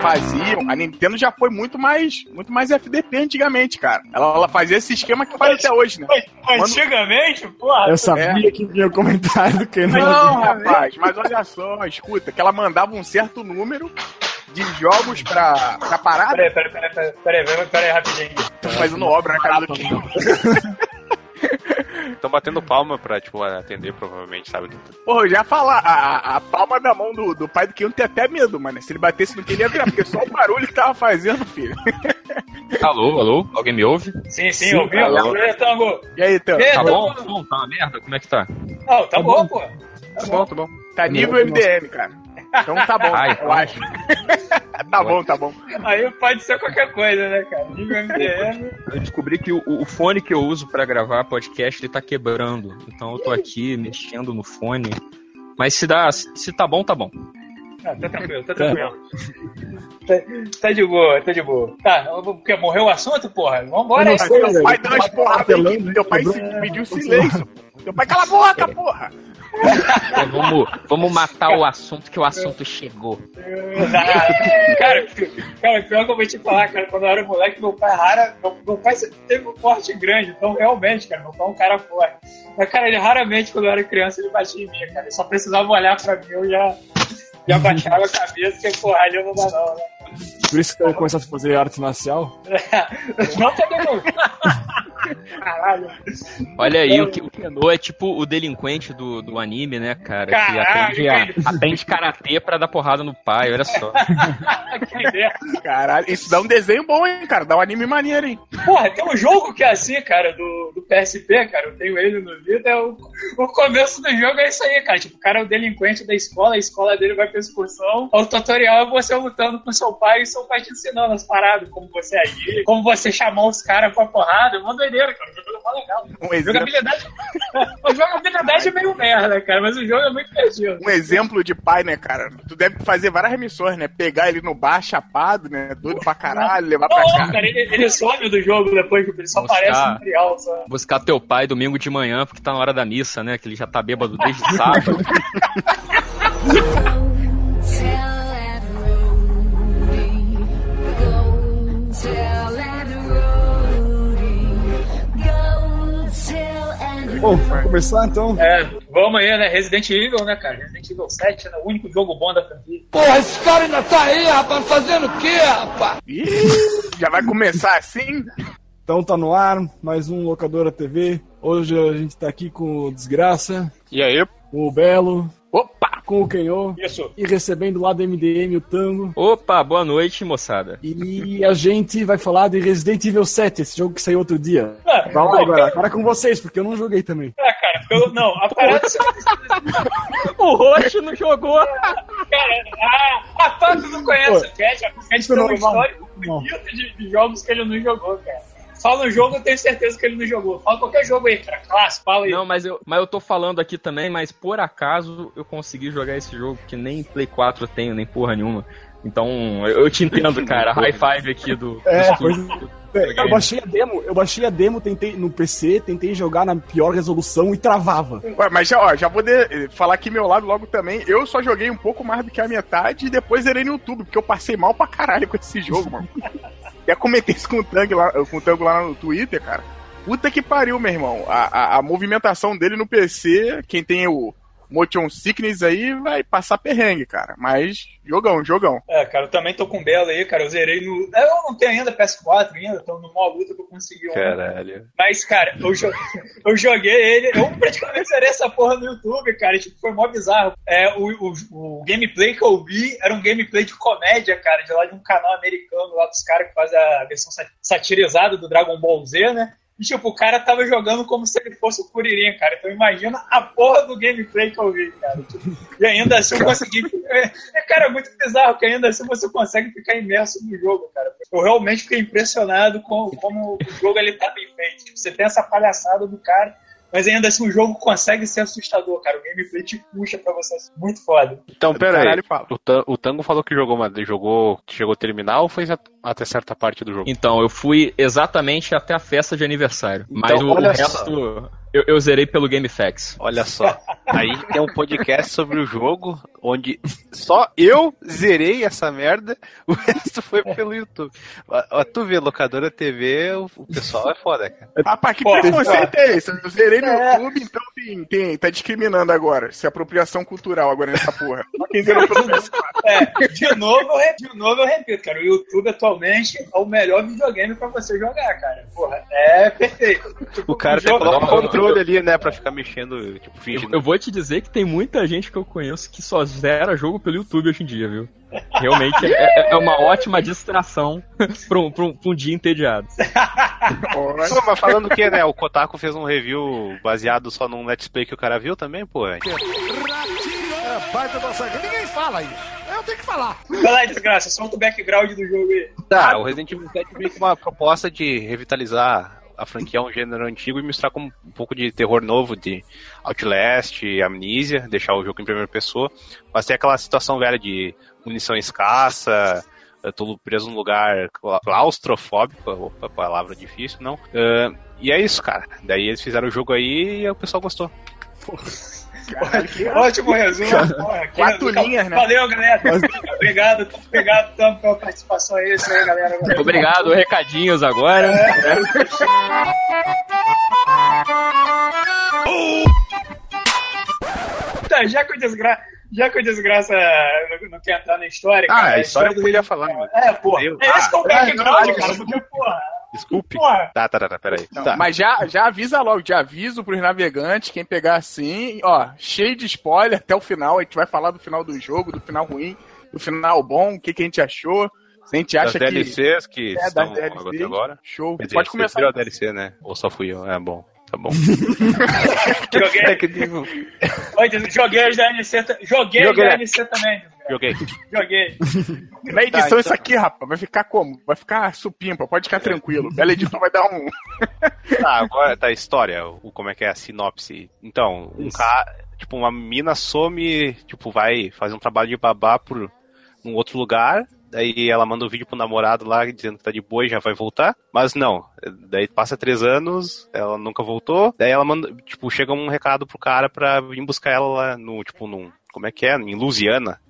faziam, a Nintendo já foi muito mais, muito mais FDP antigamente, cara. Ela, ela fazia esse esquema que faz até hoje, né? Antigamente, porra. Eu sabia É. que vinha o comentário do que Não, rapaz, mas olha só, escuta, que ela mandava um certo número de jogos pra, pra parada. Peraí, peraí, peraí, peraí, peraí, peraí, peraí, rapidinho. Tô fazendo obra na casa do Kim. Estão batendo palma pra, tipo, atender, provavelmente, sabe? Porra, eu já ia falar, a, a- palma da mão do, do pai do Kim tem até medo, mano. Se ele batesse, não queria virar, porque só o barulho que tava fazendo, filho. Alô, alô? Alguém me ouve? Sim, sim, Sim, ouviu? alô. Ouviu, Tango? E aí? É, Tá tá bom? bom. Bom, Tá uma merda? Como é que tá? Não, tá bom, pô. Tá bom, tá bom. Tá nível MDM, cara. Então tá bom, Ai, eu acho. tá bom, tá bom. Aí pode ser qualquer coisa, né, cara? Nível MDM. Eu descobri que o, o fone que eu uso pra gravar podcast, ele tá quebrando. Então eu tô aqui mexendo no fone. Mas se dá, se, tá bom, tá bom. Ah, tá tranquilo, tá tranquilo. Tá, tá de boa, tá de boa. Tá, porque morreu o assunto, porra? Vambora aí. Teu pai deu umas porradas teu pai pediu silêncio. Teu pai, cala a boca, porra! Então, vamos, vamos matar o assunto, que o assunto chegou. Cara, cara, pior que eu vou te falar, cara, quando eu era moleque, meu pai rara, meu, meu pai teve um porte grande, então realmente, cara, meu pai é um cara forte. Mas, cara, ele raramente, quando eu era criança, ele batia em mim, cara. Ele só precisava olhar pra mim, eu já, já baixava a cabeça, que porra, ali não dá não, né? Por isso que eu começasse a fazer arte marcial. Não tá. Caralho. Olha aí, o, que- o Keno é tipo o delinquente do, do anime, né, cara? Que Caralho, aprende, a- aprende karatê pra dar porrada no pai, olha só. Que ideia. Caralho, isso dá um desenho bom, hein, cara? Dá um anime maneiro, hein? Porra, tem um jogo que é assim, cara, do, do PSP, cara. Eu tenho ele no vídeo. É o, o começo do jogo é isso aí, cara. Tipo, o cara é o delinquente da escola, a escola dele vai pra excursão. O tutorial é você lutando com seu pai e seu pai te ensinando as paradas, como você agir, como você chamar os caras pra porrada. É uma doideira, cara. O jogo é mó legal. Um exemplo, Jogabilidade. a jogabilidade é meio merda, cara, mas o jogo é muito perdido. um exemplo de pai, né, cara? Tu deve fazer várias missões, né? Pegar ele no bar chapado, né? Doido pra caralho, levar pra Não, cá. cara, ele, ele some do jogo depois que ele só Buscar. aparece no trial, só. Buscar teu pai domingo de manhã, porque tá na hora da missa, né? Que ele já tá bêbado desde sábado. Bom, vamos começar então? É, vamos aí, né? Resident Evil, né, cara? Resident Evil 7 é o único jogo bom da franquia. Ih, já vai começar assim? Então tá no ar, mais um Locadora TV. Hoje a gente tá aqui com o Desgraça, E aí, com o Belo, Opa! Com o Kenô Isso. e recebendo lá do MDM o Tango. Opa, boa noite, moçada. E a gente vai falar de Resident Evil 7, esse jogo que saiu outro dia. Ah, Vai lá pô, agora, cara, agora é com vocês, porque eu não joguei também. ah, cara, eu, não, a parada O Roxo não jogou. Cara, a, a Pato não conhece o Cat, o Cat isso tem é um histórico bonito de, de jogos que ele não jogou, cara. Fala no jogo, eu tenho certeza que ele não jogou. Fala qualquer jogo aí, cara. Clássico, fala aí. Não, mas eu, mas eu tô falando aqui também, mas por acaso eu consegui jogar esse jogo, que nem Play 4 eu tenho, nem porra nenhuma. Então, eu te entendo, cara. High five aqui do. do É, estúdio. É, Eu baixei a demo, eu baixei a demo, tentei no PC, tentei jogar na pior resolução e travava. Ué, mas já, ó, já vou de- falar aqui meu lado logo também. Eu só joguei um pouco mais do que a metade e depois zerei no YouTube, porque eu passei mal pra caralho com esse jogo, mano. Já comentei isso com o Tango lá, com o Tango lá no Twitter, cara. Puta que pariu, meu irmão. A, a, a movimentação dele no PC, quem tem o Motion Sickness aí, vai passar perrengue, cara. Mas, jogão, jogão. É, cara, eu também tô com o Belo aí, cara. Eu zerei no. Eu não tenho ainda PS4 ainda, tô numa luta pra conseguir um. caralho. Mas, cara, eu, jo- eu joguei ele, eu praticamente zerei essa porra no YouTube, cara, e, tipo, foi mó bizarro. É, o, o, o gameplay que eu vi era um gameplay de comédia, cara, de lá de um canal americano, lá dos caras que fazem a versão sa- satirizada do Dragon Ball Z, né? Tipo, o cara tava jogando como se ele fosse o Kuririn, cara. Então imagina a porra do gameplay que eu vi, cara. E ainda assim eu consegui. É, cara, é muito bizarro que ainda assim você consegue ficar imerso no jogo, cara. Eu realmente fiquei impressionado com como o jogo ele tá bem feito. Tipo, você tem essa palhaçada do cara mas ainda assim o jogo consegue ser assustador, cara. O gameplay te puxa pra você. Muito foda. Então, pera aí. Caralho. O, o Tango falou que jogou, uma, jogou, chegou a terminar ou foi at- até certa parte do jogo? Então, eu fui exatamente até a festa de aniversário. mas o, o olha só. Eu, eu zerei pelo GameFAQs. Olha só, aí tem um podcast sobre o jogo, onde só eu zerei essa merda, o resto foi pelo YouTube. Ó, tu vê, locadora TV, o, o pessoal é foda, cara. Rapaz, que Pô, preconceito é esse? Eu zerei no É. YouTube, então tem, tem, tá discriminando agora. Se apropriação cultural agora nessa porra. Só quem zerou pelo PS4. É, de novo, de novo eu repito, cara. O YouTube atualmente é o melhor videogame pra você jogar, cara. Porra, é perfeito. Tipo, O cara até jogo- coloca o não, controle ali, né, pra ficar mexendo, tipo, Eu, fingindo. eu vou te dizer que tem muita gente que eu conheço que só zera jogo pelo YouTube hoje em dia, viu? Realmente é, é- é uma ótima distração pra um, pra um- pra um dia entediado. Pô, mas falando o que, né? O Kotaku fez um review baseado só num let's play que o cara viu também, pô. é. Ninguém fala isso. Eu tenho que falar. Vai lá, desgraça, solta o background do jogo aí. Tá, o Resident Evil 7 veio com uma proposta de revitalizar a franquia a um gênero antigo e misturar com um pouco de terror novo, de Outlast, Amnesia, deixar o jogo em primeira pessoa, mas tem aquela situação velha de munição escassa, eh, tudo preso num lugar cla- claustrofóbico, opa, palavra difícil, não? Eh, e é isso, cara. Daí eles fizeram o jogo aí e o pessoal gostou. Caralho, que Ótimo resumo. Porra, que Quatro resumo. linhas, né? Valeu, galera. Obrigado, obrigado tanto pela participação aí. Isso aí, galera. Valeu. Obrigado, recadinhos agora. Tá, já que o desgraça. Já que o desgraça não, não quer entrar na história, Ah, cara, a história eu poderia falar. É, porra. Eu- É esse que é o Ah, background, não, cara. não. Porque, porra. Desculpe. Porra. Tá, tá, tá, tá, peraí. Não, Tá. Mas já, já avisa logo, de aviso pros navegantes, quem pegar assim, ó, cheio de spoiler até o final. A gente vai falar do final do jogo, do final ruim, do final bom, o que, que a gente achou. Se a gente Das acha que. DLCs que É, estão das DLC. até agora. Show. Dizer, Pode começar. a DLC, né? Ou só fui eu? É bom. Tá bom. Joguei, É que digo- Oi, joguei as ta- joguei Joguei. da NC também. Joguei. Joguei. Na edição, Tá, então- isso aqui, rapaz, vai ficar como? Vai ficar supimpa, pode ficar tranquilo. Bela edição vai dar um. Tá, agora tá a história, o, como é que é a sinopse. Então, um cara, tipo, uma mina some, tipo, vai fazer um trabalho de babá por um outro lugar, daí ela manda um vídeo pro namorado lá dizendo que tá de boa e já vai voltar, mas não, daí passa três anos, ela nunca voltou, daí ela manda, tipo, chega um recado pro cara pra vir buscar ela lá no, tipo, num, como é que é, em Louisiana,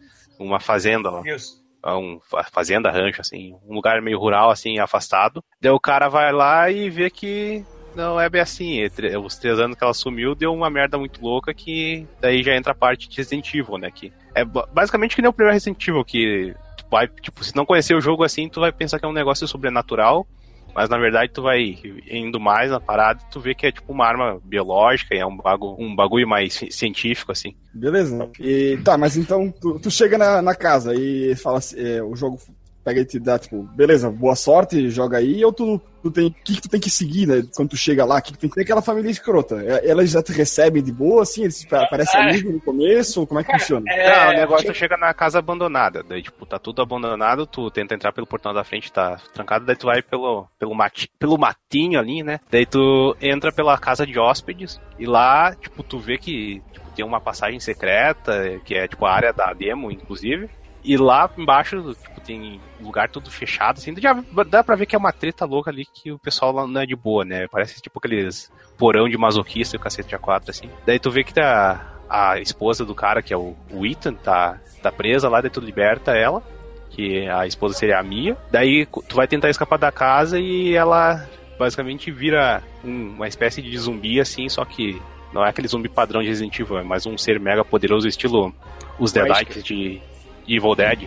uma fazenda lá Isso. a um fa- fazenda, rancho, assim, um lugar meio rural, assim, afastado. Daí o cara vai lá e vê que não é bem assim. Entre- Os três anos que ela sumiu deu uma merda muito louca que daí já entra a parte de Resident Evil, né? Que é ba- basicamente que nem o primeiro Resident Evil, que tu vai, tipo, se não conhecer o jogo assim, tu vai pensar que é um negócio sobrenatural. Mas na verdade tu vai indo mais na parada tu vê que é tipo uma arma biológica e é um bagulho, um bagulho mais ci- científico, assim. Beleza. E tá, mas então tu, tu chega na, na casa e fala assim, é, o jogo pega e te dá, tipo, beleza, boa sorte, joga aí, ou tu, tu tem. O que, que tu tem que seguir, né? Quando tu chega lá, que, que tem tem aquela família escrota. É, Elas já te recebem de boa, assim, eles pa- parecem Ah. amigos no começo, ou como é que funciona? Não, É, o negócio chega na casa abandonada. Daí, tipo, tá tudo abandonado, tu tenta entrar pelo portão da frente, tá trancado, daí tu vai pelo, pelo, mati, pelo matinho ali, né? Daí tu entra pela casa de hóspedes e lá, tipo, tu vê que tipo, tem uma passagem secreta, que é tipo a área da demo, inclusive. E lá embaixo, tipo, tem lugar todo fechado, assim, já dá pra ver que é uma treta louca ali que o pessoal lá não é de boa, né? Parece tipo aqueles porão de masoquista e o cacete A4, assim. Daí tu vê que tá a esposa do cara, que é o, o Ethan, tá, tá presa lá, daí tu liberta ela, que a esposa seria a Mia. Daí tu vai tentar escapar da casa e ela basicamente vira um- uma espécie de zumbi, assim, só que não é aquele zumbi padrão de Resident Evil, é mais um ser mega poderoso, estilo os Deadites de Evil Dead.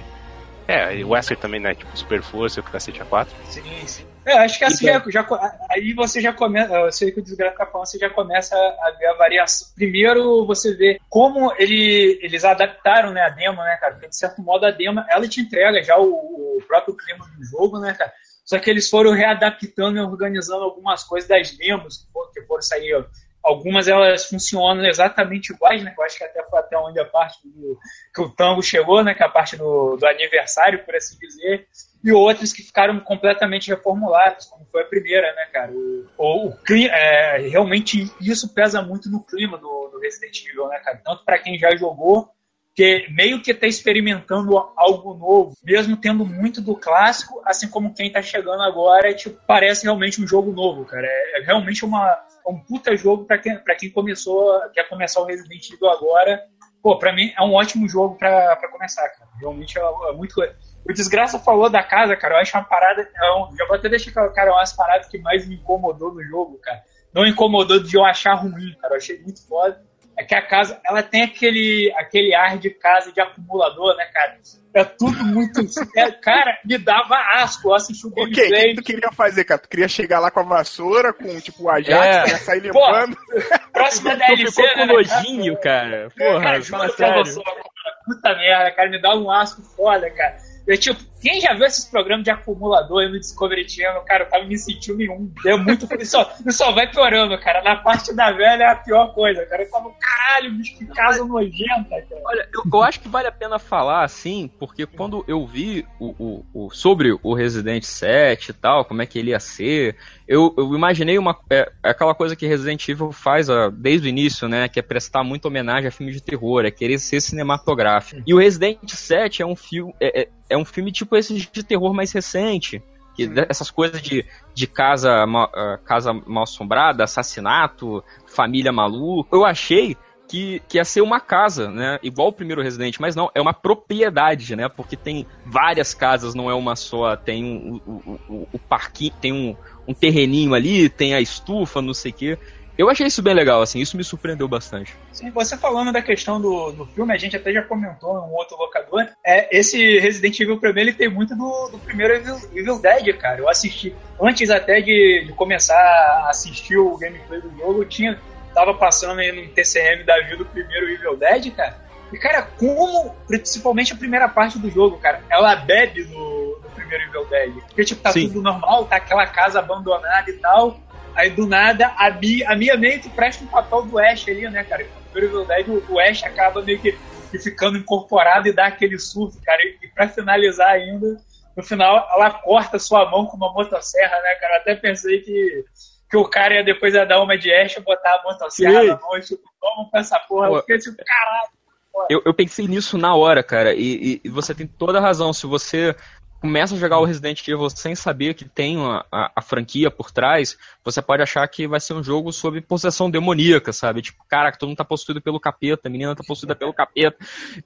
É, e o Wesker também, né? Tipo, super força, o cacete A4. Sim, sim. É, acho que assim, já, já co- aí você já começa, eu sei que o Desgraça tá falando, você já começa a ver a variação. Primeiro você vê como ele, eles adaptaram né, a demo, né, cara? Porque de certo modo a demo, ela te entrega já o, o próprio clima do jogo, né, cara? Só que eles foram readaptando e organizando algumas coisas das demos que foram, que foram sair algumas elas funcionam exatamente iguais, né? Eu acho que até foi até onde a parte do, que o tango chegou, né? Que é a parte do, do aniversário, por assim dizer. E outras que ficaram completamente reformuladas, como foi a primeira, né, cara? O, o, é, realmente isso pesa muito no clima do, do Resident Evil, né, cara? Tanto para quem já jogou, que meio que tá experimentando algo novo, mesmo tendo muito do clássico, assim como quem tá chegando agora, tipo, parece realmente um jogo novo, cara. É, é realmente uma, um puta jogo para quem, pra quem começou, quer começar o Resident Evil agora. Pô, pra mim é um ótimo jogo pra começar, cara. Realmente é, é muito. O Desgraça falou da casa, cara. Eu acho uma parada. é um- já vou até deixar claro, cara, é uma das paradas que mais me incomodou no jogo, cara. Não incomodou de eu achar ruim, cara. Eu achei muito foda. É que a casa, ela tem aquele, aquele ar de casa de acumulador, né, cara? É tudo muito. é, cara, me dava asco. Eu assisti o Ok, o que tu queria fazer, cara? Tu queria chegar lá com a vassoura, com tipo o Ajax, É. ia sair limpando. Próxima Tu DLC, ficou né, com né, cara? nojinho, cara. Porra, cara, fala juro sério. você, cara, puta merda, cara, me dá um asco foda, cara. Eu, tipo, quem já viu esses programas de acumulador no Discovery Channel, cara, eu tava me sentindo nenhum. É muito. Isso só, só vai piorando, cara. Na parte da velha é a pior coisa, cara. Eu tava, caralho, bicho, que casa nojenta, cara. Olha, eu, eu acho que vale a pena falar assim, porque quando eu vi o, o- o- sobre o Resident 7 e tal, como é que ele ia ser, eu, eu imaginei uma é, aquela coisa que Resident Evil faz ó, desde o início, né? Que é prestar muita homenagem a filme de terror, é querer ser cinematográfico. E o Resident 7 é um filme. É, é- é um filme tipo esse de terror mais recente. Que de- essas coisas de, de casa, ma- ah, casa mal assombrada, assassinato, família maluca. Eu achei que, que ia ser uma casa, né? Igual o primeiro Resident, mas não, é uma propriedade, né? Porque tem várias casas, não é uma só. Tem um, o- o parquinho, tem um, um terreninho ali, tem a estufa, não sei o quê. Eu achei isso bem legal, assim, isso me surpreendeu bastante. Sim, você falando da questão do, do filme, a gente até já comentou em um outro locador. É, esse Resident Evil pra mim, ele tem muito do, do primeiro Evil, Evil Dead, cara. Eu assisti, antes até de, de começar a assistir o gameplay do jogo, eu tinha, tava passando aí no TCM da vida do primeiro Evil Dead, cara. E, cara, como, principalmente a primeira parte do jogo, cara, ela bebe no, no primeiro Evil Dead. Porque, tipo, tá Sim. tudo normal, tá aquela casa abandonada e tal. Aí do nada, a a meio que presta um papel do Ash ali, né, cara? No Evil Dead, o- Ash acaba meio que, ficando incorporado e dá aquele surto, cara. E, e pra finalizar ainda, no final ela corta sua mão com uma motosserra, né, cara? Eu até pensei que, que o cara ia depois ia dar uma de Ash e botar a motosserra Sim. na mão e tipo, vamos pra essa porra. Pô. Eu fiquei tipo, caralho. Eu, eu pensei nisso na hora, cara, e, e- e você tem toda a razão. Se você começa a jogar o Resident Evil sem saber que tem a, a- a franquia por trás, você pode achar que vai ser um jogo sobre possessão demoníaca, sabe? Tipo, caraca, todo mundo tá possuído pelo capeta, a menina tá possuída pelo capeta.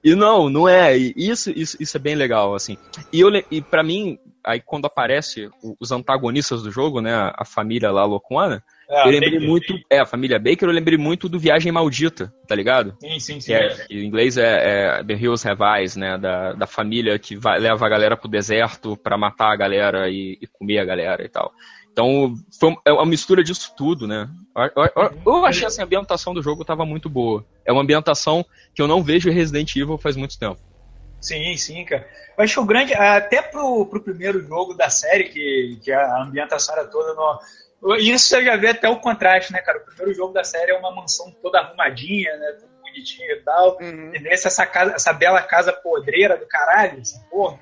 E não, não é. E isso, isso, isso é bem legal, assim. E, eu, e para mim, aí quando aparece os antagonistas do jogo, né, a, família lá loucona, É, eu lembrei muito, é, a família Baker, eu lembrei muito do Viagem Maldita, tá ligado? Sim, sim, sim. É, em inglês é, é The Hills Have Eyes, né? Da, da família que vai, leva a galera pro deserto pra matar a galera e, e comer a galera e tal. Então, foi é uma mistura disso tudo, né? Eu, eu- eu- eu achei assim, a ambientação do jogo tava muito boa. É uma ambientação que eu não vejo em Resident Evil faz muito tempo. Sim, sim, cara. Eu acho que o grande. Até pro, pro primeiro jogo da série, que, que a ambientação era toda no. Isso você já vê até o contraste, né, cara? O primeiro jogo da série é uma mansão toda arrumadinha, né? Tudo bonitinho e tal. Uhum. E nesse, essa, casa, essa bela casa podreira do caralho, essa porra.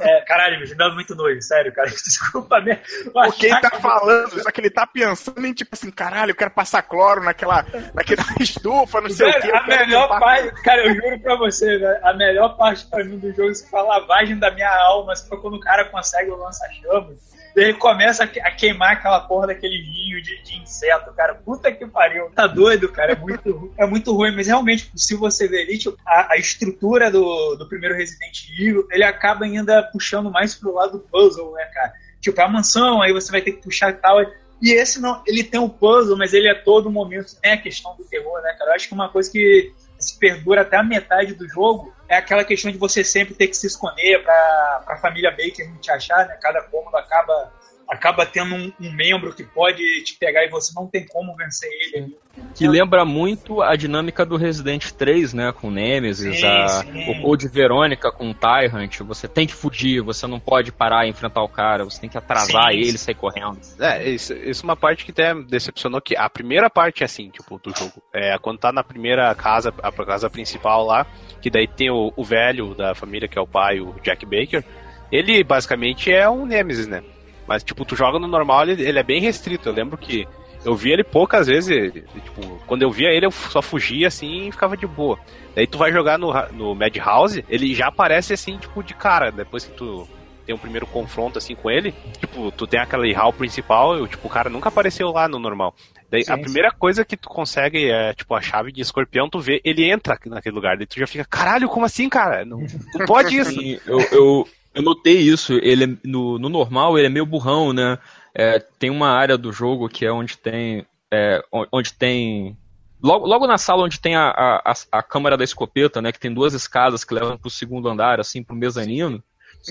É, caralho, me dá muito nojo, sério, cara. Desculpa mesmo. Pô, quem tá falando, só que ele tá pensando em tipo assim, caralho, eu quero passar cloro naquela, naquela estufa, não sei o que. Velho, a melhor parte, cara, eu juro pra você, velho, a melhor parte pra mim do jogo foi a lavagem da minha alma, foi quando o cara consegue o lança-chamas. Ele começa a que- a queimar aquela porra daquele vinho de, de inseto, cara. Puta que pariu. Tá doido, cara. É muito, é muito ruim. Mas realmente, se você ver ali, tipo, a, a estrutura do, do primeiro Resident Evil, ele acaba ainda puxando mais pro lado do puzzle, né, cara? Tipo, é a mansão, aí você vai ter que puxar tal. E esse não, ele tem o puzzle, mas ele é todo momento, tem a questão do terror, né, cara? Eu acho que uma coisa que se perdura até a metade do jogo é aquela questão de você sempre ter que se esconder pra, pra família Baker não te achar, né? Cada cômodo acaba, acaba tendo um, um membro que pode te pegar e você não tem como vencer ele ali. Que lembra muito a dinâmica do Resident 3, né? Com Nemesis, Sim, a, sim. o Code Verônica com o Tyrant. Você tem que fugir, você não pode parar e enfrentar o cara, você tem que atrasar Sim, ele e sair correndo. É, isso, isso é uma parte que até decepcionou que a primeira parte, assim, tipo, do jogo, é quando tá na primeira casa, a casa principal lá, que daí tem o, o velho da família, que é o pai, o Jack Baker, ele basicamente é um Nemesis, né? Mas, tipo, tu joga no normal, ele, ele é bem restrito. Eu lembro que eu vi ele poucas vezes, ele, tipo, quando eu via ele, eu só fugia assim e ficava de boa. Daí tu vai jogar no, no Madhouse, ele já aparece assim, tipo, de cara, depois que tu tem um primeiro confronto assim com ele, tipo, tu tem aquele hall principal, eu, tipo, o cara nunca apareceu lá no normal. Daí a Sim, primeira coisa que tu consegue é, tipo, a chave de escorpião, tu vê, ele entra naquele lugar, daí tu já fica, caralho, como assim, cara? Não, não pode isso. Sim, eu, eu, eu notei isso. Ele é- no, no normal ele é meio burrão, né? É, tem uma área do jogo que é onde tem. é, on- onde tem. Logo, logo na sala onde tem a, a, a- a câmara da escopeta, né? Que tem duas escadas que levam pro segundo andar, assim, pro mezanino.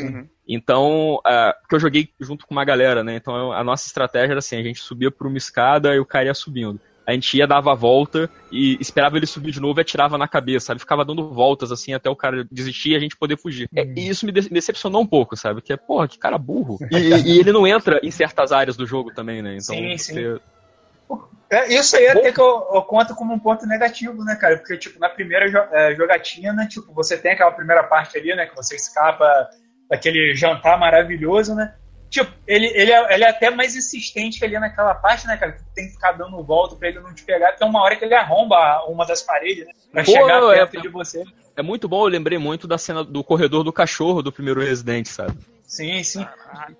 Uhum. Então, é, porque eu joguei junto com uma galera, né? Então eu- a nossa estratégia era assim, a gente subia por uma escada e o cara ia subindo. A gente ia, dava a volta e esperava ele subir de novo e atirava na cabeça, sabe? Ficava dando voltas assim até o cara desistir e a gente poder fugir. É, e isso me de- decepcionou um pouco, sabe? Que é, porra, que cara burro. E, e ele não entra em certas áreas do jogo também, né? Então, Sim, sim. você- É, isso aí até que eu, eu conto como um ponto negativo, né, cara? Porque, tipo, na primeira é, jogatina, tipo, você tem aquela primeira parte ali, né, que você escapa daquele jantar maravilhoso, né? Tipo, ele, ele, é, ele é até mais insistente ali naquela parte, né, cara? Que tu tem que ficar dando volta pra ele não te pegar, porque é uma hora que ele arromba uma das paredes, né? Pra Pô, chegar é- perto de você. É muito bom, eu lembrei muito da cena do corredor do cachorro do primeiro Resident, sabe? Sim, sim.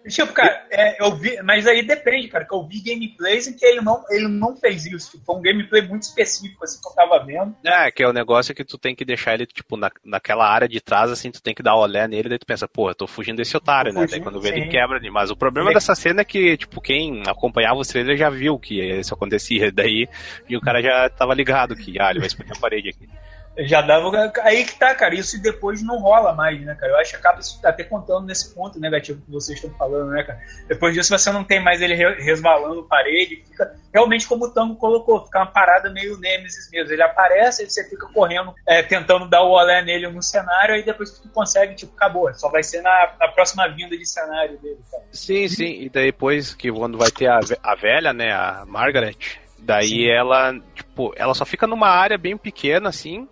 Tipo, cara, é, eu vi, mas aí depende, cara, que eu vi gameplays em que ele não, ele não fez isso. Tipo, foi um gameplay muito específico, assim, que eu tava vendo. É, que é o negócio que tu tem que deixar ele, tipo, na, naquela área de trás, assim, tu tem que dar olé nele, daí tu pensa, pô, eu tô fugindo desse otário, né? Daí quando vê ele quebra ali. Mas o problema Sim. dessa cena é que, tipo, quem acompanhava o trailer já viu que isso acontecia. Daí e o cara já tava ligado que, ah, ele vai explodir a parede aqui. Já dava. Aí que tá, cara. Isso depois não rola mais, né, cara? Eu acho que acaba até contando nesse ponto negativo que vocês estão falando, né, cara? Depois disso você não tem mais ele re- resvalando parede, fica realmente como o Tango colocou, fica uma parada meio Nemesis mesmo. Ele aparece, aí você fica correndo, é, tentando dar o olé nele no cenário, aí depois que tu consegue, tipo, acabou. Só vai ser na, na próxima vinda de cenário dele, cara. Sim, sim. E daí depois que quando vai ter a, a velha, né, a Margaret, daí Sim. ela, tipo, ela só fica numa área bem pequena, assim,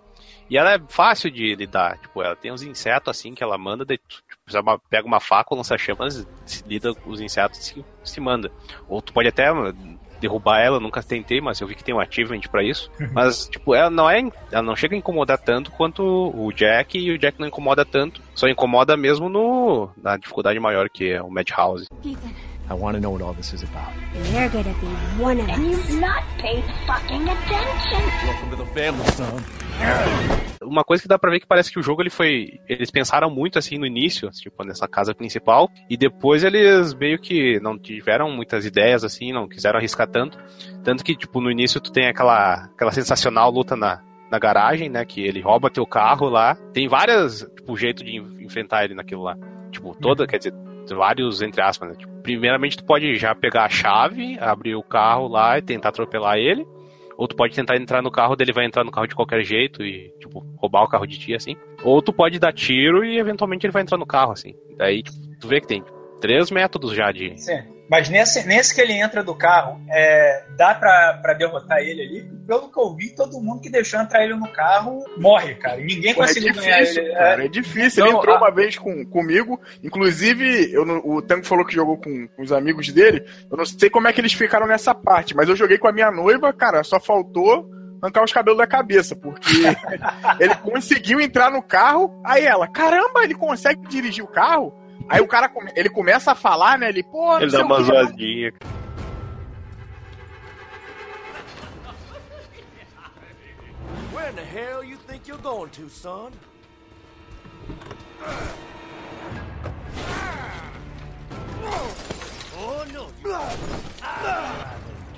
e ela é fácil de lidar. Tipo, ela tem uns insetos, assim, que ela manda, daí tu, tipo, uma- pega uma faca, lança chamas, se lida com os insetos e se, se manda. Ou tu pode até derrubar ela, nunca tentei, mas eu vi que tem um achievement pra isso. Mas, tipo, ela não é. Ela não chega a incomodar tanto quanto o Jack, e o Jack não incomoda tanto. Só incomoda mesmo no, na dificuldade maior que é o Madhouse. Ethan, I want to know what all this is about. you're gonna be one of us. You've not paid fucking attention. Welcome to the family, son. Uma coisa que dá pra ver que parece que o jogo ele foi. Eles pensaram muito assim no início, tipo, nessa casa principal, e depois eles meio que não tiveram muitas ideias assim, não quiseram arriscar tanto. Tanto que, tipo, no início tu tem aquela, aquela sensacional luta na, na garagem, né? Que ele rouba teu carro lá. Tem várias, tipo, jeito de en- enfrentar ele naquilo lá. Tipo, toda, quer dizer, vários entre aspas, né? Tipo, primeiramente tu pode já pegar a chave, abrir o carro lá e tentar atropelar ele. Ou tu pode tentar entrar no carro, dele vai entrar no carro de qualquer jeito e, tipo, roubar o carro de ti, assim. Ou tu pode dar tiro e eventualmente ele vai entrar no carro, assim. Daí, tipo, tu vê que tem três métodos já de. Sim. Mas nesse, nesse que ele entra do carro, é, dá pra, pra derrotar ele ali. Pelo que eu vi, todo mundo que deixou entrar ele no carro morre, cara. E ninguém Pô, é conseguiu ganhar difícil, ele. cara, É, é difícil. Ele Não, entrou a- uma vez com, comigo, inclusive eu, não- o Tango falou que jogou com, com os amigos dele. Eu não sei como é que eles ficaram nessa parte, mas eu joguei com a minha noiva, cara, só faltou arrancar os cabelos da cabeça, porque ele conseguiu entrar no carro, aí ela, caramba, ele consegue dirigir o carro? Aí o cara, come- ele começa a falar, né, ele, pô, não Ele dá uma zoadinha. Where in the hell you think you're going to, son? Oh, no.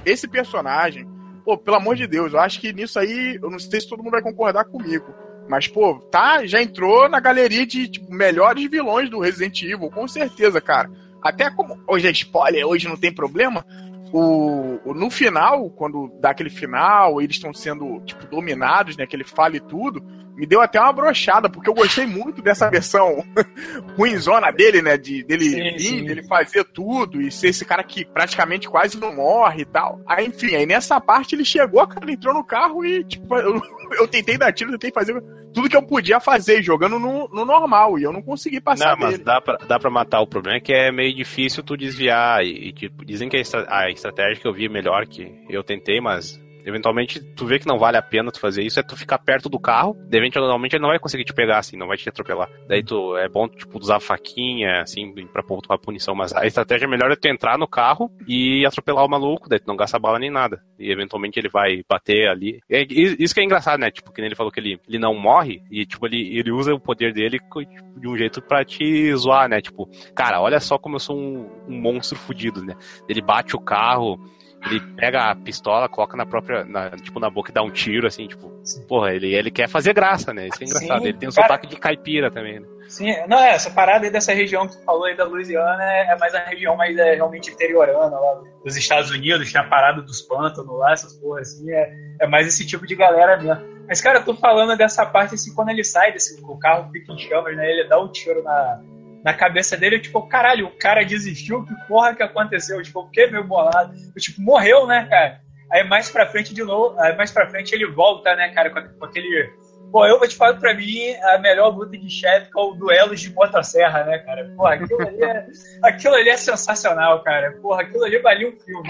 esse personagem, pô, pelo amor de Deus, eu acho que nisso aí, eu não sei se todo mundo vai concordar comigo. Mas, pô, tá, já entrou na galeria de tipo, melhores vilões do Resident Evil, com certeza, cara. até como hoje é spoiler, hoje não tem problema. O, o- no final, quando dá aquele final, eles estão sendo, tipo, dominados, né? Que ele fala e tudo, me deu até uma brochada, porque eu gostei muito dessa versão ruinzona dele, né? De, dele Sim, vir, sim. dele fazer tudo e ser esse cara que praticamente quase não morre e tal. Aí, enfim, aí nessa parte ele chegou, cara, entrou no carro e, tipo, eu, eu tentei dar tiro, tentei fazer tudo que eu podia fazer, jogando no, no normal, e eu não consegui passar Não, mas dele. dá pra, dá pra matar. O problema é que é meio difícil tu desviar. E, e, tipo, dizem que a, estra- a estratégia que eu vi é melhor que eu tentei, mas eventualmente tu vê que não vale a pena tu fazer isso, é tu ficar perto do carro. De eventualmente ele não vai conseguir te pegar, assim, não vai te atropelar. Daí tu é bom, tipo, usar faquinha, assim, pra pontuar punição. Mas a estratégia melhor é tu entrar no carro e atropelar o maluco, daí tu não gasta bala nem nada. E eventualmente ele vai bater ali. É, isso que é engraçado, né? Tipo, que ele falou que ele, ele não morre, e tipo, ele, ele usa o poder dele tipo, de um jeito pra te zoar, né? Tipo, cara, olha só como eu sou um, um monstro fudido, né? Ele bate o carro, ele pega a pistola, coloca na própria, na, tipo, na boca e dá um tiro, assim, tipo, porra, ele, ele quer fazer graça, né? Isso é engraçado. Sim, ele tem um cara. sotaque de caipira também, né? Sim, não, é, essa parada aí dessa região que tu falou aí da Louisiana é, é mais a região mais é, realmente interiorana lá dos Estados Unidos, tem a parada dos pântanos lá, essas porras assim, é, é mais esse tipo de galera mesmo. Mas, cara, eu tô falando dessa parte assim, quando ele sai desse, o carro fica em chamas, né? Ele dá um tiro na, na cabeça dele, tipo, caralho, o cara desistiu, que porra que aconteceu? Eu, tipo, eu fiquei meio bolado. Eu, tipo, morreu, né, cara? Aí mais pra frente de novo, aí mais pra frente ele volta, né, cara, com aquele. Pô, eu vou te falar pra mim, a melhor luta de chefe é o duelo de motosserra, né, cara? Porra, aquilo ali é, aquilo ali é sensacional, cara. Porra, aquilo ali valia um filme.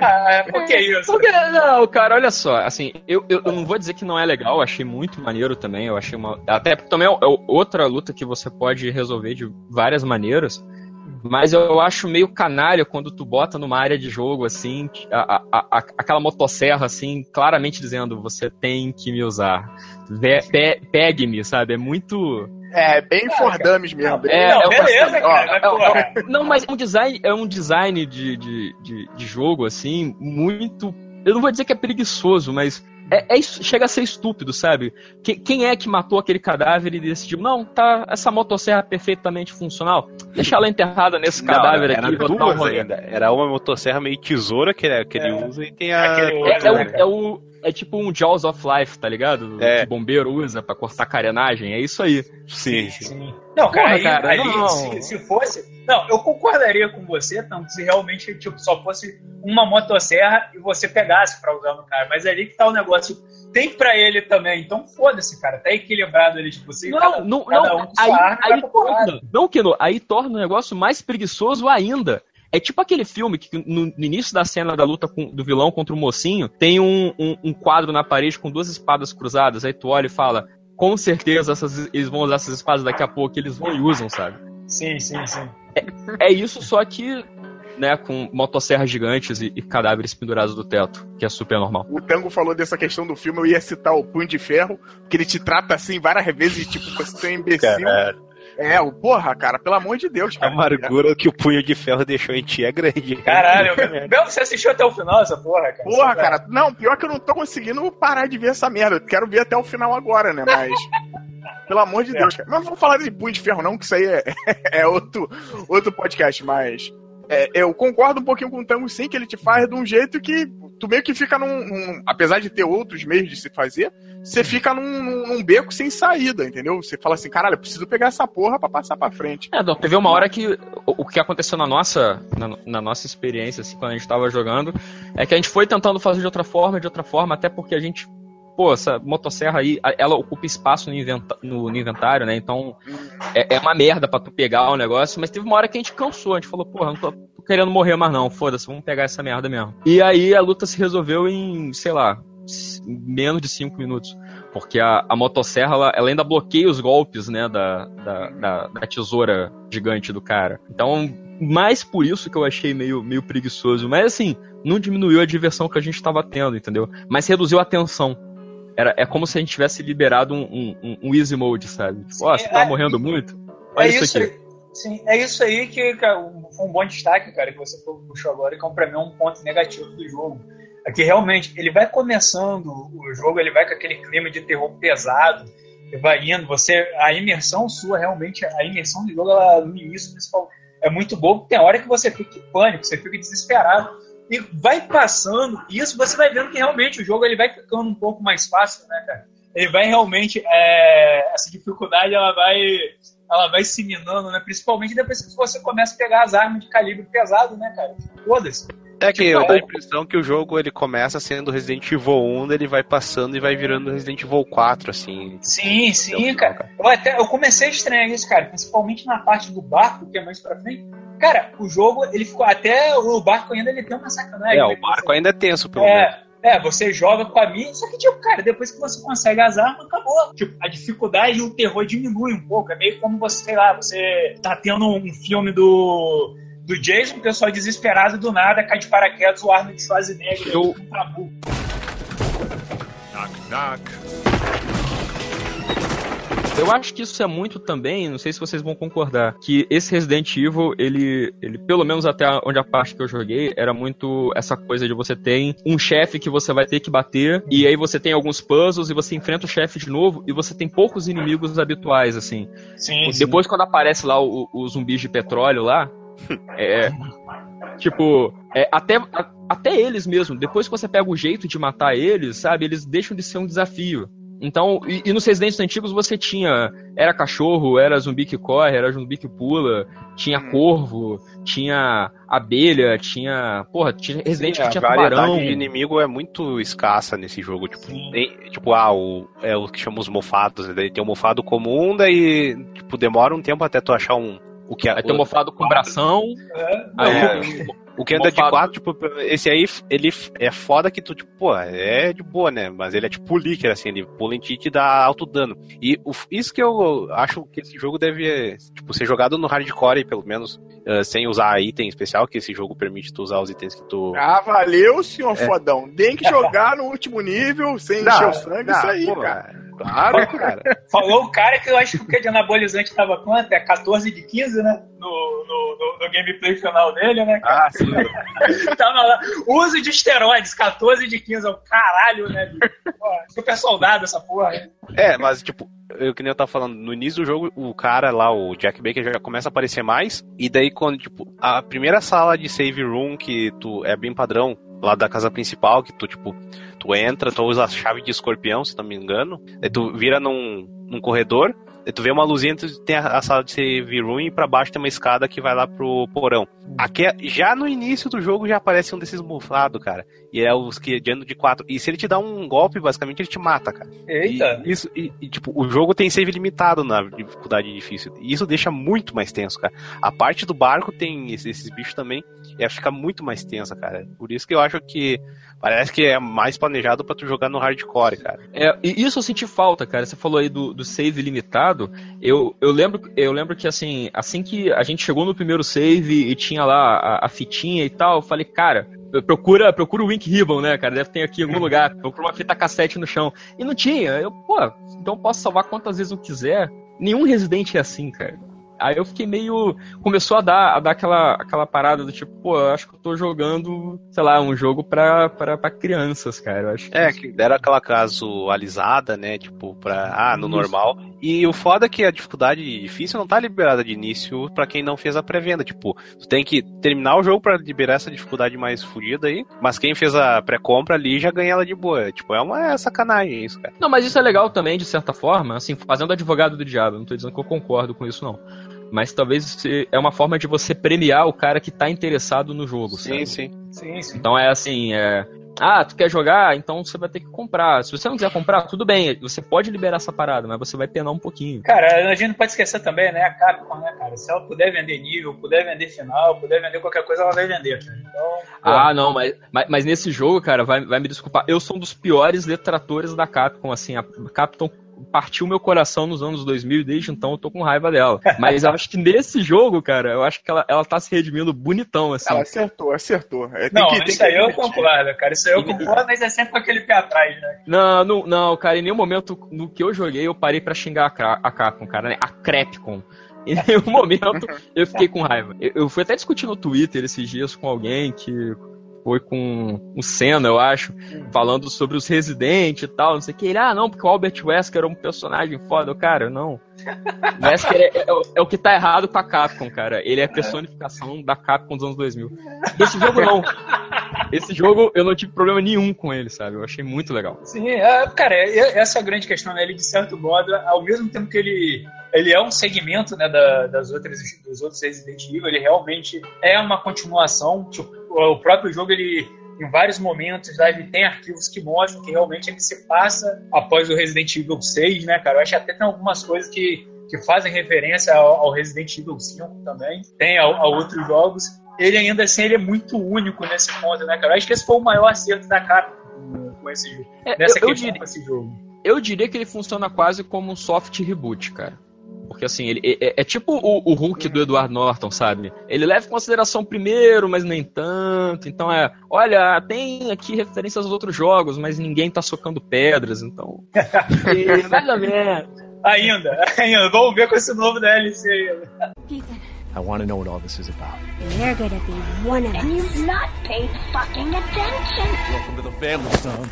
Ah, por que isso? Porque, não, cara, olha só, assim, eu, eu, eu não vou dizer que não é legal, achei muito maneiro também, eu achei uma. Até porque também é, é outra luta que você pode resolver de várias maneiras. Mas eu acho meio canalha quando tu bota numa área de jogo, assim, a- a- a- aquela motosserra, assim, claramente dizendo, você tem que me usar. Pe- Pegue-me, sabe? É muito. É, bem For Dummies mesmo. É, não, é beleza, ó, cara, mas, É, porra. é, não, mas é um design, é um design de, de, de, de jogo, assim, muito. Eu não vou dizer que é preguiçoso, mas é, é isso- chega a ser estúpido, sabe? Que- quem é que matou aquele cadáver e decidiu, não, tá essa motosserra perfeitamente funcional, deixa ela enterrada nesse Não, cadáver era aqui. e um duas ainda. Era uma motosserra meio tesoura que, ele- que ele É. usa e tem a. Aquele É, é, o, né, é o- é tipo um Jaws of Life, tá ligado? É. Que o bombeiro usa pra cortar carenagem, é isso aí. Sim, sim. Sim. Não, cara, Porra, aí, cara, ali, não. Se, se fosse. Não, eu concordaria com você, tanto se realmente tipo, só fosse uma motosserra e você pegasse pra usar no cara. Mas é ali que tá o negócio. Tem pra ele também, então foda-se, cara. Tá equilibrado ali, tipo, você. cada- Não, não, cada não. um aí, sua arma vai aí torna, não, Kino, aí torna o negócio mais preguiçoso ainda. É tipo aquele filme que no, no início da cena da luta com- do vilão contra o mocinho, tem um, um- um quadro na parede com duas espadas cruzadas. Aí tu olha e fala: com certeza essas- eles vão usar essas espadas daqui a pouco, eles vão e usam, sabe? Sim, sim, sim. É isso, só que, né, com motosserras gigantes e, e cadáveres pendurados do teto, que é super normal. O Tango falou dessa questão do filme, eu ia citar o Punho de Ferro, que ele te trata assim várias vezes, tipo, você é um imbecil. É, o porra, cara, pelo amor de Deus, a cara. amargura que o punho de ferro deixou em ti é grande. Caralho, Bel, você assistiu até o final essa porra, cara? Porra, cara, não, pior que eu não tô conseguindo parar de ver essa merda. Eu quero ver até o final agora, né? Mas. Pelo amor de Deus, cara. Mas não vamos falar de punho de ferro, não, que isso aí é, é outro, outro podcast, mas. é, eu concordo um pouquinho com o Tango, sim, que ele te faz de um jeito que tu meio que fica num. num- apesar de ter outros meios de se fazer, você fica num, num- num beco sem saída, entendeu? Você fala assim, caralho, eu preciso pegar essa porra pra passar pra frente. É, Dom, teve uma hora que o, o que aconteceu na nossa, na, na nossa experiência, assim, quando a gente tava jogando, é que a gente foi tentando fazer de outra forma, de outra forma, até porque a gente, pô, essa motosserra aí, ela ocupa espaço no, inventa- no- no inventário, né? Então é, é uma merda pra tu pegar o negócio, mas teve uma hora que a gente cansou, a gente falou, porra, não tô querendo morrer mais não, foda-se, vamos pegar essa merda mesmo. E aí a luta se resolveu em, sei lá, menos de 5 minutos. Porque a, a motosserra, ela, ela ainda bloqueia os golpes, né, da, da, da, da tesoura gigante do cara. Então, mais por isso que eu achei meio, meio preguiçoso. Mas assim, não diminuiu a diversão que a gente tava tendo, entendeu? Mas reduziu a tensão. Era, é como se a gente tivesse liberado um, um, um- easy mode, sabe? Tipo, ó, você tá é- morrendo muito? Olha É isso, isso, aqui. Sim, é isso aí que um- foi um bom destaque, cara, que você puxou agora, que é pra mim é um ponto negativo do jogo. É que realmente ele vai começando o jogo, ele vai com aquele clima de terror pesado, vai indo, você, a imersão sua realmente, a imersão do jogo, ela, no início principal, é muito bom, tem hora que você fica em pânico, você fica desesperado. E vai passando, isso você vai vendo que realmente o jogo ele vai ficando um pouco mais fácil, né, cara? Ele vai realmente. é, essa dificuldade ela vai, ela vai se minando, né? Principalmente depois que você começa a pegar as armas de calibre pesado, né, cara? Foda-se. É que Tipo, eu dou a é- impressão que o jogo ele começa sendo Resident Evil 1, daí ele vai passando e vai virando Resident Evil 4, assim. Sim, sim, cara. Eu, até, eu comecei a estranhar isso, cara, principalmente na parte do barco, que é mais pra frente. Cara, o jogo, ele ficou. Até o barco ainda ele tem uma sacanagem. É, né? o barco ainda é tenso, pelo menos. É, você joga com a minha, só que, tipo, cara, depois que você consegue as armas, acabou. Tipo, a dificuldade e o terror diminui um pouco. É meio como você, sei lá, você tá tendo um filme do. Do Jason, o pessoal desesperado do nada cai de paraquedas o Arnold Schwarzenegger. Eu- um tabu. Knock, knock. Eu acho que isso é muito também, não sei se vocês vão concordar, que esse Resident Evil, ele, ele pelo menos até onde a parte que eu joguei, era muito essa coisa de você tem um chefe que você vai ter que bater, e aí você tem alguns puzzles e você enfrenta o chefe de novo, e você tem poucos inimigos habituais, assim. Sim, sim. Depois, quando aparece lá o, o zumbis de petróleo lá, é. Tipo, é, até, a- até eles mesmo, depois que você pega o jeito de matar eles, sabe, eles deixam de ser um desafio. Então, e, e nos Residentes antigos você tinha. Era cachorro, era zumbi que corre, era zumbi que pula, tinha corvo, tinha abelha, tinha. Porra, tinha Resident que a tinha variedade tubarão. de inimigo é muito escassa nesse jogo. Tipo, tem- tipo ah, o, é o que chama os mofados. né? Daí tem o mofado comum, daí tipo, demora um tempo até tu achar um. O que é, Aí tem um mofado com bração. É, Aí, É. O que anda de quatro, tipo, esse aí, ele é foda que tu, tipo, pô, é de boa, né? Mas ele é tipo o Licker, assim, ele pula em ti e te dá alto dano. E o- isso que eu acho que esse jogo deve, tipo, ser jogado no hardcore, pelo menos, eh, sem usar item especial, que esse jogo permite tu usar os itens que tu... Ah, valeu, senhor fodão. Tem que jogar no último nível, sem Não, encher o sangue, não, isso aí, pô, cara. Claro, cara. Falou o cara que eu acho que o que de anabolizante tava quanto? É 14 de 15, né? No, no, no, no gameplay final dele, né? cara? Ah, sim. Tava lá. Uso de esteroides, 14 de 15. É o caralho, né? super soldado essa porra. né? É, mas tipo, eu que nem eu tava falando, no início do jogo, o cara lá, o Jack Baker, já começa a aparecer mais. E daí, quando, tipo, a primeira sala de save room que tu é bem padrão, lá da casa principal, que tu, tipo, tu entra, tu usa a chave de escorpião, se não me engano. Daí tu vira num, num corredor. Tu vê uma luzinha, tu tem a, a sala de save room e pra baixo tem uma escada que vai lá pro porão. Aqui, é- já no início do jogo já aparece um desses bufados, cara. E é os que de ano de quatro. E se ele te dá um golpe, basicamente ele te mata, cara. Eita. E, isso, e, e, tipo, o jogo tem save limitado na dificuldade difícil. E isso deixa muito mais tenso, cara. A parte do barco tem esses, esses bichos também. E fica muito mais tensa, cara. Por isso que eu acho que parece que é mais planejado pra tu jogar no hardcore, cara. É, e isso eu senti falta, cara. Você falou aí do, do save limitado. Eu, eu, lembro, eu lembro que assim, assim que a gente chegou no primeiro save e tinha lá a, a fitinha e tal, eu falei, cara, procura, procura o Wink Ribbon, né, cara? Deve ter aqui em algum lugar. Procura uma fita cassete no chão. E não tinha. Eu, pô, então posso salvar quantas vezes eu quiser. Nenhum Resident é assim, cara. Aí eu fiquei meio. Começou a dar, a dar aquela, aquela parada do tipo, pô, eu acho que eu tô jogando, sei lá, um jogo pra, pra, pra crianças, cara. Eu acho É, que deram aquela casualizada, né? Tipo, pra. Ah, no Isso. normal. E o foda é que a dificuldade difícil não tá liberada de início pra quem não fez a pré-venda. Tipo, tu tem que terminar o jogo pra liberar essa dificuldade mais fodida aí. Mas quem fez a pré-compra ali já ganha ela de boa. Tipo, é uma sacanagem isso, cara. Não, mas isso é legal também, de certa forma, assim, fazendo advogado do diabo. Não tô dizendo que eu concordo com isso, não. Mas talvez é uma forma de você premiar o cara que tá interessado no jogo, sabe? sim. Sim, sim. Então é assim, é. Ah, tu quer jogar? Então você vai ter que comprar. Se você não quiser comprar, tudo bem. Você pode liberar essa parada, mas você vai penar um pouquinho. Cara, a gente não pode esquecer também, né? A Capcom, né, cara? Se ela puder vender nível, puder vender final, puder vender qualquer coisa, ela vai vender, cara. Então, Ah, não, mas, mas, mas nesse jogo, cara, vai, vai me desculpar. Eu sou um dos piores detratores da Capcom, assim. A Capcom partiu meu coração nos anos 2000 e desde então eu tô com raiva dela. Mas eu acho que nesse jogo, cara, eu acho que ela, ela tá se redimindo bonitão, assim. Ela acertou, acertou. É, tem não, que, tem isso que aí eu concordo, cara. Isso aí eu concordo, mas é sempre com aquele pé atrás, né? Não, não, não, cara, em nenhum momento no que eu joguei eu parei pra xingar a, a Capcom, cara, né? A Crepcom. Em nenhum momento eu fiquei com raiva. Eu, eu fui até discutir no Twitter esses dias com alguém que foi com o Senna, eu acho, falando sobre os residentes e tal, não sei o que. Ele, ah, não, porque o Albert Wesker era um personagem foda. Eu, cara, não. Wesker é, é, é o que tá errado com a Capcom, cara. Ele é a personificação da Capcom dos anos 2000. Esse jogo não. Esse jogo eu não tive problema nenhum com ele, sabe? Eu achei muito legal. Sim, é, cara, é- essa é a grande questão, né? Ele, de certo modo, ao mesmo tempo que ele, ele é um segmento né, da- das outras, dos outros Resident Evil, ele realmente é uma continuação. Tipo, o próprio jogo, ele, em vários momentos, lá, ele tem arquivos que mostram que realmente ele se passa após o Resident Evil 6, né, cara? Eu acho que até tem algumas coisas que, que fazem referência ao, ao Resident Evil 5 também, tem a, a outros jogos. Ele ainda assim ele é muito único nesse ponto, né, cara? Eu acho que esse foi o maior acerto da Capcom com- esse jogo. É, Nessa eu- eu questão diria- com esse jogo. Eu diria que ele funciona quase como um soft reboot, cara. Porque assim, ele é, é- é tipo o, o Hulk do Edward Norton, sabe? Ele leva em consideração primeiro, mas nem tanto. Então é, olha, tem aqui referências aos outros jogos, mas ninguém tá socando pedras, então. E, mais ou menos. Ainda, ainda. Vamos ver com esse novo DLC ainda. Ethan, I want to know what all this is about. you're gonna be one of And us. you've not paid fucking attention. Welcome to the family, son.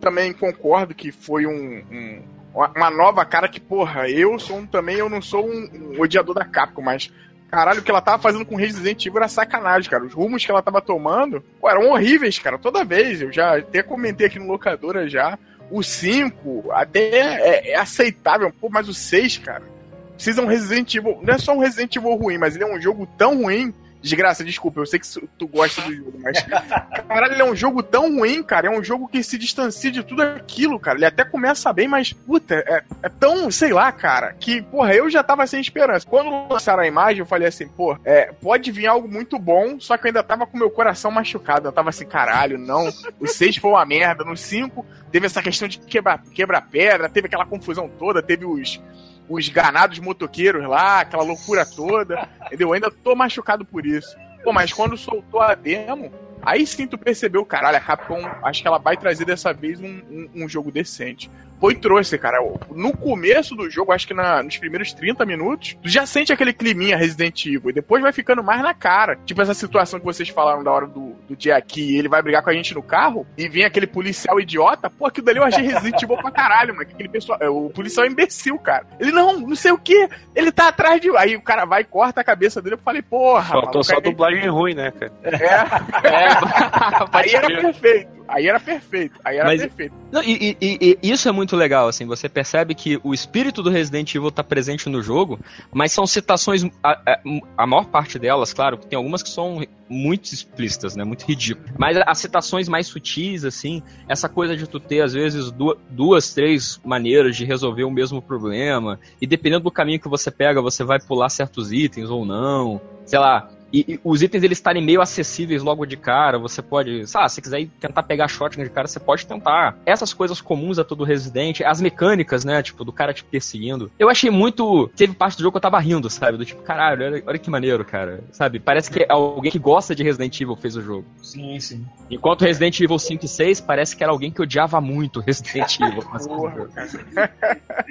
Também concordo que foi um, um- uma- nova cara que, porra, eu sou um, também, eu não sou um, um odiador da Capcom, mas caralho, o que ela tava fazendo com Resident Evil era sacanagem, cara. Os rumos que ela tava tomando, pô, eram horríveis, cara, toda vez. Eu já até comentei aqui no locadora já. O 5 até é, é aceitável, pô, mas o 6, cara, precisa um Resident Evil. Não é só um Resident Evil ruim, mas ele é um jogo tão ruim. Desgraça, desculpa, eu sei que tu gosta do jogo, mas. Caralho, ele é um jogo tão ruim, cara. É um jogo que se distancia de tudo aquilo, cara. Ele até começa bem, mas, puta, é, é tão, sei lá, cara, que, porra, eu já tava sem esperança. Quando lançaram a imagem, eu falei assim, pô, é, pode vir algo muito bom, só que eu ainda tava com meu coração machucado. Eu tava assim, caralho, não. O 6 foi uma merda. No 5, teve essa questão de quebrar quebra pedra, teve aquela confusão toda, teve os os ganados motoqueiros lá, aquela loucura toda, entendeu? Eu ainda tô machucado por isso. Pô, mas quando soltou a demo, aí sim tu percebeu, caralho, a Capcom, acho que ela vai trazer dessa vez um, um, um jogo decente. Foi e trouxe, cara. No começo do jogo, acho que na- nos primeiros 30 minutos, tu já sente aquele climinha Resident Evil. E depois vai ficando mais na cara. Tipo essa situação que vocês falaram da hora do, do dia aqui, ele vai brigar com a gente no carro e vem aquele policial idiota. Pô, aquilo dali eu achei Resident Evil pra caralho, mano. Aquele pessoal, é, o policial é imbecil, cara. Ele não, não sei o que. Ele tá atrás de. Aí o cara vai e corta a cabeça dele. Eu falei, porra. Faltou só dublagem ruim, né, cara? É, aí era perfeito. Aí era perfeito. Aí era Mas- perfeito. Não, e- e- e isso é muito legal, assim, você percebe que o espírito do Resident Evil tá presente no jogo, mas são citações, a, a- maior parte delas, claro, tem algumas que são muito explícitas, né, muito ridículas, mas as citações mais sutis, assim, essa coisa de tu ter, às vezes, du- duas, três maneiras de resolver o mesmo problema, e dependendo do caminho que você pega, você vai pular certos itens ou não, sei lá, e, e os itens eles estarem meio acessíveis logo de cara, você pode, sabe, se quiser tentar pegar shotgun de cara, você pode tentar. Essas coisas comuns a todo Resident, as mecânicas, né, tipo, do cara te perseguindo. Eu achei muito, teve parte do jogo que eu tava rindo, sabe, do tipo, caralho, olha, olha que maneiro, cara. Sabe, parece que alguém que gosta de Resident Evil fez o jogo. Sim, sim. Enquanto Resident Evil 5 e 6 parece que era alguém que odiava muito Resident Evil. Porra, cara.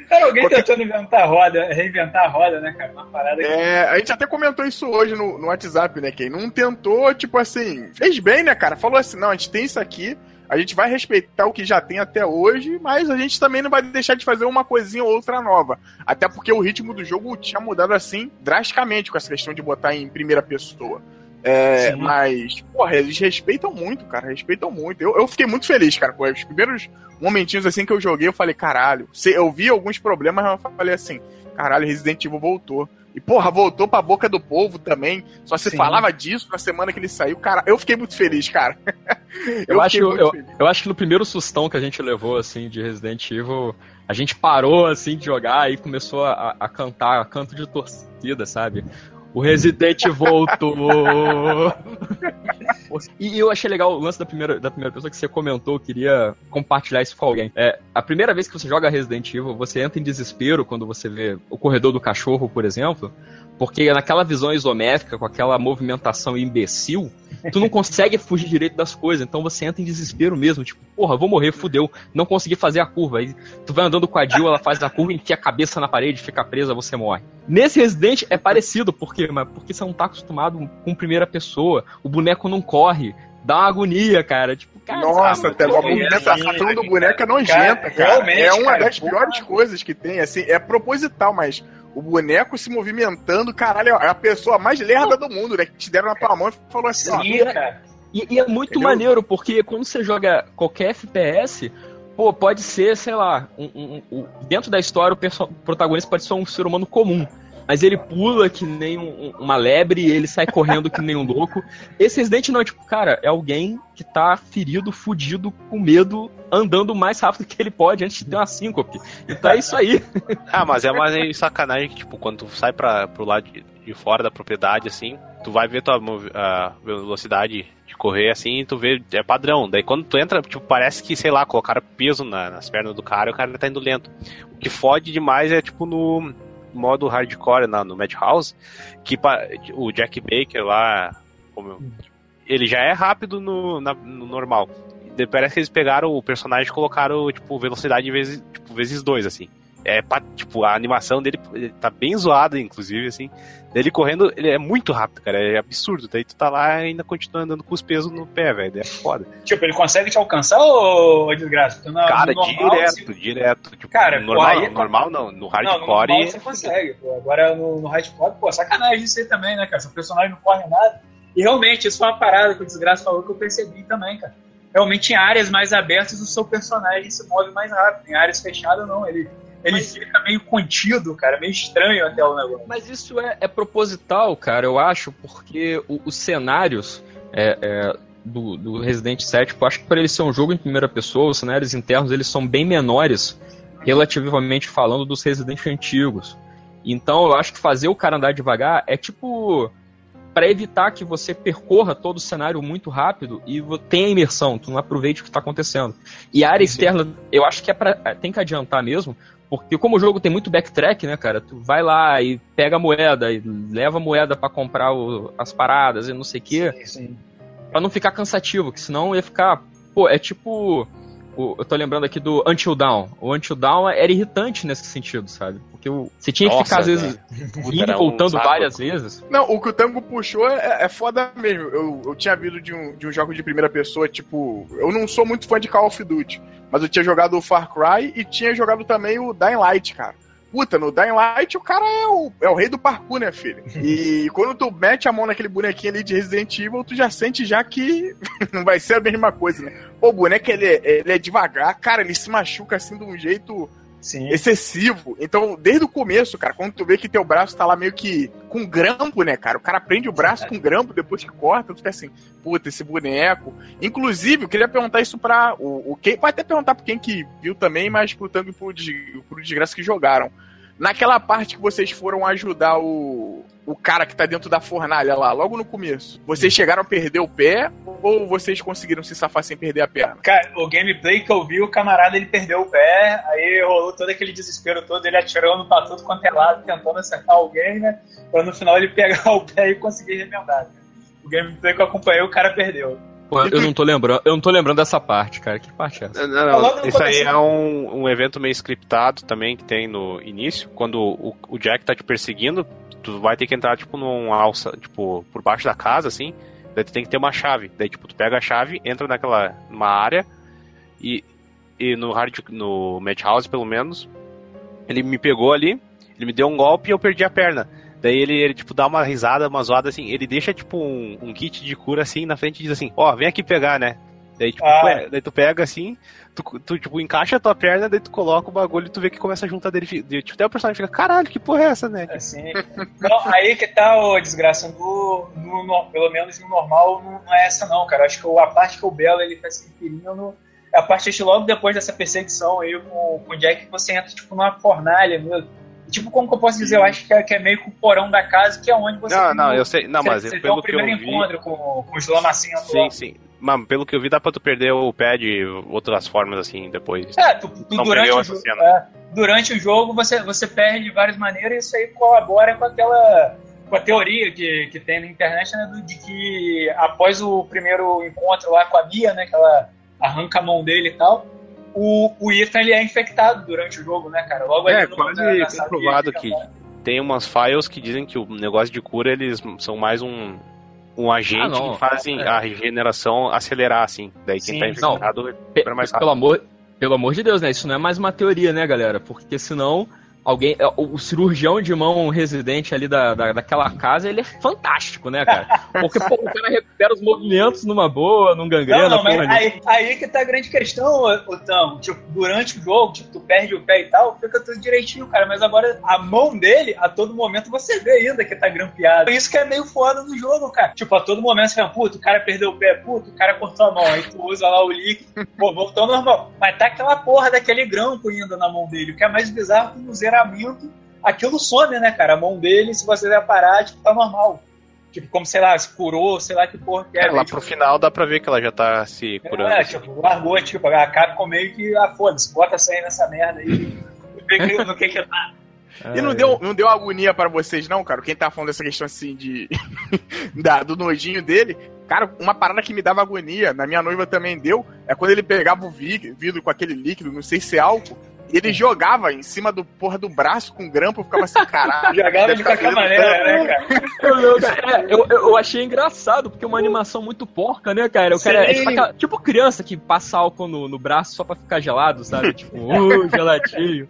Cara, alguém Qualquer- tentando inventar a roda, reinventar a roda, né, cara? Uma parada que. É, a gente até comentou isso hoje no, no WhatsApp, né? Quem não tentou, tipo assim, fez bem, né, cara? Falou assim: não, a gente tem isso aqui, a gente vai respeitar o que já tem até hoje, mas a gente também não vai deixar de fazer uma coisinha ou outra nova. Até porque o ritmo do jogo tinha mudado assim drasticamente com essa questão de botar em primeira pessoa. É, Sim. mas, porra, eles respeitam muito, cara, respeitam muito. Eu, eu fiquei muito feliz, cara, com os primeiros momentinhos assim que eu joguei, eu falei, caralho. Eu vi alguns problemas, mas eu falei assim, caralho, Resident Evil voltou. E, porra, voltou pra boca do povo também. Só se Sim. falava disso na semana que ele saiu. Cara, eu fiquei muito feliz, cara. Eu, acho, fiquei muito eu, feliz. eu acho que no primeiro sustão que a gente levou, assim, de Resident Evil, a gente parou, assim, de jogar e começou a, a cantar, a canto de torcida, sabe? O Resident voltou! e eu achei legal o lance da primeira, da primeira pessoa que você comentou, queria compartilhar isso com alguém. É, a primeira vez que você joga Resident Evil, você entra em desespero quando você vê o corredor do cachorro, por exemplo, porque naquela visão isométrica, com aquela movimentação imbecil, tu não consegue fugir direito das coisas, então você entra em desespero mesmo, tipo, porra, vou morrer, fudeu, não consegui fazer a curva. Aí tu vai andando com a Jill, ela faz a curva, enfia a cabeça na parede, fica presa, você morre. Nesse Resident é parecido, por quê? Mas porque você não tá acostumado com primeira pessoa, o boneco não corre, dá uma agonia, cara. Tipo, cara, Nossa, sabe, até a movimentação do boneco é nojenta, Cara, cara. realmente, É uma cara, das piores coisas que tem, assim, é proposital, mas o boneco se movimentando, caralho, é a pessoa mais lerda do mundo, né? Que te deram na tua mão e falou assim, ó. E, e é muito Entendeu? maneiro, porque quando você joga qualquer FPS, pô, pode ser, sei lá, um- um- um- dentro da história o protagonista pode ser um ser humano comum. Mas ele pula que nem um- um- uma lebre, ele sai correndo que nem um louco. Esse Resident não é tipo, cara, é alguém que tá ferido, fudido, com medo, andando mais rápido que ele pode antes de ter uma síncope. Então é isso aí. Ah, mas é uma sacanagem que, tipo, quando tu sai pra, pro lado de, de fora da propriedade, assim, tu vai ver tua a velocidade de correr, assim, e tu vê, é padrão. Daí quando tu entra, tipo, parece que, sei lá, colocaram peso na- nas pernas do cara e o cara tá indo lento. O que fode demais é, tipo, no modo hardcore, na, no Madhouse, que o Jack Baker lá, como eu- ele já é rápido no, na- no normal. Parece que eles pegaram o personagem e colocaram, tipo, velocidade vezes, tipo, vezes dois, assim. É, tipo, a animação dele ele tá bem zoada, inclusive, assim. Ele correndo, ele é muito rápido, cara. É absurdo. Daí tu tá lá e ainda continua andando com os pesos no pé, velho. É foda. Tipo, ele consegue te alcançar ou desgraça? Na- Cara, no normal, direto, assim, direto. Tipo, Cara, normal, aí- normal não. No Não, no hardcore. normal você consegue, pô. Agora no, no hardcore, pô, sacanagem isso aí também, né, cara? Seu personagem não corre nada. E realmente, isso foi uma parada que o Desgraça falou que eu percebi também, cara. Realmente, em áreas mais abertas, o seu personagem se move mais rápido. Em áreas fechadas, não. Ele, ele fica meio contido, cara. Meio estranho até o negócio. Mas isso é, é proposital, cara, eu acho, porque o- os cenários é, é, do, do Resident 7, tipo, eu acho que para ele ser um jogo em primeira pessoa, os cenários internos eles são bem menores, relativamente falando dos Resident antigos. Então eu acho que fazer o cara andar devagar é tipo para evitar que você percorra todo o cenário muito rápido e tenha imersão, tu não aproveite o que está acontecendo. E a área externa, eu acho que é pra, tem que adiantar mesmo, porque como o jogo tem muito backtrack, né, cara? Tu vai lá e pega a moeda e leva a moeda pra comprar o- as paradas e não sei o quê, pra não ficar cansativo, que senão ia ficar, pô, é tipo o- eu tô lembrando aqui do Until Dawn. O Until Dawn era irritante nesse sentido, sabe? Porque o- você tinha que ficar, às vezes, Puta, indo e um voltando saco. várias vezes. Não, o que o Tango puxou é, é foda mesmo. Eu, eu tinha visto de um, de um jogo de primeira pessoa, tipo. Eu não sou muito fã de Call of Duty, mas eu tinha jogado o Far Cry e tinha jogado também o Dying Light, cara. Puta, no Dying Light o cara é o, é o rei do parkour, né, filho? E quando tu mete a mão naquele bonequinho ali de Resident Evil, tu já sente já que não vai ser a mesma coisa, né? Pô, o boneco ele, é- ele é devagar, cara, ele se machuca assim de um jeito Sim. excessivo. Então, desde o começo, cara, quando tu vê que teu braço tá lá meio que com grampo, né, cara? O cara prende o braço com grampo, depois que corta, tu fica assim, puta, esse boneco. Inclusive, eu queria perguntar isso pra. O, o quem, pode até perguntar pra quem que viu também, mas pro Tango e pro, pro Desgraça que jogaram. Naquela parte que vocês foram ajudar o, o cara que tá dentro da fornalha lá, logo no começo, vocês chegaram a perder o pé ou vocês conseguiram se safar sem perder a perna? Cara, o gameplay que eu vi, o camarada ele perdeu o pé, aí rolou todo aquele desespero todo, ele atirando pra tudo quanto é lado, tentando acertar alguém, né? Pra no final ele pegar o pé e conseguir remendar. né? O gameplay que eu acompanhei, o cara perdeu. Pô, eu não tô lembrando, eu não tô lembrando dessa parte, cara. Que parte é essa? Não, não, isso aí é um, um evento meio scriptado também que tem no início. Quando o, o Jack tá te perseguindo, tu vai ter que entrar, tipo, num alça, tipo, por baixo da casa, assim. Daí tu tem que ter uma chave. Daí, tipo, tu pega a chave, entra naquela numa área e, e no hard no Madhouse, pelo menos, ele me pegou ali, ele me deu um golpe e eu perdi a perna. Daí ele, ele, tipo, dá uma risada, uma zoada assim. Ele deixa, tipo, um, um kit de cura assim na frente e diz assim: Ó, vem aqui pegar, né? Daí, tipo, Ah. daí tu pega assim, tu, tu, tipo, encaixa a tua perna, daí tu coloca o bagulho e tu vê que começa a juntar dele. Tipo, até o personagem fica: caralho, que porra é essa, né? Assim. Não, aí que tá, ô desgraça, no, no- no- pelo menos no normal não, não é essa não, cara. Acho que a parte que o Belo ele tá se referindo é a parte que logo depois dessa perseguição aí com, com o Jack que você entra tipo numa fornalha mesmo. Tipo, como que eu posso dizer? Eu acho que é, que é meio que o porão da casa, que é onde você. Não, não, eu sei. Não, você, mas você tem pelo o que eu primeiro vi. encontro com, com os lamacinhos Sim, sim. Mas pelo que eu vi, dá pra tu perder o pé de outras formas assim depois. É, tu, tu durante, o jogo, cena. é, durante o jogo você, você perde de várias maneiras e isso aí colabora com aquela com a teoria que, que tem na internet né, de que após o primeiro encontro lá com a Mia, né, que ela arranca a mão dele e tal, o, o Ethan ele é infectado durante o jogo, né, cara? Logo É, no- quase na- na salinha comprovado que tá- tem umas files que dizem que o negócio de cura eles são mais um um agente Ah, não. que fazem É. a regeneração acelerar, assim. Daí quem Sim, tá não. infectado Pe- é mais pelo rápido. amor, pelo amor de Deus, né? Isso não é mais uma teoria, né, galera? Porque senão alguém, é, o o cirurgião de mão residente ali da, da, daquela casa, ele é fantástico, né, cara? Porque pô, o cara recupera os movimentos numa boa, num gangrena. Não, não, mas né? aí, aí que tá a grande questão, Otão. Tipo, durante o jogo, tipo, tu perde o pé e tal, fica tudo direitinho, cara. Mas agora a mão dele, a todo momento, você vê ainda que tá grampeado. Isso que é meio foda no jogo, cara. Tipo, a todo momento você fala, puto, o cara perdeu o pé, puto, o cara cortou a mão. Aí tu usa lá o líquido, pô, voltou normal. Mas tá aquela porra daquele grampo ainda na mão dele. O que é mais bizarro que no zeramento, aquilo some, né, cara? A mão dele, se você der parar, tipo, tá normal. Tipo, como, sei lá, se curou, sei lá que porra que é. É, lá tipo, pro final dá pra ver que ela já tá se curando. é, tipo, largou, tipo, a Capcom meio que, ah, foda-se, bota essa aí nessa merda aí. Vê no que que tá. E não deu, não deu agonia pra vocês, não, cara? Quem tá falando dessa questão assim de. da- do nojinho dele. Cara, uma parada que me dava agonia, na minha noiva também deu, é quando ele pegava o vi- vidro com aquele líquido, não sei se é álcool, e ele jogava em cima do porra do braço com grampo, ficava assim, caralho. Jogava de qualquer maneira, né, cara? Eu, eu, é, eu, eu- eu achei engraçado, porque é uma animação muito porca, né, cara? O cara é tipo, aquela- tipo criança que passa álcool no, no braço só pra ficar gelado, sabe? Tipo, uh, geladinho.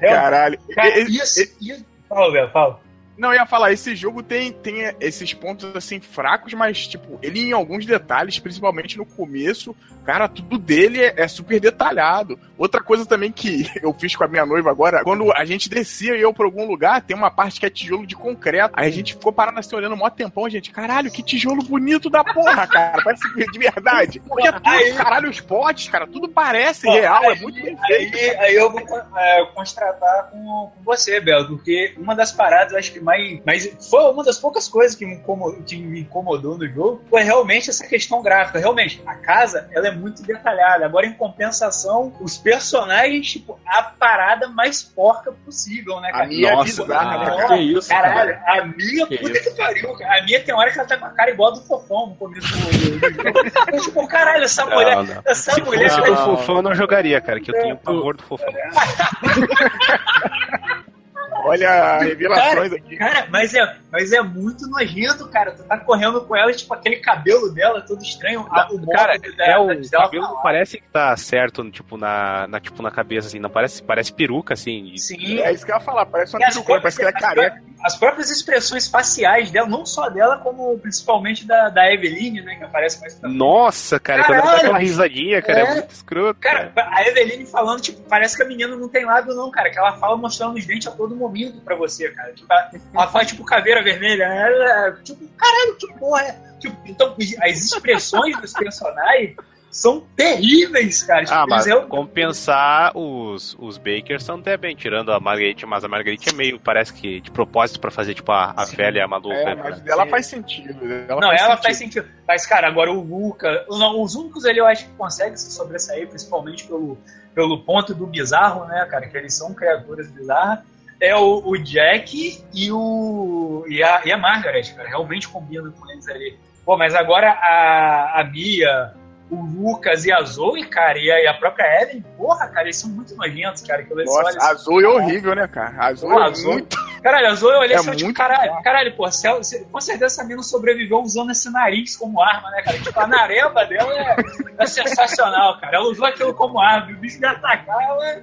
Caralho. Cara, E- e- isso, isso... Fala, Bel, fala. Não, eu ia falar, esse jogo tem, tem esses pontos assim fracos, mas tipo, ele em alguns detalhes, principalmente no começo, cara, tudo dele é, é super detalhado. Outra coisa também que eu fiz com a minha noiva agora, quando a gente descia e eu pra algum lugar, tem uma parte que é tijolo de concreto. Aí a gente ficou parando assim olhando mó tempão, gente, caralho, que tijolo bonito da porra, cara. Parece de verdade. Porque é tudo, Aí- caralho, os potes, cara, tudo parece Pô, real, é aí- muito bem feito. Aí, aí eu vou é, contratar com, com você, Bel, porque uma das paradas, acho que mais, mais. Foi uma das poucas coisas que me, incomodou, que me incomodou no jogo, foi realmente essa questão gráfica. Realmente, a casa, ela é muito detalhada. Agora, em compensação, os personagens, tipo, a parada mais porca possível, né, cara? A minha é Nossa, né, ah, cara? que isso, Caralho, cara. a minha, Que puta que pariu, cara. A minha tem hora que ela tá com a cara igual a do fofão no começo do, do jogo. Tipo, caralho, essa Não, mulher. não. Essa Se mulher. fosse tá- do fofão, eu não jogaria, cara, que eu tenho pavor do fofão. Olha revelações aqui. Cara, mas é, mas é muito nojento, cara. Tu tá correndo com ela, tipo, aquele cabelo dela todo estranho. a- o Cara, modo é o dela cabelo não falar. parece que tá certo, tipo, na, na, tipo, na cabeça, assim, não parece, parece peruca, assim. Sim. É isso que eu ia falar, parece E uma as perucona, parece que ela é próprias- careca. As próprias expressões faciais dela, não só dela, como principalmente da, da Eveline, né? Que aparece mais pra Nossa, cara, quando ela dá Caralho. aquela risadinha, cara, é, É. muito escroto. Cara. Cara, a Eveline falando, tipo, parece que a menina não tem lábio, não, cara. Que ela fala mostrando os dentes a todo momento pra você, cara. Tipo, ela, ela faz, tipo, caveira vermelha. Ela, tipo, caralho, que porra é? Tipo, então, as expressões dos personagens são terríveis, cara. Tipo, Ah, mas eu- compensar os, os Bakers são até bem, tirando a Marguerite, mas a Marguerite é meio, parece que de propósito pra fazer, tipo, a, a velha maluca. É, né? mas dela faz sentido. Ela não, faz ela sentido. faz sentido. Mas, cara, agora o Luca. Não, os únicos ali eu acho que conseguem se sobressair, principalmente pelo, pelo ponto do bizarro, né, cara? Que eles são criaturas bizarras. É o, o Jack e o. E a, e a Margaret, cara. Realmente combinam com eles ali. Pô, mas agora a, a Mia, o Lucas e a Zoe, cara, e a, e a própria Evelyn, porra, cara, eles são muito nojentos, cara. Que Nossa, olho a assim, Zoe é horrível, né, cara? A Zoe é a Zoe- muito. Caralho, a Zoe eu olhei É falei, tipo, caralho, caralho, pô, se com certeza essa mina sobreviveu usando esse nariz como arma, né, cara? Tipo, a nareba dela é, é sensacional, cara. Ela usou aquilo como arma, o bicho ia atacar, ela.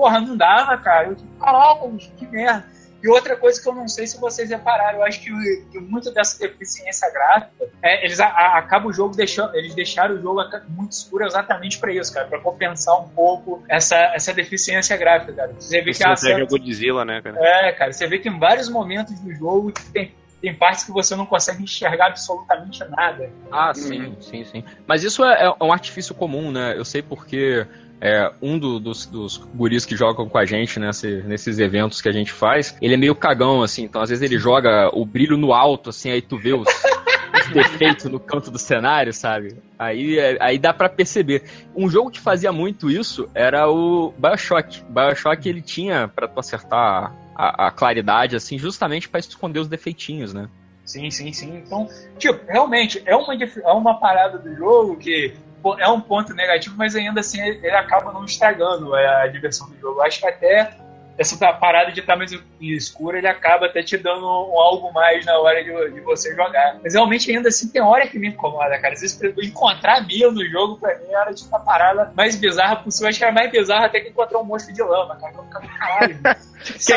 Porra, não dava, cara. Eu, tipo, caraca, que merda. E outra coisa que eu não sei se vocês repararam, eu acho que, que muito dessa deficiência gráfica, é, eles a, a- acabam o jogo deixando, eles deixaram o jogo muito escuro exatamente pra isso, cara, pra compensar um pouco essa, essa deficiência gráfica, cara. Você vê que a Estratégia cena- Godzilla, né, cara? é, cara, você vê que em vários momentos do jogo tem, tem partes que você não consegue enxergar absolutamente nada. Ah, sim, sim, sim. Mas isso é, é um artifício comum, né? Eu sei porque é, um do- dos, dos guris que jogam com a gente nesse- nesses eventos que a gente faz, ele é meio cagão, assim. Então, às vezes, ele joga o brilho no alto, assim, aí tu vê os, os defeitos no canto do cenário, sabe? Aí, é- aí dá pra perceber. Um jogo que fazia muito isso era o Bioshock. Bioshock, ele tinha, pra tu acertar a, a claridade, assim, justamente pra esconder os defeitinhos, né? Sim, sim, sim. Então, tipo, realmente é uma, é uma parada do jogo que é um ponto negativo, mas ainda assim ele acaba não estragando a, a diversão do jogo. Acho que até essa parada de estar mais escuro, ele acaba até te dando um algo mais na hora de, de, você jogar. Mas realmente, ainda assim, tem hora que me incomoda, cara. Às vezes, encontrar a Mia no jogo, pra mim, era tipo a parada mais bizarra possível. Acho que era mais bizarra até que encontrar um monstro de lama, cara. Eu ficava, caralho.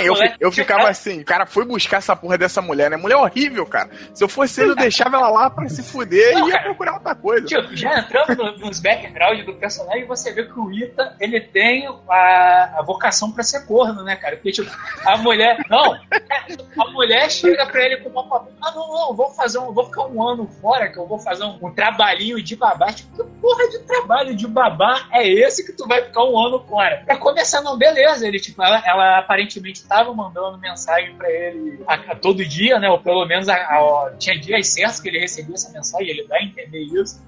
Eu, eu ficava assim, o cara foi buscar essa porra dessa mulher, né? Mulher horrível, cara. Se eu fosse ele, eu deixava ela lá pra se fuder não, e ia cara, procurar outra coisa. Tipo, já entrando no, nos background do personagem, você vê que o Ita, ele tem a, a vocação pra ser corno, né, cara? Porque, tipo, a mulher. Não, a mulher chega pra ele com uma papel. Ah, não, não, vou fazer um. Vou ficar um ano fora, que eu vou fazer um, um trabalhinho de babá. Tipo, que porra de trabalho de babá é esse que tu vai ficar um ano fora? Pra começar, não, beleza. Ele, tipo, ela, ela aparentemente estava mandando mensagem pra ele a, a, todo dia, né? Ou pelo menos a, a, tinha dias certos que ele recebia essa mensagem, ele dá a entender isso.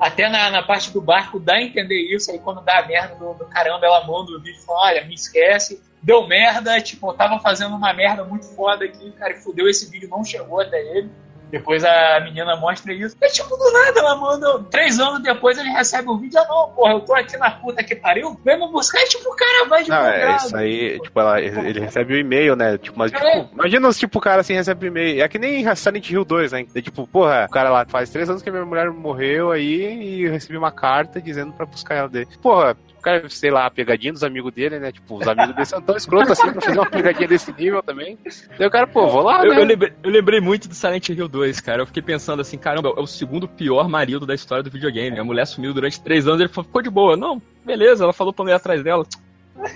Até na, na parte do barco dá a entender isso, aí quando dá a merda do, do caramba, ela manda o vídeo e fala, olha, me esquece, deu merda, tipo, eu tava fazendo uma merda muito foda aqui, cara, e fudeu, esse vídeo não chegou até ele. Depois a menina mostra isso. E tipo, do nada, ela manda. Três anos depois ele recebe o vídeo. Ah, não, porra, eu tô aqui na puta que pariu. Vem me buscar. E tipo, o cara vai de Não, é isso aí. Tipo, ela, ele recebe o e-mail, né? Tipo, mas, tipo, é. imagina se, tipo, o cara assim recebe o e-mail. É que nem Silent Hill 2, né? É, tipo, porra, o cara lá faz três anos que a minha mulher morreu aí e eu recebi uma carta dizendo pra buscar ela dele. Porra, cara, sei lá, a pegadinha dos amigos dele, né? Tipo, os amigos dele são tão escrotos assim pra fazer uma pegadinha desse nível também. Daí o cara, pô, vou lá, eu, né? Eu lembrei, eu lembrei, muito do Silent Hill 2, cara. Eu fiquei pensando assim, caramba, é o segundo pior marido da história do videogame. A mulher sumiu durante três anos, ele ficou de boa. Não, beleza, ela falou pra ir atrás dela.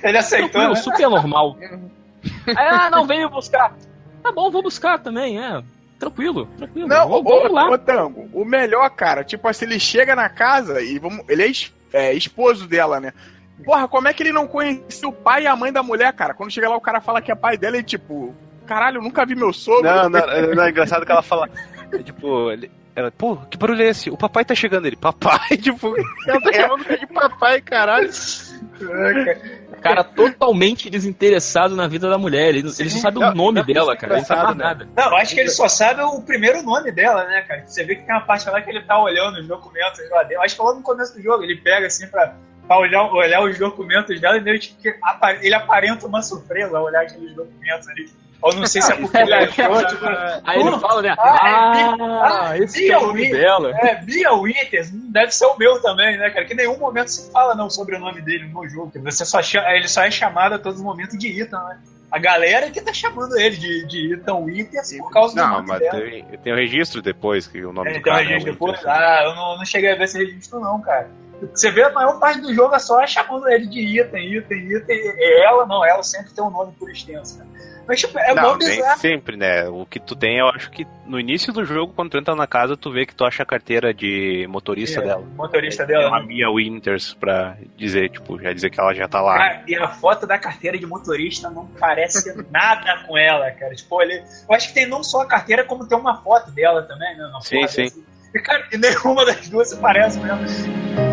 Ele aceitou, né? super normal. Aí, ah, não, vem me buscar. Tá bom, vou buscar também, é. Tranquilo, tranquilo. Não, vamos, vamos lá. Ô, Tango, o melhor, cara, tipo assim, ele chega na casa e vamos, ele é, é esposo dela, né? Porra, como é que ele não conhecia o pai e a mãe da mulher, cara? Quando chega lá, o cara fala que é pai dela e tipo, caralho, eu nunca vi meu sogro. Não, não, não é engraçado que ela fala. É, tipo, ele, ela, pô, que barulho é esse? O papai tá chegando ele. Papai, tipo, ela tá chamando de papai, caralho. Cara totalmente desinteressado na vida da mulher. Ele, ele só sabe o nome não, dela, cara. Ele não sabe né? nada. Não, eu acho que ele só sabe o primeiro nome dela, né, cara? Você vê que tem uma parte lá que ele tá olhando os documentos lá dentro. Acho que logo no começo do jogo ele pega assim pra pra olhar, olhar os documentos dela e tipo, ele aparenta uma surpresa ao olhar aqueles documentos ali. Eu não sei se é porque ele achou, tipo, Aí ele fala, né? Ah, ah, ah esse é o nome dela. É, Bia Winters, deve ser o meu também, né, cara? Que em nenhum momento se fala não sobre o nome dele no jogo. Você só chama, ele só é chamado a todo momento de Ethan, né? A galera que tá chamando ele de, de Ethan Winters por causa não, do nome mas dela. Tem, tem um registro depois que o nome é, do tem cara um registro é depois? Ah, eu não, não cheguei a ver esse registro não, cara. Você vê a maior parte do jogo é só chamando ele de item, item, item. E ela não, ela sempre tem um nome por extenso. Né? Mas tipo, é não, nem sempre, né? O que tu tem, eu acho que no início do jogo, quando tu entra na casa, tu vê que tu acha a carteira de motorista é, dela. Motorista é, dela. É uma né? Mia Winters pra dizer, tipo, já dizer que ela já tá lá. Cara, e a foto da carteira de motorista não parece nada com ela, cara. Tipo, ele, eu acho que tem não só a carteira, como tem uma foto dela também, né? sim, sim. Assim. E, cara, e nenhuma das duas se parece mesmo.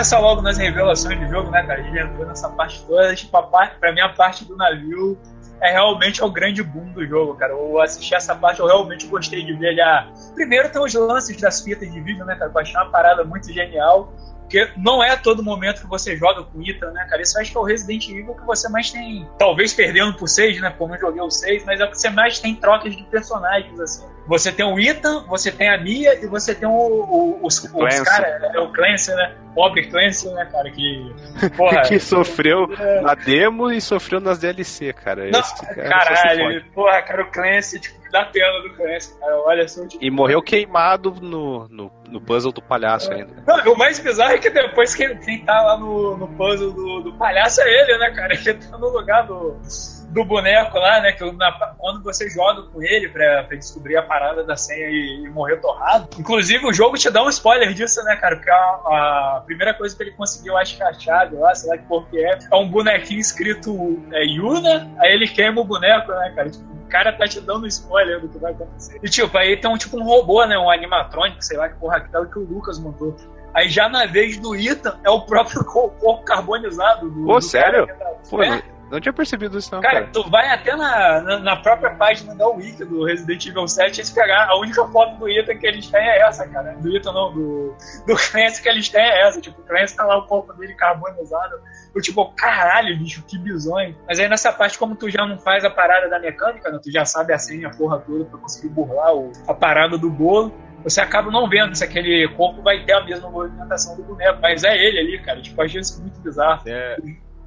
Começar logo nas revelações do jogo, né, cara? A gente entrou nessa parte toda. Tipo, a parte, pra mim, a parte do navio é realmente o grande boom do jogo, cara. Eu assisti essa parte, eu realmente gostei de ver já. Primeiro tem os lances das fitas de vídeo, né, cara? Eu achei uma parada muito genial. Porque não é a todo momento que você joga com Ita, né, cara? Isso acho que é o Resident Evil que você mais tem. Talvez perdendo por 6, né? Como eu joguei o 6, mas é o que você mais tem trocas de personagens, assim. Você tem o Ethan, você tem a Mia e você tem o, o, os, os caras, é o Clancy, né? Pobre Clancy, né, cara? Que. Porra, que sofreu é... na demo e sofreu nas DLC, cara. Não, Esse cara caralho, porra, cara, o Clancy, tipo, dá pena do Clancy, cara. Olha só. Tipo... E morreu queimado no, no, no puzzle do palhaço ainda. Não, o mais bizarro é que depois quem, quem tá lá no, no puzzle do, do palhaço é ele, né, cara? Ele tá no lugar do do boneco lá, né? Que na, quando você joga com ele pra, pra descobrir a parada da senha e, e, morrer torrado. Inclusive, o jogo te dá um spoiler disso, né, cara? Porque a, a primeira coisa que ele conseguiu, acho que a chave lá, sei lá que porra que é, é um bonequinho escrito é, Yuna, aí ele queima o boneco, né, cara? Tipo, o cara tá te dando spoiler do que vai acontecer. E tipo, aí tem um tipo um robô, né? Um animatrônico, sei lá que porra que tal, que o Lucas montou. Aí já na vez do Ethan, é o próprio co- corpo carbonizado. Do, Pô, do sério? tá- Pô, É. não, não tinha percebido isso não, Cara, cara. tu vai até na, na, na própria página da Wiki do Resident Evil 7 e pegar a única foto do Ethan que eles têm é essa, cara. Do Ethan não, do, do Clancy que eles têm é essa. Tipo, o Clancy tá lá o corpo dele carbonizado. Eu, tipo, caralho, bicho, que bizonho. Mas aí nessa parte, como tu já não faz a parada da mecânica, né, tu já sabe a senha, a porra toda pra conseguir burlar o, a parada do bolo. Você acaba não vendo se aquele corpo vai ter a mesma movimentação do boneco. Mas é ele ali, cara. Tipo, achei isso muito bizarro. É,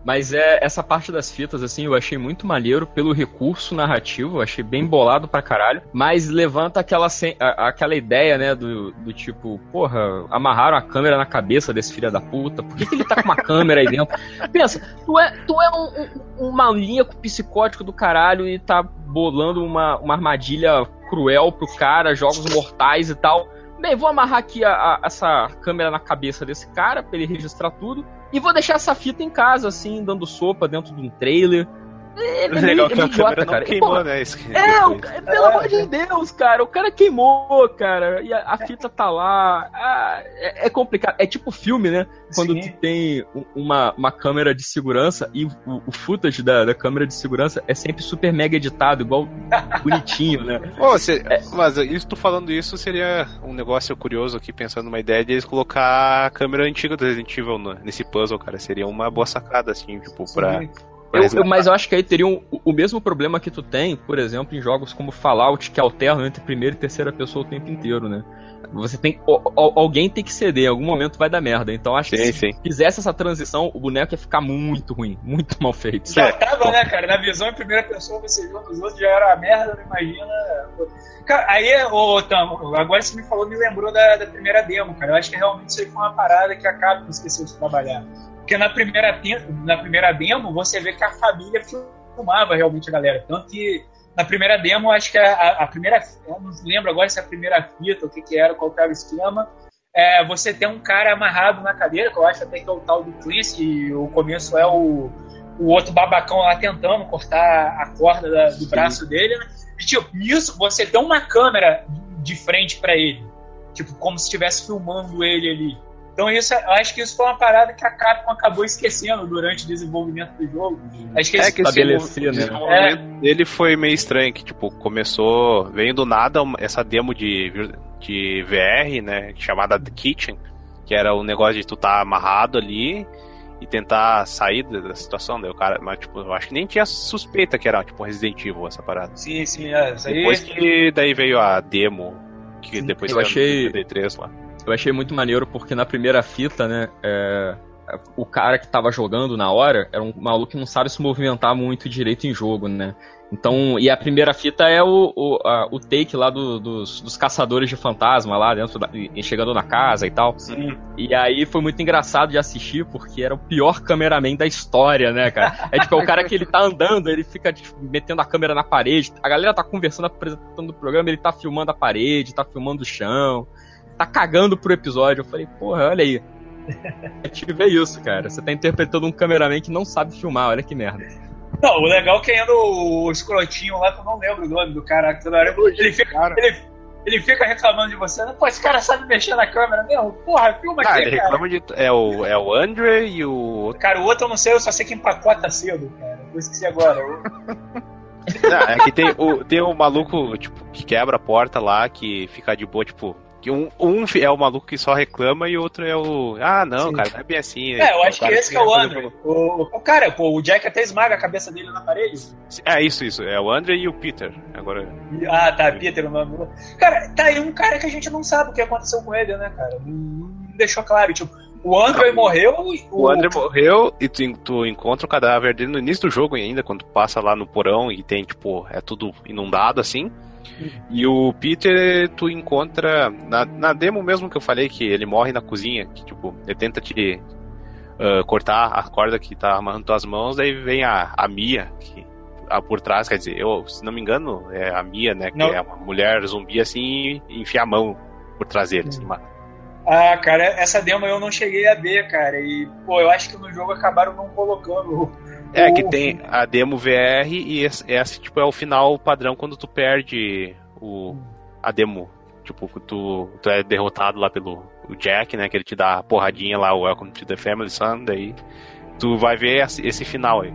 mas é essa parte das fitas, assim, eu achei muito maneiro pelo recurso narrativo, achei bem bolado pra caralho. Mas levanta aquela, a- aquela ideia, né, do, do tipo, porra, amarraram a câmera na cabeça desse filho da puta, por que, que ele tá com uma câmera aí dentro? Pensa, tu é, tu é um, um, um maníaco psicótico do caralho e tá bolando uma, uma armadilha cruel pro cara, jogos mortais e tal. Bem, vou amarrar aqui a- a- essa câmera na cabeça desse cara pra ele registrar tudo. E vou deixar essa fita em casa, assim, dando sopa dentro de um trailer. É, é meio, Legal é que meio a câmera não queimou, né? É, o, pelo amor de Deus, cara, o cara queimou, cara, e a, a fita tá lá. Ah, é, é complicado. É tipo filme, né? Quando Sim. tu tem uma, uma câmera de segurança e o, o footage da, da câmera de segurança é sempre super mega editado, igual bonitinho, né? Pô, você- Mas isso, tu falando isso seria um negócio curioso aqui, pensando numa ideia de eles colocar a câmera antiga do Resident Evil no- nesse puzzle, cara. Seria uma boa sacada, assim, tipo, pra Eu- mas eu acho que aí teria um- o, mesmo problema que tu tem, por exemplo, em jogos como Fallout, que alternam entre primeira e terceira pessoa o tempo inteiro, né? Você tem. o- o- alguém tem que ceder, em algum momento vai dar merda. Então acho que Sim, se sim. fizesse essa transição, o boneco ia ficar muito ruim, muito mal feito. Já tava, né, cara? Na visão em primeira pessoa, você viu nos outros, já era uma merda, não imagina. Cara, aí, ô, Tam, agora você me falou, me lembrou da, da primeira demo, cara. Eu acho que realmente isso aí foi uma parada que a Capcom esqueceu de trabalhar. Porque na primeira, na primeira demo, você vê que a família filmava realmente a galera. Tanto que na primeira demo, acho que a, a- primeira. Eu não lembro agora se é a primeira fita, o que, que era, qual que era o esquema. É, você tem um cara amarrado na cadeira, que eu acho até que é o tal do Clancy, e o começo é o, o outro babacão lá tentando cortar a corda da- do braço dele, né? E, tipo, nisso você tem uma câmera de frente pra ele. Tipo, como se estivesse filmando ele ali. Então isso, eu acho que isso foi uma parada que a Capcom acabou esquecendo durante o desenvolvimento do jogo. Acho que É que esse Estabelecer, né? desenvolvimento dele foi meio estranho, que tipo, começou, veio do nada essa demo de, de VR, né, chamada The Kitchen, que era o negócio de tu tá amarrado ali e tentar sair da situação, daí o cara, mas tipo, eu acho que nem tinha suspeita que era tipo Resident Evil essa parada. Sim, sim, é, aí. Depois que daí veio a demo, que Sim. depois Eu achei- no 33 lá. Eu achei muito maneiro porque na primeira fita, né, é, o cara que tava jogando na hora era um maluco que não sabe se movimentar muito direito em jogo, né? Então, e a primeira fita é o, o, a- o take lá do- dos, dos caçadores de fantasma lá dentro, da, e- chegando na casa e tal. Sim. E aí foi muito engraçado de assistir, porque era o pior cameraman da história, né, cara? É tipo, é o cara que ele tá andando, ele fica tipo, metendo a câmera na parede. A galera tá conversando, apresentando o programa, ele tá filmando a parede, tá filmando o chão, tá cagando pro episódio. Eu falei, porra, olha aí. Eu tive isso, cara. Você tá interpretando um cameraman que não sabe filmar, olha que merda. Não, o legal é que ainda o escrotinho lá, que eu não lembro o nome do cara, que toda hora ele fica, Cara. ele, ele fica reclamando de você. Pô, esse cara sabe mexer na câmera mesmo? Porra, filma Ah, aqui, ele cara. reclama de. É o, é o Andre e o. Cara, o outro eu não sei, eu só sei que empacota cedo, cara. Eu esqueci agora. Não, é que tem o, tem o maluco, tipo, que quebra a porta lá, que fica de boa, tipo. Que um, um é o maluco que só reclama e o outro é o. Ah, não, Sim. cara, não é bem assim. É, eu acho que esse que é o Andrew. O, o cara, pô, o Jack até esmaga a cabeça dele na parede. É isso, isso. É o Andre e o Peter. Agora. Ah, tá, Peter o nome. Cara, tá aí um cara que a gente não sabe o que aconteceu com ele, né, cara? Não, deixou claro. Tipo, o Andrew morreu e O Andre morreu e tu, tu encontra o cadáver dele no início do jogo ainda, quando tu passa lá no porão e tem, tipo, é tudo inundado assim. E o Peter, tu encontra. Na, na demo mesmo que eu falei que ele morre na cozinha, que tipo, ele tenta te ah, cortar a corda que tá amarrando tuas mãos, daí vem a, a Mia, que ah, por trás, quer dizer, eu, se não me engano, é a Mia, né? Que Não. é uma mulher zumbi assim e enfia a mão por trás dele, assim, mata. Ah, cara, essa demo eu não cheguei a ver, cara. E, pô, eu acho que no jogo acabaram não colocando. É, que tem a demo VR e esse, esse, tipo, é o final padrão quando tu perde o, a demo. Tipo, tu, tu é derrotado lá pelo, o Jack, né? Que ele te dá a porradinha lá, o Welcome to the Family Son, daí tu vai ver esse, esse final aí.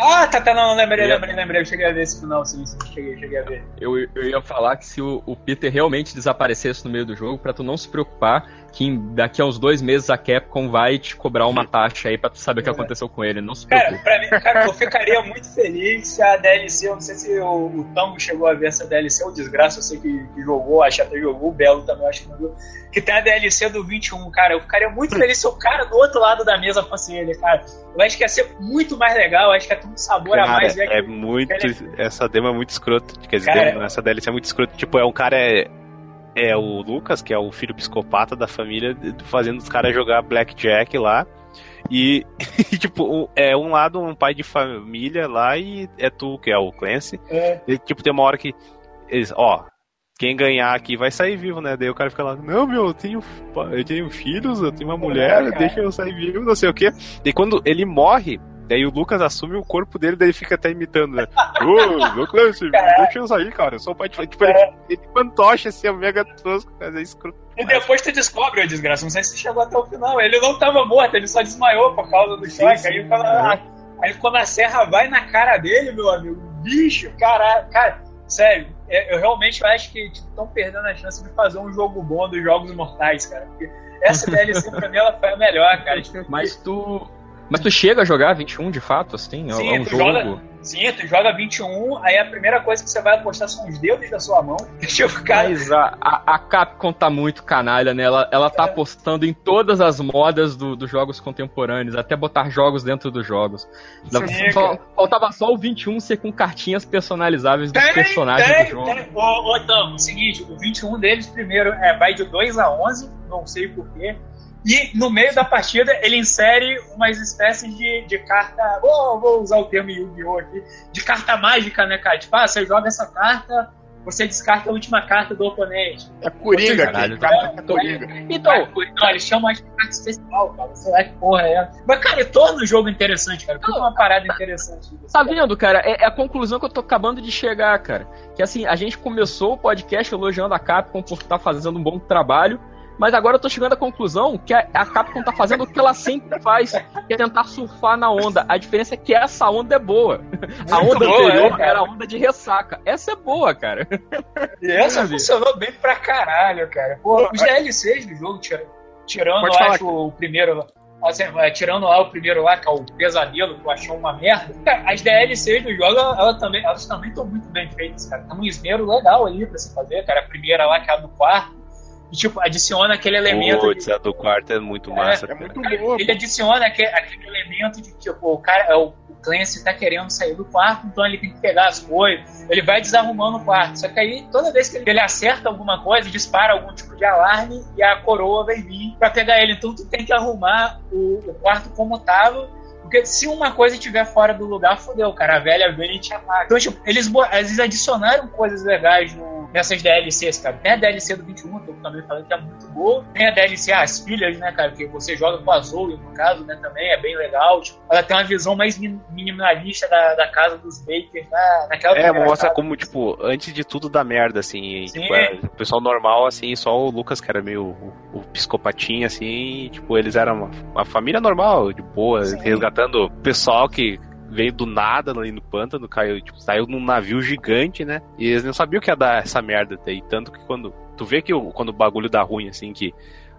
Ah, tá, tá, não, lembrei, lembrei, lembrei. Eu cheguei a ver esse final, sim, sim, cheguei, cheguei a ver. Eu, eu ia falar que se o, o Peter realmente desaparecesse no meio do jogo, pra tu não se preocupar que em- daqui a uns dois meses a Capcom vai te cobrar uma taxa aí pra tu saber o que aconteceu com ele. Não se Cara, pra mim, cara, eu ficaria muito feliz se a DLC, eu não sei se o, o Tango chegou a ver essa DLC, o Desgraça, eu sei que, que jogou, acho que até jogou, o Belo também, eu acho que não viu, que tem a DLC do 21, cara, eu ficaria muito feliz se o cara do outro lado da mesa fosse ele, cara. Eu acho que ia ser muito mais legal, eu acho que ia ter um sabor a Cara, mais. ver é que- muito. Essa demo é muito escrota. Quer dizer, Cara, demo, essa DLC é muito escrota. Tipo, é um cara. É, é o Lucas, que é o filho psicopata da família, fazendo os caras jogar Blackjack lá. E, tipo, é um lado um pai de família lá e é tu, que é o Clancy. É. E, tipo, tem uma hora que eles, ó, quem ganhar aqui vai sair vivo, né? Daí o cara fica lá, não, meu, eu tenho, eu tenho filhos, eu tenho uma mulher, cara. deixa eu sair vivo, não sei o quê. E quando ele morre, daí o Lucas assume o corpo dele, daí ele fica até imitando, né? Ô, Clancy, deixa eu sair, cara, eu sou o pai de. Tipo, ele, ele fantoche assim, é mega tosco, mas é escroto. E depois tu descobre, ô desgraça, não sei se chegou até o final. Ele não tava morto, ele só desmaiou por causa do Sim, choque. sim. Aí, quando a, aí quando a serra vai na cara dele, meu amigo, bicho, cara, cara, sério, é- eu realmente acho que estão perdendo a chance de fazer um jogo bom dos Jogos Mortais, cara. Porque essa DLC pra mim ela foi a melhor, cara. Tipo, Mas tu. Mas tu chega a jogar 21 de fato, assim? É- Sim, é um jogo. joga- Sim, tu joga 21, aí a primeira coisa que você vai apostar são os dedos da sua mão. Tipo, cara, Mas a, a, a Capcom tá muito canalha, né? Ela, ela tá apostando em todas as modas do- dos jogos contemporâneos, até botar jogos dentro dos jogos. Sim, Só- faltava só o 21 ser com cartinhas personalizáveis dos Tem, personagens tem, do jogo. tem. Ô, ô, Tom, o seguinte, o 21 deles primeiro é, vai de 2 a 11, não sei porquê. E no meio da partida ele insere umas espécies de, de carta. Vou, vou usar o termo Yu-Gi-Oh! aqui. De carta mágica, né, cara? Tipo, ah, você joga essa carta, você descarta a última carta do oponente. É Coringa, Caralho, cara. É, Carta Coringa. Então, Não, eles chamam de carta especial, cara. Sei lá que porra é essa. Mas, cara, torna o jogo interessante, cara. Fica uma parada interessante. disso, Tá cara. vendo, cara? É, é a conclusão que eu tô acabando de chegar, cara. Que assim, a gente começou o podcast elogiando a Capcom por estar fazendo um bom trabalho, mas agora eu tô chegando à conclusão que a, a Capcom tá fazendo o que ela sempre faz, que é tentar surfar na onda. A diferença é que essa onda é boa. A onda boa, anterior é, era a onda de ressaca. Essa é boa, cara. E essa funcionou bem pra caralho, cara. Pô, os DLCs do jogo, tira- tirando, Pode eu falar, acho, o primeiro. assim, é, tirando lá o primeiro lá, que é o pesadelo, que eu achei uma merda. Cara, as DLCs do jogo, ela, ela também, elas também estão muito bem feitas, cara. Tem um esmero legal ali pra se fazer, cara. A primeira lá, que é a do quarto. E, tipo, adiciona aquele elemento. Putz, de- a do quarto é muito massa, É cara. muito boa. ele adiciona aquele, aquele elemento de que tipo, o cara, o, o Clancy tá querendo sair do quarto, então ele tem que pegar as coisas, ele vai desarrumando o quarto. Só que aí, toda vez que ele, ele acerta alguma coisa, dispara algum tipo de alarme e a coroa vai vir pra pegar ele. Então tu tem que arrumar o, o quarto como tava. Porque se uma coisa estiver fora do lugar, fodeu, cara. A velha e te ataca. Então, tipo, eles, bo- eles adicionaram coisas legais no- nessas DLCs, cara. Tem a DLC do 21, que eu também falei que é muito boa. Tem a DLC, ah, as filhas, né, cara? Que você joga com a Zoe, no caso, né, também. É bem legal. Tipo, ela tem uma visão mais min- minimalista da, da casa dos Bakers, na, naquela É, mostra como, tipo, antes de tudo dá merda, assim. Sim. Tipo, é, o pessoal normal, assim, só o Lucas, que era meio o, o psicopatinho, assim, e, tipo, eles eram uma, uma família normal, de boa, Sim. Resgatando o pessoal que veio do nada ali no pântano, caiu, tipo, saiu num navio gigante, né? E eles não sabiam que ia dar essa merda daí. Tanto que quando. Tu vê que o, quando o bagulho dá ruim, assim, que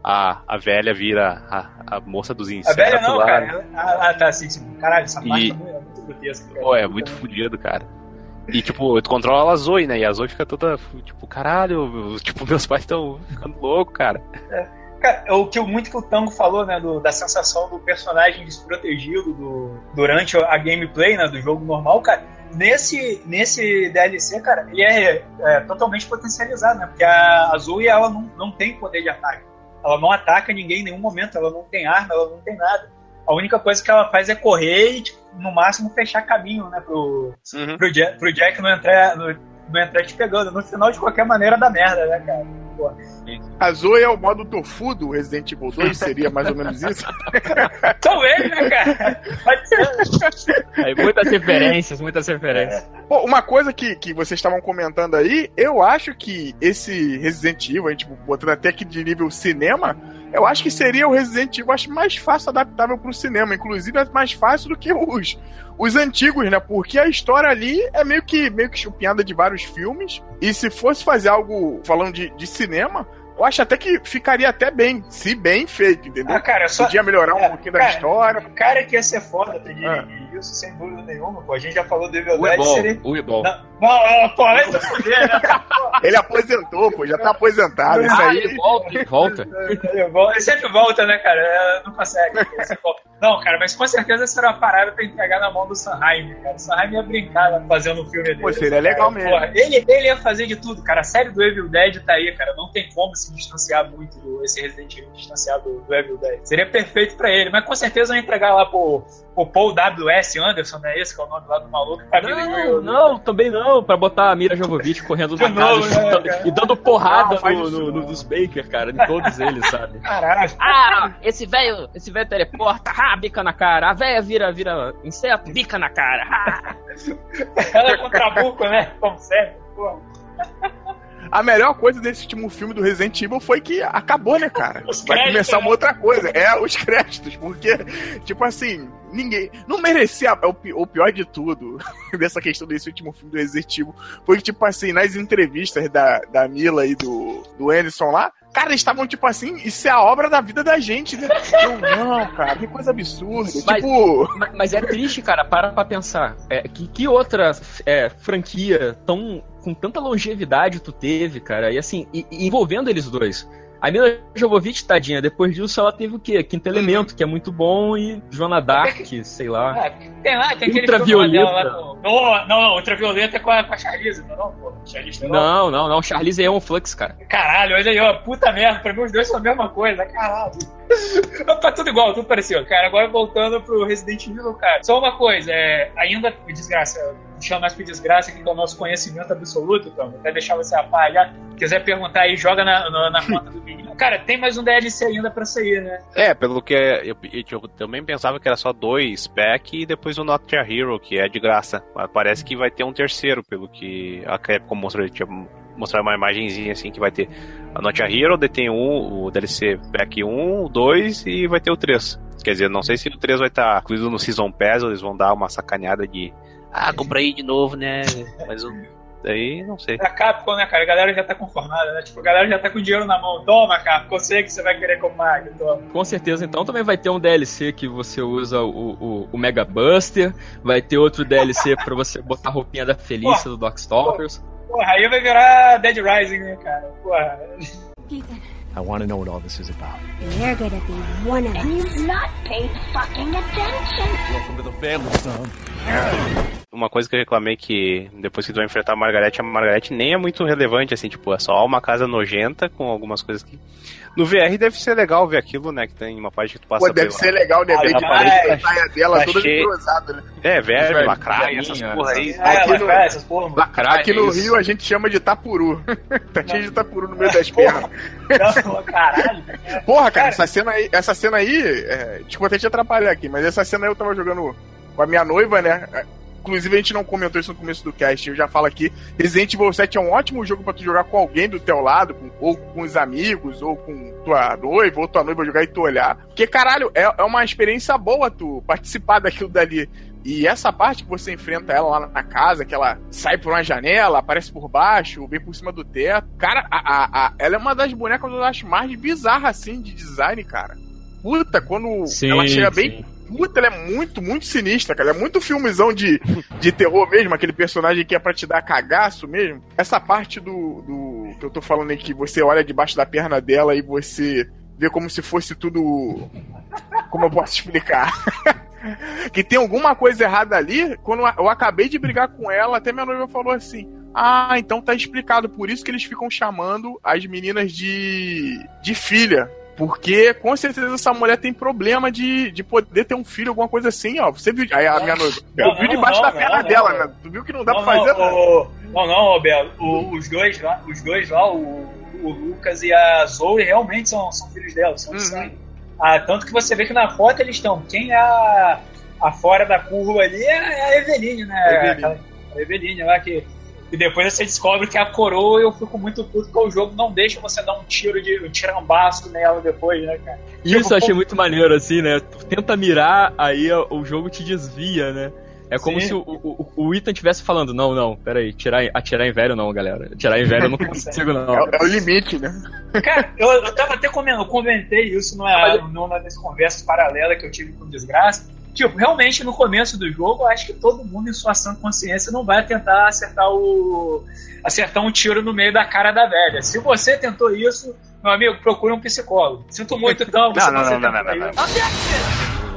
a, a velha vira a, a moça dos A insetos velha não, lá. cara. Ela- Ah, ah, tá, sim, sim. Caralho, essa parte E- é muito grotesca. Pô, é muito fudido, cara. E, tipo, tu controla a Zoe, né? E a Zoe fica toda, tipo, caralho, tipo, meus pais estão ficando loucos, cara. Cara, é o que o- muito que o Tango falou, né, do- da sensação do personagem desprotegido do- durante a gameplay, né, do jogo normal, cara. Nesse, nesse DLC, cara, ele é, é totalmente potencializado, né? Porque a, a Zoe, ela não, não tem poder de ataque. Ela não ataca ninguém em nenhum momento, ela não tem arma, ela não tem nada. A única coisa que ela faz é correr e, tipo, no máximo, fechar caminho, né, pro, Uhum. pro, Jack, pro Jack não entrar, não, não entrar te pegando. No final, de qualquer maneira, dá merda, né, cara? Pô. A Zoe é o modo tofu do Resident Evil 2, seria mais ou menos isso? Talvez, né, cara? Pode ser. Aí, muitas referências, muitas referências. Pô, uma coisa que, que vocês estavam comentando aí, eu acho que esse Resident Evil, a gente botando até aqui de nível cinema, eu acho que seria o Resident Evil acho mais fácil adaptável pro cinema. Inclusive, é mais fácil do que os, os antigos, né? Porque a história ali é meio que, meio que chupinhada de vários filmes. E se fosse fazer algo falando de, de cinema, eu acho até que ficaria até bem, se bem feito, entendeu? Ah, cara, só- Podia melhorar um É, pouquinho cara, da história. O cara que ia ser foda pra dirigir Ah. isso, sem dúvida nenhuma, pô. A gente já falou do Evil Dead, seria... o Ebol. Não, não, não, pô, vai se fuder, né? Ele aposentou, pô, já tá aposentado. Isso Ah, aí. ele volta, ele volta. Eu vou- Ele sempre volta, né, cara? É, Não consegue. volta. Não, cara, mas com certeza será uma parada pra entregar na mão do Sanheim, cara. O Sanheim ia brincar lá, fazendo um filme dele. Pô, seria legal mesmo. Porra, ele, ele ia fazer de tudo, cara. A série do Evil Dead tá aí, cara. Não tem como se distanciar muito do esse Resident Evil, distanciar do, do Evil Dead. Seria perfeito pra ele, mas com certeza ia entregar lá pro, pro Paul W.S. Anderson, né? Esse que é o nome lá do maluco. Não, ele- não, também não, pra botar a Mira Jovovich correndo na casa novo, né, chutando- cara? e dando porrada Não, faz no, no- não. no- nos Baker, cara, em todos eles, sabe? Caralho. Ah, esse velho, esse velho teleporta, ah, bica na cara. A velha vira, vira inseto, bica na cara. Ah. Ela é contrabuco, né? Como sempre. Pô. A melhor coisa desse último filme do Resident Evil foi que acabou, né, cara? Os Vai créditos, começar né? uma outra coisa. É, os créditos, porque, tipo assim, ninguém. Não merecia. O, pi- o pior de tudo, dessa questão desse último filme do Resident Evil, foi que, tipo assim, nas entrevistas da, da Mila e do, do Anderson lá, cara, eles estavam, tipo assim, isso é a obra da vida da gente, né? Eu, não, cara, que coisa absurda. Mas- Tipo. Ma- Mas é triste, cara, para pra pensar. É, que, que outra é, franquia tão com tanta longevidade tu teve, cara? E assim, e- e envolvendo eles dois. A Mila Jovovich, tadinha, depois disso ela teve o quê? Quinto Elemento, que é muito bom, e Joana Dark, sei lá. Ah, tem lá, tem aquele Ultravioleta. filme lá dela lá no- Não, não, não, Ultravioleta é com a, com a Charlize, não, é não, pô. Charlize não. Não, não, não. Charlize é um flux, cara. Caralho, olha aí, ó, puta merda, pra mim os dois são a mesma coisa, caralho. tá tudo igual, tudo parecido. Cara, agora voltando pro Resident Evil, cara. Só uma coisa, é, ainda, desgraça, chama mais por desgraça, que é o nosso conhecimento absoluto, então, até deixar você apalhar. Quiser perguntar aí, joga na, na, na conta do menino. Cara, tem mais um DLC ainda pra sair, né? É, pelo que eu, eu também pensava que era só dois pack e depois o Not Your Hero, que é de graça. Mas parece que vai ter um terceiro, pelo que a Capcom mostrou, tinha mostrado uma imagenzinha assim que vai ter a Not Your Hero, daí tem um, o DLC pack 1, o 2 e vai ter o 3. Quer dizer, não sei se o 3 vai estar incluído no Season Pass ou eles vão dar uma sacaneada de ah, comprei de novo, né? Mas o daí não sei. A Capcom, né, cara? A galera já tá conformada, né? Tipo, a galera já tá com dinheiro na mão. Toma, Capcom, eu sei que você vai querer comprar. Toma. Com certeza, então também vai ter um DLC que você usa o, o, o Mega Buster, vai ter outro DLC pra você botar a roupinha da Felícia do Darkstalkers. Porra, aí vai virar Dead Rising, né, cara? Porra. Ethan, I want to know what all this is about. you're gonna be one of And us. you've not paid fucking attention. Welcome to the family, son. Uma coisa que eu reclamei que depois que tu vai enfrentar a Margarete, a Margarete nem é muito relevante, assim, tipo, é só uma casa nojenta com algumas coisas que. No VR deve ser legal ver aquilo, né? Que tem uma parte que tu passa Pô, deve pela- ser legal, né? Ah, Ver de saia dela tá toda cheio. cruzada, né? É, verme, Verme, lacraia, essas porra aí. É, Aqui no- cara, essas porra, mano. Lacraia, Aqui no isso. Rio a gente chama de tapuru. tá cheio de tapuru no meio das pernas. Não, caralho. Porra, cara, Cara. essa cena aí, essa cena aí, é, desculpa até te atrapalhar aqui, mas essa cena aí eu tava jogando com a minha noiva, né? Inclusive a gente não comentou isso no começo do cast, eu já falo aqui, Resident Evil 7 é um ótimo jogo pra tu jogar com alguém do teu lado, com- ou com os amigos, ou com tua noiva, ou tua noiva jogar e tu olhar. Porque, caralho, é, é uma experiência boa tu participar daquilo dali. E essa parte que você enfrenta ela lá na casa, que ela sai por uma janela, aparece por baixo, vem por cima do teto. Cara, a, a- a- ela é uma das bonecas que eu acho mais bizarra, assim, de design, cara. Puta, quando Sim, ela chega bem. Puta, ela é muito, muito sinistra, cara. É muito filmezão de, de terror mesmo, aquele personagem que é pra te dar cagaço mesmo. Essa parte do, do que eu tô falando aí, que você olha debaixo da perna dela e você vê como se fosse tudo. Como eu posso explicar? que tem alguma coisa errada ali. Quando eu acabei de brigar com ela, até minha noiva falou assim: Ah, então tá explicado. Por isso que eles ficam chamando as meninas de, de filha. Porque com certeza essa mulher tem problema de, de poder ter um filho, alguma coisa assim, ó. Você viu. Aí a minha noiva. Não, Eu vi não, debaixo da perna dela, né? Tu viu que não dá não, pra fazer não, nada. o- não, não, Roberto. O- os dois lá, os dois lá, o, o Lucas e a Zoe, realmente são, são filhos dela, são Uhum. sangue. Ah, tanto que você vê que na foto eles estão. Quem é a, a fora da curva ali é, é a Eveline, né? Eveline. Aquela- A Eveline lá que. E depois você descobre que é a coroa e eu fico muito puto porque o jogo não deixa você dar um tiro de um tirambaço nela depois, né, cara? Isso Tipo, eu achei muito maneiro, assim, né? Tu tenta mirar, aí o jogo te desvia, né? É como Sim. se o, o, o Ethan estivesse falando, não, não, peraí, tirar, atirar em velho não, galera. Atirar em velho eu não consigo, não. É, o- é o limite, né? Cara, eu, eu tava até comentando, eu comentei isso numa, numa das conversas paralelas que eu tive com o Desgraça. Tipo, realmente no começo do jogo, eu acho que todo mundo em sua sã consciência não vai tentar acertar o. acertar um tiro no meio da cara da velha. Se você tentou isso, meu amigo, procure um psicólogo. Sinto muito então, você Não, não, não, não, não, não, isso.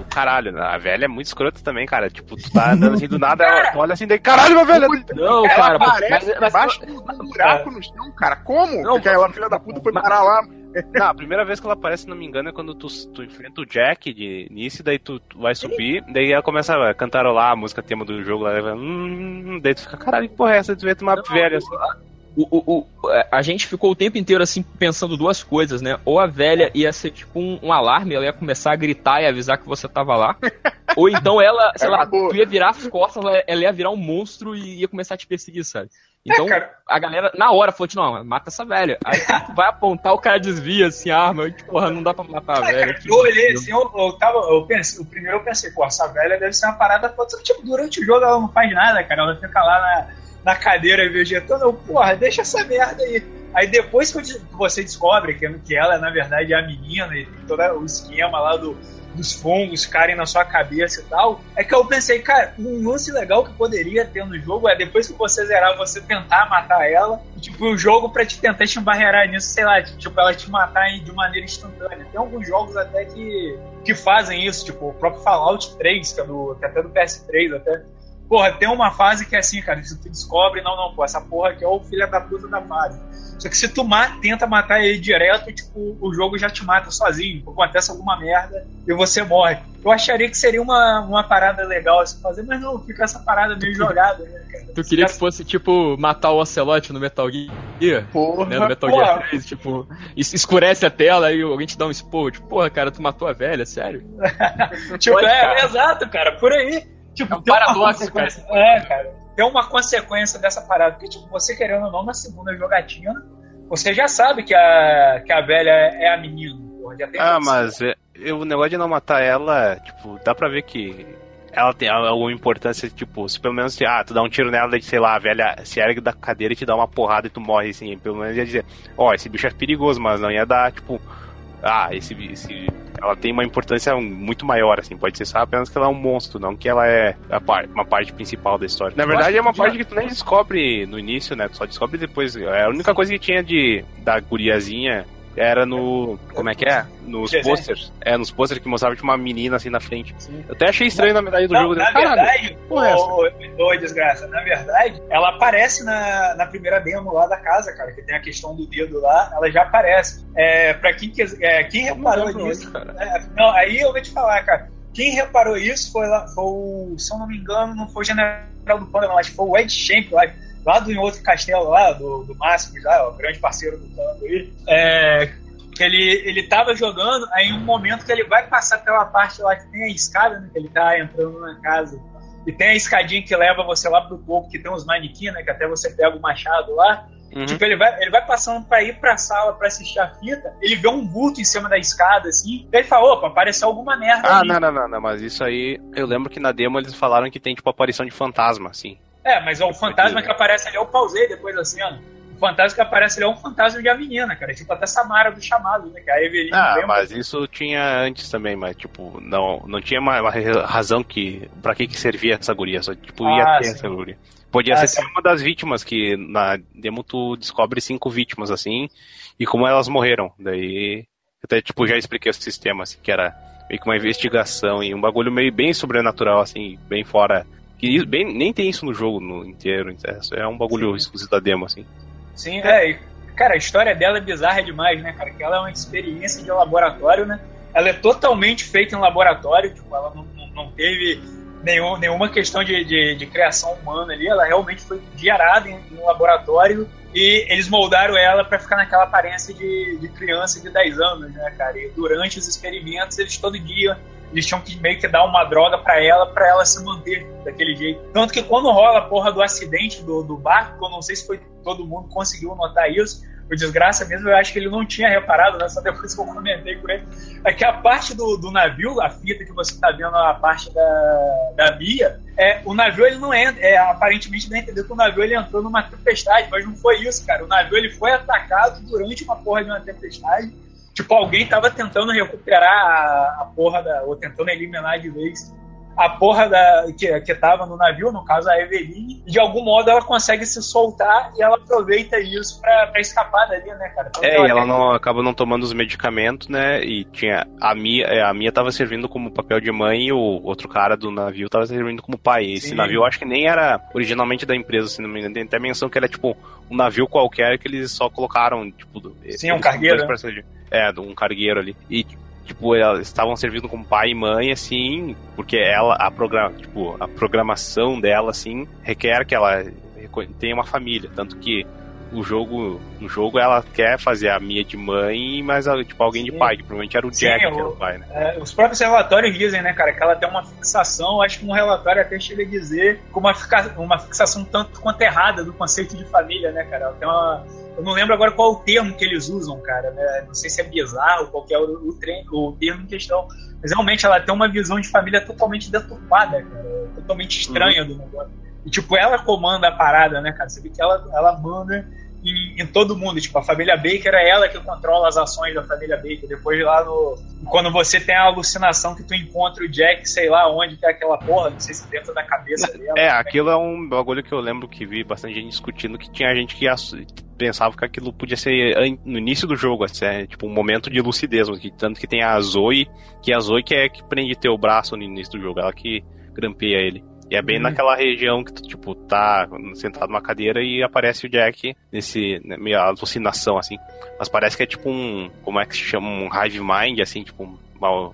O Caralho, a velha é muito escrota também, cara. Tipo, tu tá andando assim do nada, ela olha assim, daí, caralho, minha velha! Não, Ela cara, aparece mas, mas, do buraco no chão, cara. Como? Não, Porque aquela filha da puta foi parar lá. Não, a primeira vez que ela aparece, se não me engano, é quando tu, tu enfrenta o Jack de início, daí tu, tu vai subir, daí ela começa a cantarolar a música tema do jogo, ela vai, hum, daí tu fica, caralho, que porra é essa? Tu vê uma velha assim. o, o, o- a gente ficou o tempo inteiro assim pensando duas coisas, né? Ou a velha ia ser tipo um, um alarme, ela ia começar a gritar e avisar que você tava lá. ou então ela, sei lá, tu ia virar as costas, ela, ela ia virar um monstro e ia começar a te perseguir, sabe? Então a galera, na hora, falou: tipo, não, mata essa velha. Aí tu vai apontar, o cara desvia assim a arma. e, Porra, não dá pra matar a velha. Eu olhei assim, eu, eu tava. Eu pensei, o primeiro eu pensei, pô, essa velha deve ser uma parada que, tipo, durante o jogo ela não faz nada, cara. Ela fica lá na, na cadeira vegetando. Eu, porra, deixa essa merda aí. Aí depois que você descobre que, que ela, na verdade, é a menina e tem todo o esquema lá do, dos fungos ficarem na sua cabeça e tal, é que eu pensei, cara, um lance legal que poderia ter no jogo é depois que você zerar, você tentar matar ela, e, tipo, o jogo pra te tentar te embarrear nisso, sei lá, tipo, ela te matar de maneira instantânea. Tem alguns jogos até que, que fazem isso, tipo, o próprio Fallout 3, que é, do, que é até do PS3 até. Porra, tem uma fase que é assim, cara, se tu descobre, não, não, pô, essa porra aqui é o filho da puta da fase. Só que se tu ma- tenta matar ele direto, tipo, o jogo já te mata sozinho. Acontece alguma merda e você morre. Eu acharia que seria uma, uma parada legal a se fazer, mas não, fica essa parada meio jogada, né, cara? Tu queria que fosse, tipo, matar o Ocelote no Metal Gear? Porra, né, no Metal porra. Gear 3, tipo, es- escurece a tela e alguém te dá um esporro. Tipo, porra, cara, tu matou a velha, sério? Tipo, Pode, é, cara. exato, cara, por aí. Tipo, É um tem uma paradoxo, consequência. É, cara. Tem uma consequência dessa parada. Porque, tipo, você querendo ou não, na segunda jogatina, você já sabe que a, que a velha é a menina. Porra, já tem Ah, mas é, eu- o negócio de não matar ela, tipo, dá pra ver que ela tem alguma importância, tipo, se pelo menos, ah, tu dá um tiro nela, sei lá, a velha se ergue da cadeira e te dá uma porrada e tu morre, assim, pelo menos ia dizer, ó, esse bicho é perigoso, mas não ia dar, tipo, ah, esse, esse ela tem uma importância muito maior, assim, pode ser só apenas que ela é um monstro, não que ela é a par- uma parte principal da história. Na verdade, é uma parte que tu nem descobre no início, né, tu só descobre depois, é a única coisa que tinha de, da guriazinha era no. Como é que é? Nos posters. É, nos posters que mostrava tipo, uma menina assim na frente. Eu até achei estranho na metade do Não, jogo. na Caralho, verdade, é ô, ô, desgraça, na verdade, ela aparece na, na primeira demo lá da casa, cara, que tem a questão do dedo lá, ela já aparece. É, pra quem, quis- é, quem reparou nisso, é, não, aí eu vou te falar, cara, quem reparou isso foi, lá, foi o, se eu não me engano, não foi o General do Panda, que foi o Ed Champ lá, lá do outro castelo lá, do, do Máximos lá, o grande parceiro do Panda aí, é, que ele, ele tava jogando, aí em um momento que ele vai passar pela parte lá que tem a escada, né, que ele tá entrando na casa, e tem a escadinha que leva você lá pro topo, que tem uns manequins, né, que até você pega o machado lá, Uhum. Tipo, ele vai, ele vai passando pra ir pra sala pra assistir a fita, ele vê um vulto em cima da escada, assim, e ele fala, opa, apareceu alguma merda Ah, ali. não, não, não, não, mas isso aí. Eu lembro que na demo eles falaram que tem tipo aparição de fantasma, assim. É, mas o fantasma que aparece ali, eu pausei depois da cena. O fantasma que aparece ali é um fantasma de a menina, cara. Tipo, até Samara do chamado, né? Que a Evelyn Ah, lembra. mas isso tinha antes também, mas tipo, não, não tinha uma, uma razão que. Pra que que servia essa guria? Só tipo, ia Ah, ter sim. essa guria. Podia Ah, ser uma das vítimas, que na demo tu descobre cinco vítimas, assim, e como elas morreram. Daí. Até, tipo, já expliquei o sistema, assim, que era meio que uma investigação e um bagulho meio bem sobrenatural, assim, bem fora. Que bem, nem tem isso no jogo no inteiro. É é um bagulho exclusivo da demo, assim. Sim, é. e, Cara, a história dela é bizarra demais, né, cara? Que ela é uma experiência de laboratório, né? Ela é totalmente feita em laboratório, tipo, ela não, não, não teve nenhum, nenhuma questão de, de, de criação humana ali. Ela realmente foi gerada em, em um laboratório e eles moldaram ela para ficar naquela aparência de, de criança de 10 anos, né, cara? E durante os experimentos, eles todo dia eles tinham que meio que dar uma droga para ela, para ela se manter daquele jeito. Tanto que quando rola a porra do acidente do, do barco, eu não sei se foi todo mundo conseguiu notar isso, por desgraça mesmo, eu acho que ele não tinha reparado, né? Só depois que eu comentei com ele. É que a parte do, do navio, a fita que você tá vendo, a parte da, da Mia, é, o navio ele não entra, é, aparentemente dá a entender que o navio ele entrou numa tempestade, mas não foi isso, cara. O navio ele foi atacado durante uma porra de uma tempestade Tipo, alguém tava tentando recuperar a, a porra da. ou tentando eliminar de vez a porra da, que, que tava no navio, no caso a Eveline, de algum modo ela consegue se soltar e ela aproveita isso pra, pra escapar dali, né, cara? Então, é, ela e ela não, acaba não tomando os medicamentos, né? E tinha. A Mia, é, a Mia tava servindo como papel de mãe e o outro cara do navio tava servindo como pai. Esse Sim. navio eu acho que nem era originalmente da empresa, se não me engano. Tem até menção que era tipo um navio qualquer que eles só colocaram, tipo. Sim, um cargueiro. Né? É, um cargueiro ali. E tipo, elas estavam servindo como pai e mãe, assim, porque ela, a, programa, tipo, a programação dela, assim, requer que ela tenha uma família. Tanto que o jogo, no jogo ela quer fazer a Mia de mãe, mas tipo, alguém de pai, que provavelmente era o Sim, Jack o, que era o pai, né? É, os próprios relatórios dizem, né, cara, que ela tem uma fixação, acho que um relatório até chega a dizer com uma, uma fixação tanto quanto errada do conceito de família, né, cara? Ela tem uma eu não lembro agora qual o termo que eles usam, cara. Né? Não sei se é bizarro, qual é o, o, o, termo em questão. Mas realmente ela tem uma visão de família totalmente deturpada, cara. Totalmente estranha uhum. do negócio. E, tipo, ela comanda a parada, né, cara? Você vê que ela, ela manda em, em, todo mundo. Tipo, a família Baker é ela que controla as ações da família Baker. Depois lá no. Quando você tem a alucinação que tu encontra o Jack, sei lá onde que é aquela porra, não sei se dentro da cabeça dela. É, aquilo é um bagulho que eu lembro que vi bastante gente discutindo que tinha gente que pensava que aquilo podia ser no início do jogo, assim, tipo, um momento de lucidez, tanto que tem a Zoe, que a Zoe que é que prende teu braço no início do jogo, ela que grampeia ele. E é bem uhum. naquela região que tu, tipo, tá sentado numa cadeira e aparece o Jack nesse, né, meio alucinação, assim. Mas parece que é tipo um, como é que se chama? Um hive mind, assim, tipo, uma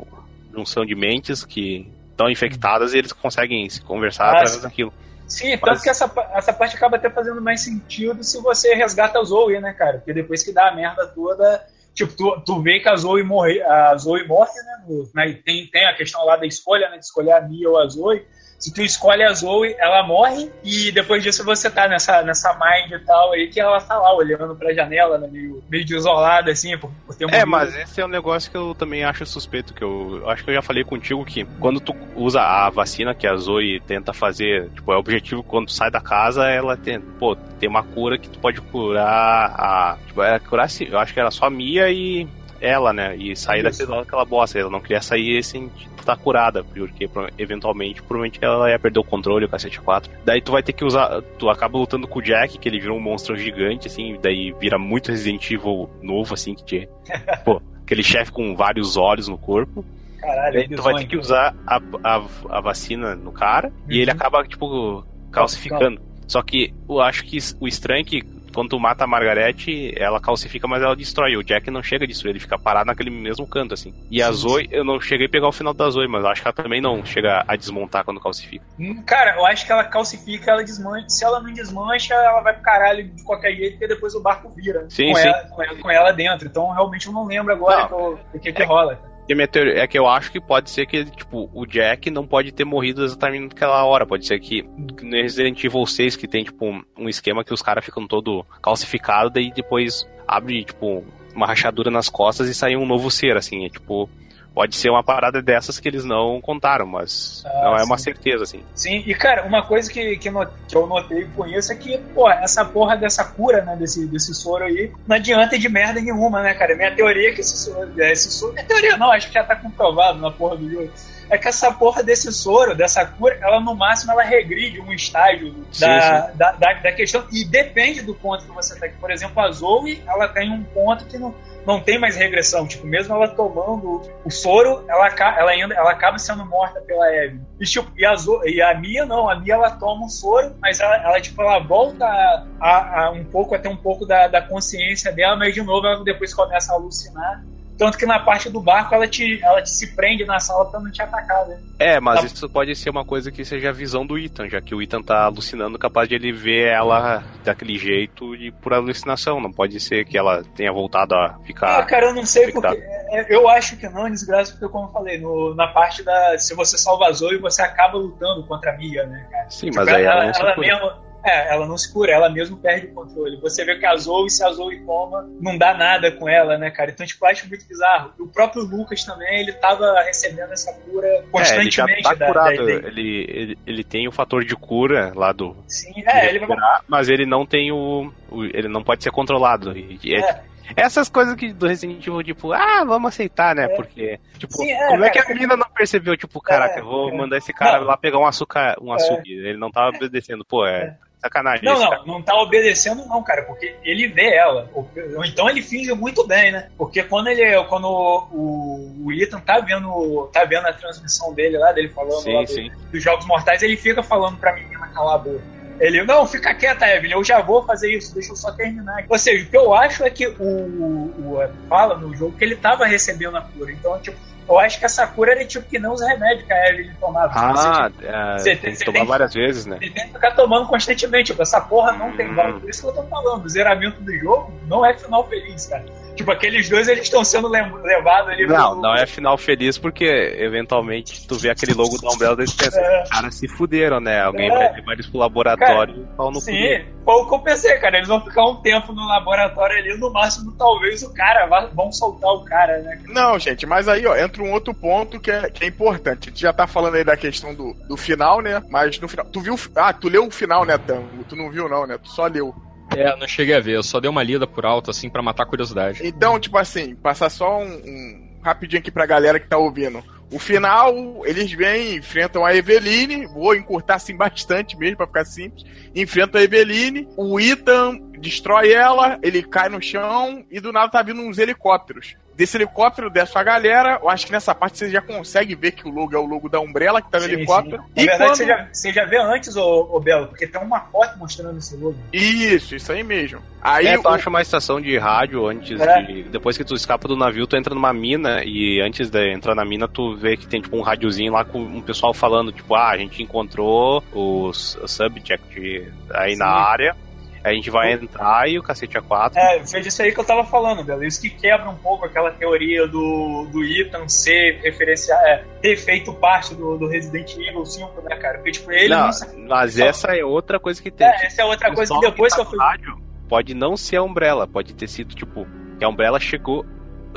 junção de mentes que estão infectadas e eles conseguem se conversar ah, através daquilo. Sim, Mas... tanto que essa, essa parte acaba até fazendo mais sentido se você resgata a Zoe, né, cara? Porque depois que dá a merda toda, tipo, tu, tu vê que a Zoe morre, a Zoe morre, né? No, né? Tem, tem a questão lá da escolha, né? De escolher a Mia ou a Zoe. Se tu escolhe a Zoe, ela morre, e depois disso você tá nessa, nessa mind e tal aí, que ela tá lá olhando pra janela, né, meio, meio desolada, assim, por, por ter É, mas esse é um negócio que eu também acho suspeito, que eu, eu acho que eu já falei contigo que quando tu usa a vacina que a Zoe tenta fazer, tipo, é o objetivo quando tu sai da casa, ela tem, pô, tem uma cura que tu pode curar a. Tipo, era curar, eu acho que era só a Mia e ela, né? E sair daquela, daquela bosta. Ela não queria sair sem estar tá curada, porque eventualmente, provavelmente ela ia perder o controle, o cacete 4. Daí tu vai ter que usar. Tu acaba lutando com o Jack, que ele vira um monstro gigante, assim, daí vira muito Resident Evil novo, assim, que tinha. pô, aquele chefe com vários olhos no corpo. Caralho, daí tu vai ter que usar a, a, a vacina no cara uhum. e ele acaba, tipo, calcificando. Só que eu acho que o estranho é que quando tu mata a Margarete, ela calcifica, mas ela destrói. O Jack não chega a destruir, ele fica parado naquele mesmo canto, assim. E a Zoe, eu não cheguei a pegar o final da Zoe, mas acho que ela também não chega a desmontar quando calcifica. Hum, cara, eu acho que ela calcifica, ela desmancha. Se ela não desmancha, ela vai pro caralho de qualquer jeito, porque depois o barco vira. Sim, com, sim. Ela, com, ela, com ela dentro. Então, realmente, eu não lembro agora o que, que, é, rola. E a minha teoria é que eu acho que pode ser que, tipo, o Jack não pode ter morrido exatamente naquela hora. Pode ser que no Resident Evil 6, que tem, tipo, um esquema que os caras ficam todo calcificados, daí depois abre, tipo, uma rachadura nas costas e sai um novo ser, assim. É, tipo, pode ser uma parada dessas que eles não contaram, mas ah, não é sim. uma certeza, assim. Sim, e cara, uma coisa que, que, eu notei com isso é que, pô, essa porra dessa cura, né, desse, desse soro aí, não adianta de merda nenhuma, né, cara? Minha teoria é que esse soro, esse soro. Minha teoria não, acho que já tá comprovado na porra do jogo é que essa porra desse soro, dessa cura, ela no máximo ela regride um estágio sim, da, sim. Da, da, da, questão. E depende do ponto que você tá. Por exemplo, a Zoe, ela tem um ponto que não, não tem mais regressão. Tipo, mesmo ela tomando o soro, ela, ela, ainda, ela acaba sendo morta pela Eve. E, tipo, e, a, e a Mia não, a Mia ela toma um soro, mas ela, ela tipo, ela volta a, a, a, um pouco, a ter um pouco da, da consciência dela, mas de novo ela depois começa a alucinar Tanto que na parte do barco ela te, ela te se prende na sala pra não te atacar, né? É, mas Tá. isso pode ser uma coisa que seja a visão do Ethan, já que o Ethan tá alucinando, capaz de ele ver ela daquele jeito e por alucinação. Não pode ser que ela tenha voltado a Ah, ficar. cara, eu não sei porque. é, Eu acho que não, desgraça, porque como eu falei, no- na parte da. Se você salva a Zoe, você acaba lutando contra a Mia, né, cara? Sim, mas aí ela não se cura. É, ela não se cura, ela mesmo perde o controle. Você vê que a Zoe, se a Zoe toma, não dá nada com ela, né, cara? Então, tipo, eu acho muito bizarro. O próprio Lucas também, ele tava recebendo essa cura É, ele já constantemente tá da, curado. da- Ele, ele, ele tem o fator de cura lá do. Sim, é, ele vai. Mas ele não tem o. o- ele não pode ser controlado. E- é- É. Essas coisas que do Resident Evil, tipo, ah, vamos aceitar, né? Porque, tipo, Sim, é, como é que a menina não percebeu, tipo, caraca, É, eu vou é. mandar esse cara lá pegar um açúcar, um É. açougue. Ele não tava obedecendo, pô, é, sacanagem. Não, não, cara. não tá obedecendo, não, cara, porque ele vê ela. Ou ou então ele finge muito bem, né? Porque quando ele. Quando o, o Ethan tá vendo, tá vendo a transmissão dele lá, dele falando lá Sim, do- sim. dos Jogos Mortais, ele fica falando pra menina calar a boca. Ele, não, fica quieta, Evelyn, eu já vou fazer isso, deixa eu só terminar. Ou seja, o que eu acho é que o, o fala no jogo que ele tava recebendo a cura. Então, tipo, eu acho que essa cura era tipo que não os remédios que a Evelyn tomava. Você, Ah, tipo, é, você tem tem- que você tomar tem- várias vezes, né? ele tem que ficar tomando constantemente. Tipo, essa porra não tem Hum. volta. Por isso que eu tô falando. O zeramento do jogo não é final feliz, cara. Tipo, aqueles dois eles estão sendo levados ali Não, pro- não é final feliz porque eventualmente tu vê aquele logo da Umbrella e pensa, É. cara, se fuderam, né? Alguém É. vai levar eles pro laboratório e pau no cu Sim, dele. foi o que eu pensei, cara. Eles vão ficar um tempo no laboratório ali, no máximo, talvez o cara vá, vão soltar o cara, né? Não, gente, mas aí, ó, entra um outro ponto que é, que é importante. A gente já tá falando aí da questão do, do final, né? Mas no final. Tu viu. Ah, tu leu o final, né, Tango? Tu não viu, não, né? Tu só leu. É, não cheguei a ver, eu só dei uma lida por alto, assim, pra matar a curiosidade. Então, tipo assim, passar só um, um rapidinho aqui pra galera que tá ouvindo. O final, eles vêm, enfrentam a Eveline, vou encurtar assim bastante mesmo pra ficar simples. Enfrentam a Eveline, o Ethan destrói ela, ele cai no chão e do nada tá vindo uns helicópteros. Desse helicóptero, dessa galera, eu acho que nessa parte você já consegue ver que o logo é o logo da Umbrella que tá no Sim, helicóptero. sim. Na E verdade, quando... você, já, você já vê antes, ô, ô Belo, porque tem uma foto mostrando esse logo. Isso, isso aí mesmo. Aí é, tu o- acha uma estação de rádio antes É. de. Depois que tu escapa do navio, tu entra numa mina e antes de entrar na mina, tu vê que tem tipo um rádiozinho lá com um pessoal falando, tipo, ah, a gente encontrou os subject aí Sim. na área. A gente vai entrar e o cacete A4. É, foi disso aí que eu tava falando, Belo. Isso que quebra um pouco aquela teoria do, do Ethan ser referenciar, é, ter feito parte do, do Resident Evil 5, né, cara? Porque, tipo, ele não, não mas essa é outra coisa que tem. É, essa é outra coisa que depois que tá eu fui. rádio pode não ser a Umbrella, pode ter sido, tipo, que a Umbrella chegou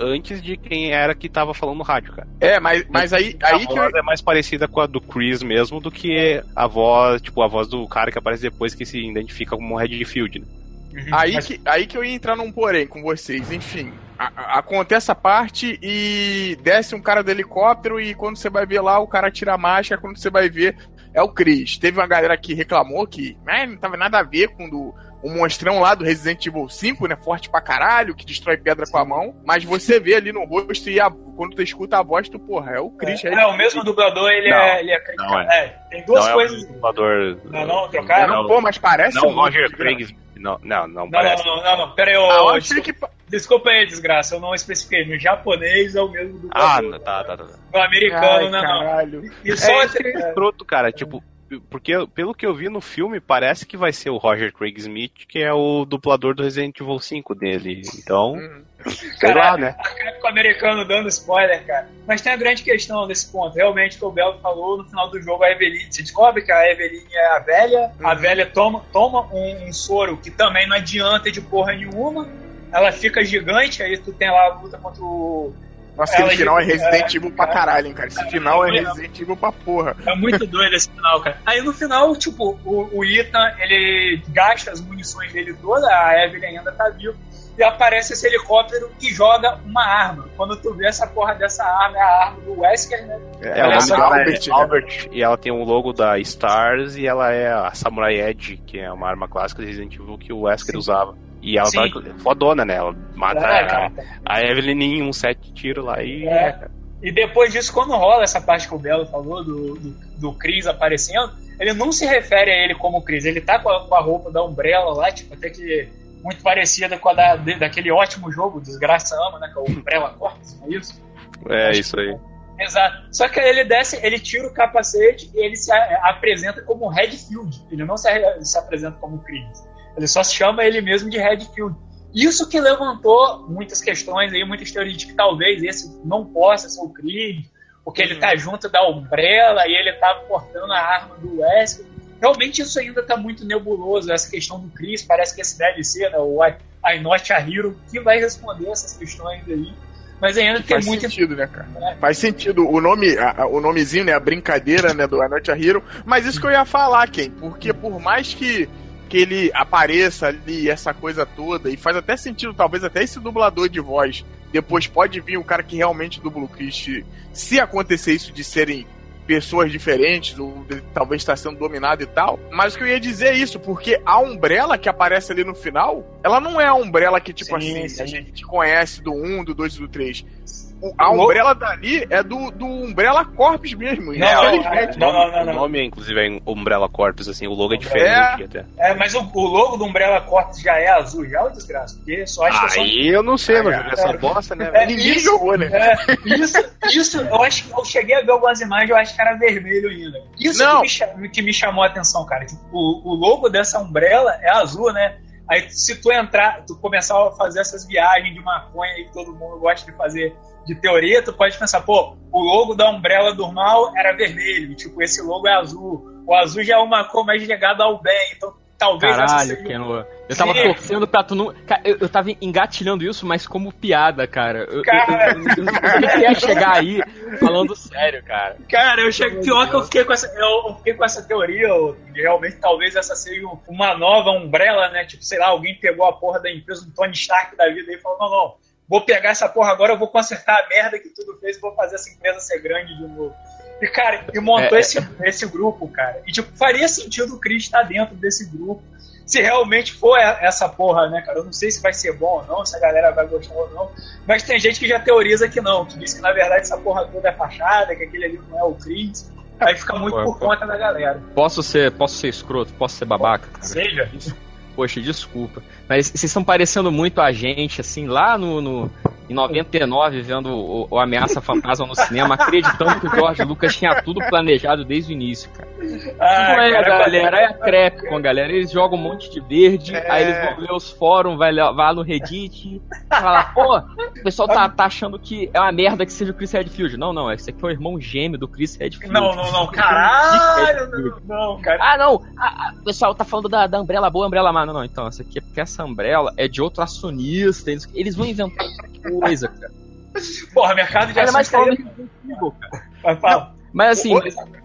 antes de quem era que tava falando no rádio, cara. É, mas, mas aí, aí a que eu, voz é mais parecida com a do Chris mesmo do que a voz, tipo, a voz do cara que aparece depois que se identifica como Redfield, né? Uhum, Aí, mas- que, aí que eu ia entrar num porém com vocês. Enfim, a- a- acontece a parte e desce um cara do helicóptero e quando você vai ver lá, o cara tira a máscara, quando você vai ver, é o Chris. Teve uma galera que reclamou que "Ah, não tava nada a ver com do, o monstrão lá do Resident Evil 5, né? Forte pra caralho, que destrói pedra com a mão. Mas você vê ali no rosto e a- quando tu escuta a voz, tu, porra, é o Chris. É, o mesmo dublador, ele Não, é. Ele é, não é, tem duas não coisas. é o dublador. Não, não, trocaram? Não, pô, mas parece Não, muito, Roger cara. Craig. Não, não, não, Não, parece. não, não, não, não. Pera aí, ô, Ah, eu achei desculpa, que. pa- desculpa aí, desgraça, eu não especifiquei. No japonês é o mesmo Ah, dublador. não, tá, tá, tá. No americano, Ai, não, não. caralho. E só É, é é, escroto, cara. Tipo, porque pelo que eu vi no filme, parece que vai ser o Roger Craig Smith, que é o dublador do Resident Evil 5 dele. Então, Hum. sei Caralho. lá, né? Capcom americano dando spoiler, cara. Mas tem a grande questão desse ponto. Realmente, o que o Belo falou no final do jogo, a Eveline. Se descobre que a Eveline é a velha. A Uhum. velha toma, toma um, um soro que também não adianta de porra nenhuma. Ela fica gigante, aí tu tem lá a luta contra o. Nossa, aquele Ela- final é Resident é, Evil pra caralho, hein, cara. Esse final é Resident Evil pra porra. É muito doido esse final, cara. Aí no final, tipo, o, o Ethan, ele gasta as munições dele toda, a Evelyn ainda tá viva, e aparece esse helicóptero e joga uma arma. Quando tu vê essa porra dessa arma, é a arma do Wesker, né? É, só, dela Albert, é né? Albert, e ela tem um logo da Stars e ela é a Samurai Edge, que é uma arma clássica de Resident Evil que o Wesker Sim. usava. E ela Sim. tá fodona, né? Ela mata É, a, a Evelyn em um set de tiro lá e. É. E depois disso, quando rola essa parte que o Belo falou do, do, do Chris aparecendo, ele não se refere a ele como Chris, ele tá com a, com a roupa da Umbrella lá, tipo, até que muito parecida com a da, daquele ótimo jogo, Desgraça Ama, né? Que é o Umbrella Corps, não é isso? É isso aí. Exato. Só que aí ele desce, ele tira o capacete e ele se apresenta como Redfield. Ele não se, se apresenta como Chris. Ele só se chama ele mesmo de Redfield. Isso que levantou muitas questões aí, muitas teorias de que talvez esse não possa ser o Chris, porque ele tá junto da Umbrella e ele tá portando a arma do Wesker. Realmente isso ainda tá muito nebuloso, essa questão do Chris, parece que esse deve ser, né, o I, I Not a Hero, que vai responder essas questões aí. Mas ainda tem Faz muito sentido, né, cara? Faz sentido. O nome, a- o nomezinho, né? A brincadeira, né, do I Not a Hero. Mas isso que eu ia falar, Ken, porque por mais que, que ele apareça ali, essa coisa toda, e faz até sentido, talvez até esse dublador de voz. Depois pode vir o cara que realmente dubla o Chris. Se acontecer isso de serem pessoas diferentes, ou talvez está sendo dominado e tal. Mas o que eu ia dizer é isso, porque a Umbrella que aparece ali no final, ela não é a Umbrella que, tipo Sim, assim, sim. a gente conhece do 1, do 2 e do 3. A Umbrella dali é do, do Umbrella Corps mesmo. Não, infelizmente. não, não, não, O não. nome, inclusive, é Umbrella Corpus, assim, o logo é É. diferente até. É, mas o, o logo do Umbrella Corps já é azul, já é uma desgraça. Porque só acho que é só. Aí eu não sei, mas joguei essa é. bosta, né? É? Ninguém isso- jogou, né? É, isso, isso, eu acho que eu cheguei a ver algumas imagens, eu acho que era vermelho ainda. Isso Não. que me, cha- que me chamou a atenção, cara. Tipo, o, o logo dessa Umbrella é azul, né? Aí se tu entrar, tu começar a fazer essas viagens de maconha aí que todo mundo gosta de fazer de teoria, tu pode pensar, pô, o logo da Umbrella do mal era vermelho, tipo, esse logo é azul. O azul já é uma cor mais ligada ao bem, então talvez essa Caralho, seja... Kenô. Eu tava Sim. torcendo pra tu não. Cara, eu, eu tava engatilhando isso, mas como piada, cara. Eu, Cara. eu, eu, eu queria chegar aí falando sério, cara. Cara, eu cheguei, pior que eu fiquei com essa, eu, fiquei com essa teoria, realmente talvez essa seja uma nova Umbrella, né? Tipo, sei lá, alguém pegou a porra da empresa do Tony Stark da vida e falou: não, não, vou pegar essa porra agora, eu vou consertar a merda que tudo fez e vou fazer essa empresa ser grande de novo. E, cara, e montou É. esse, esse grupo, cara. E, tipo, faria sentido o Chris estar dentro desse grupo. Se realmente for essa porra, né, cara? Eu não sei se vai ser bom ou não, se a galera vai gostar ou não. Mas tem gente que já teoriza que não, que diz que na verdade essa porra toda é fachada, que aquele ali não é o Chris. Aí fica muito por conta da galera. Posso ser, posso ser escroto, posso ser babaca, cara. Seja. Poxa, desculpa. Mas vocês estão parecendo muito a gente, assim, lá no, no- em 99, vendo o, o Ameaça Fantasma no cinema, acreditando que o George Lucas tinha tudo planejado desde o início, cara. Ah, não é, cara, galera, é a crepe com a galera. Eles jogam um monte de verde, É. aí eles vão ler os fóruns, vai lá, vai no Reddit, fala, pô, o pessoal tá, tá achando que é uma merda que seja o Chris Redfield. Não, não, esse aqui é o irmão gêmeo do Chris Redfield. Não, não, não, caralho, não, não, cara. Ah, não, a- a- o pessoal tá falando da, da Umbrella boa, Umbrella má. Não, não, então, essa aqui é porque essa Umbrella é de outro acionista, eles, eles vão inventar outra coisa, cara. Porra, mercado de mais ações Evil, cara. Vai, fala. Mas assim, Ô,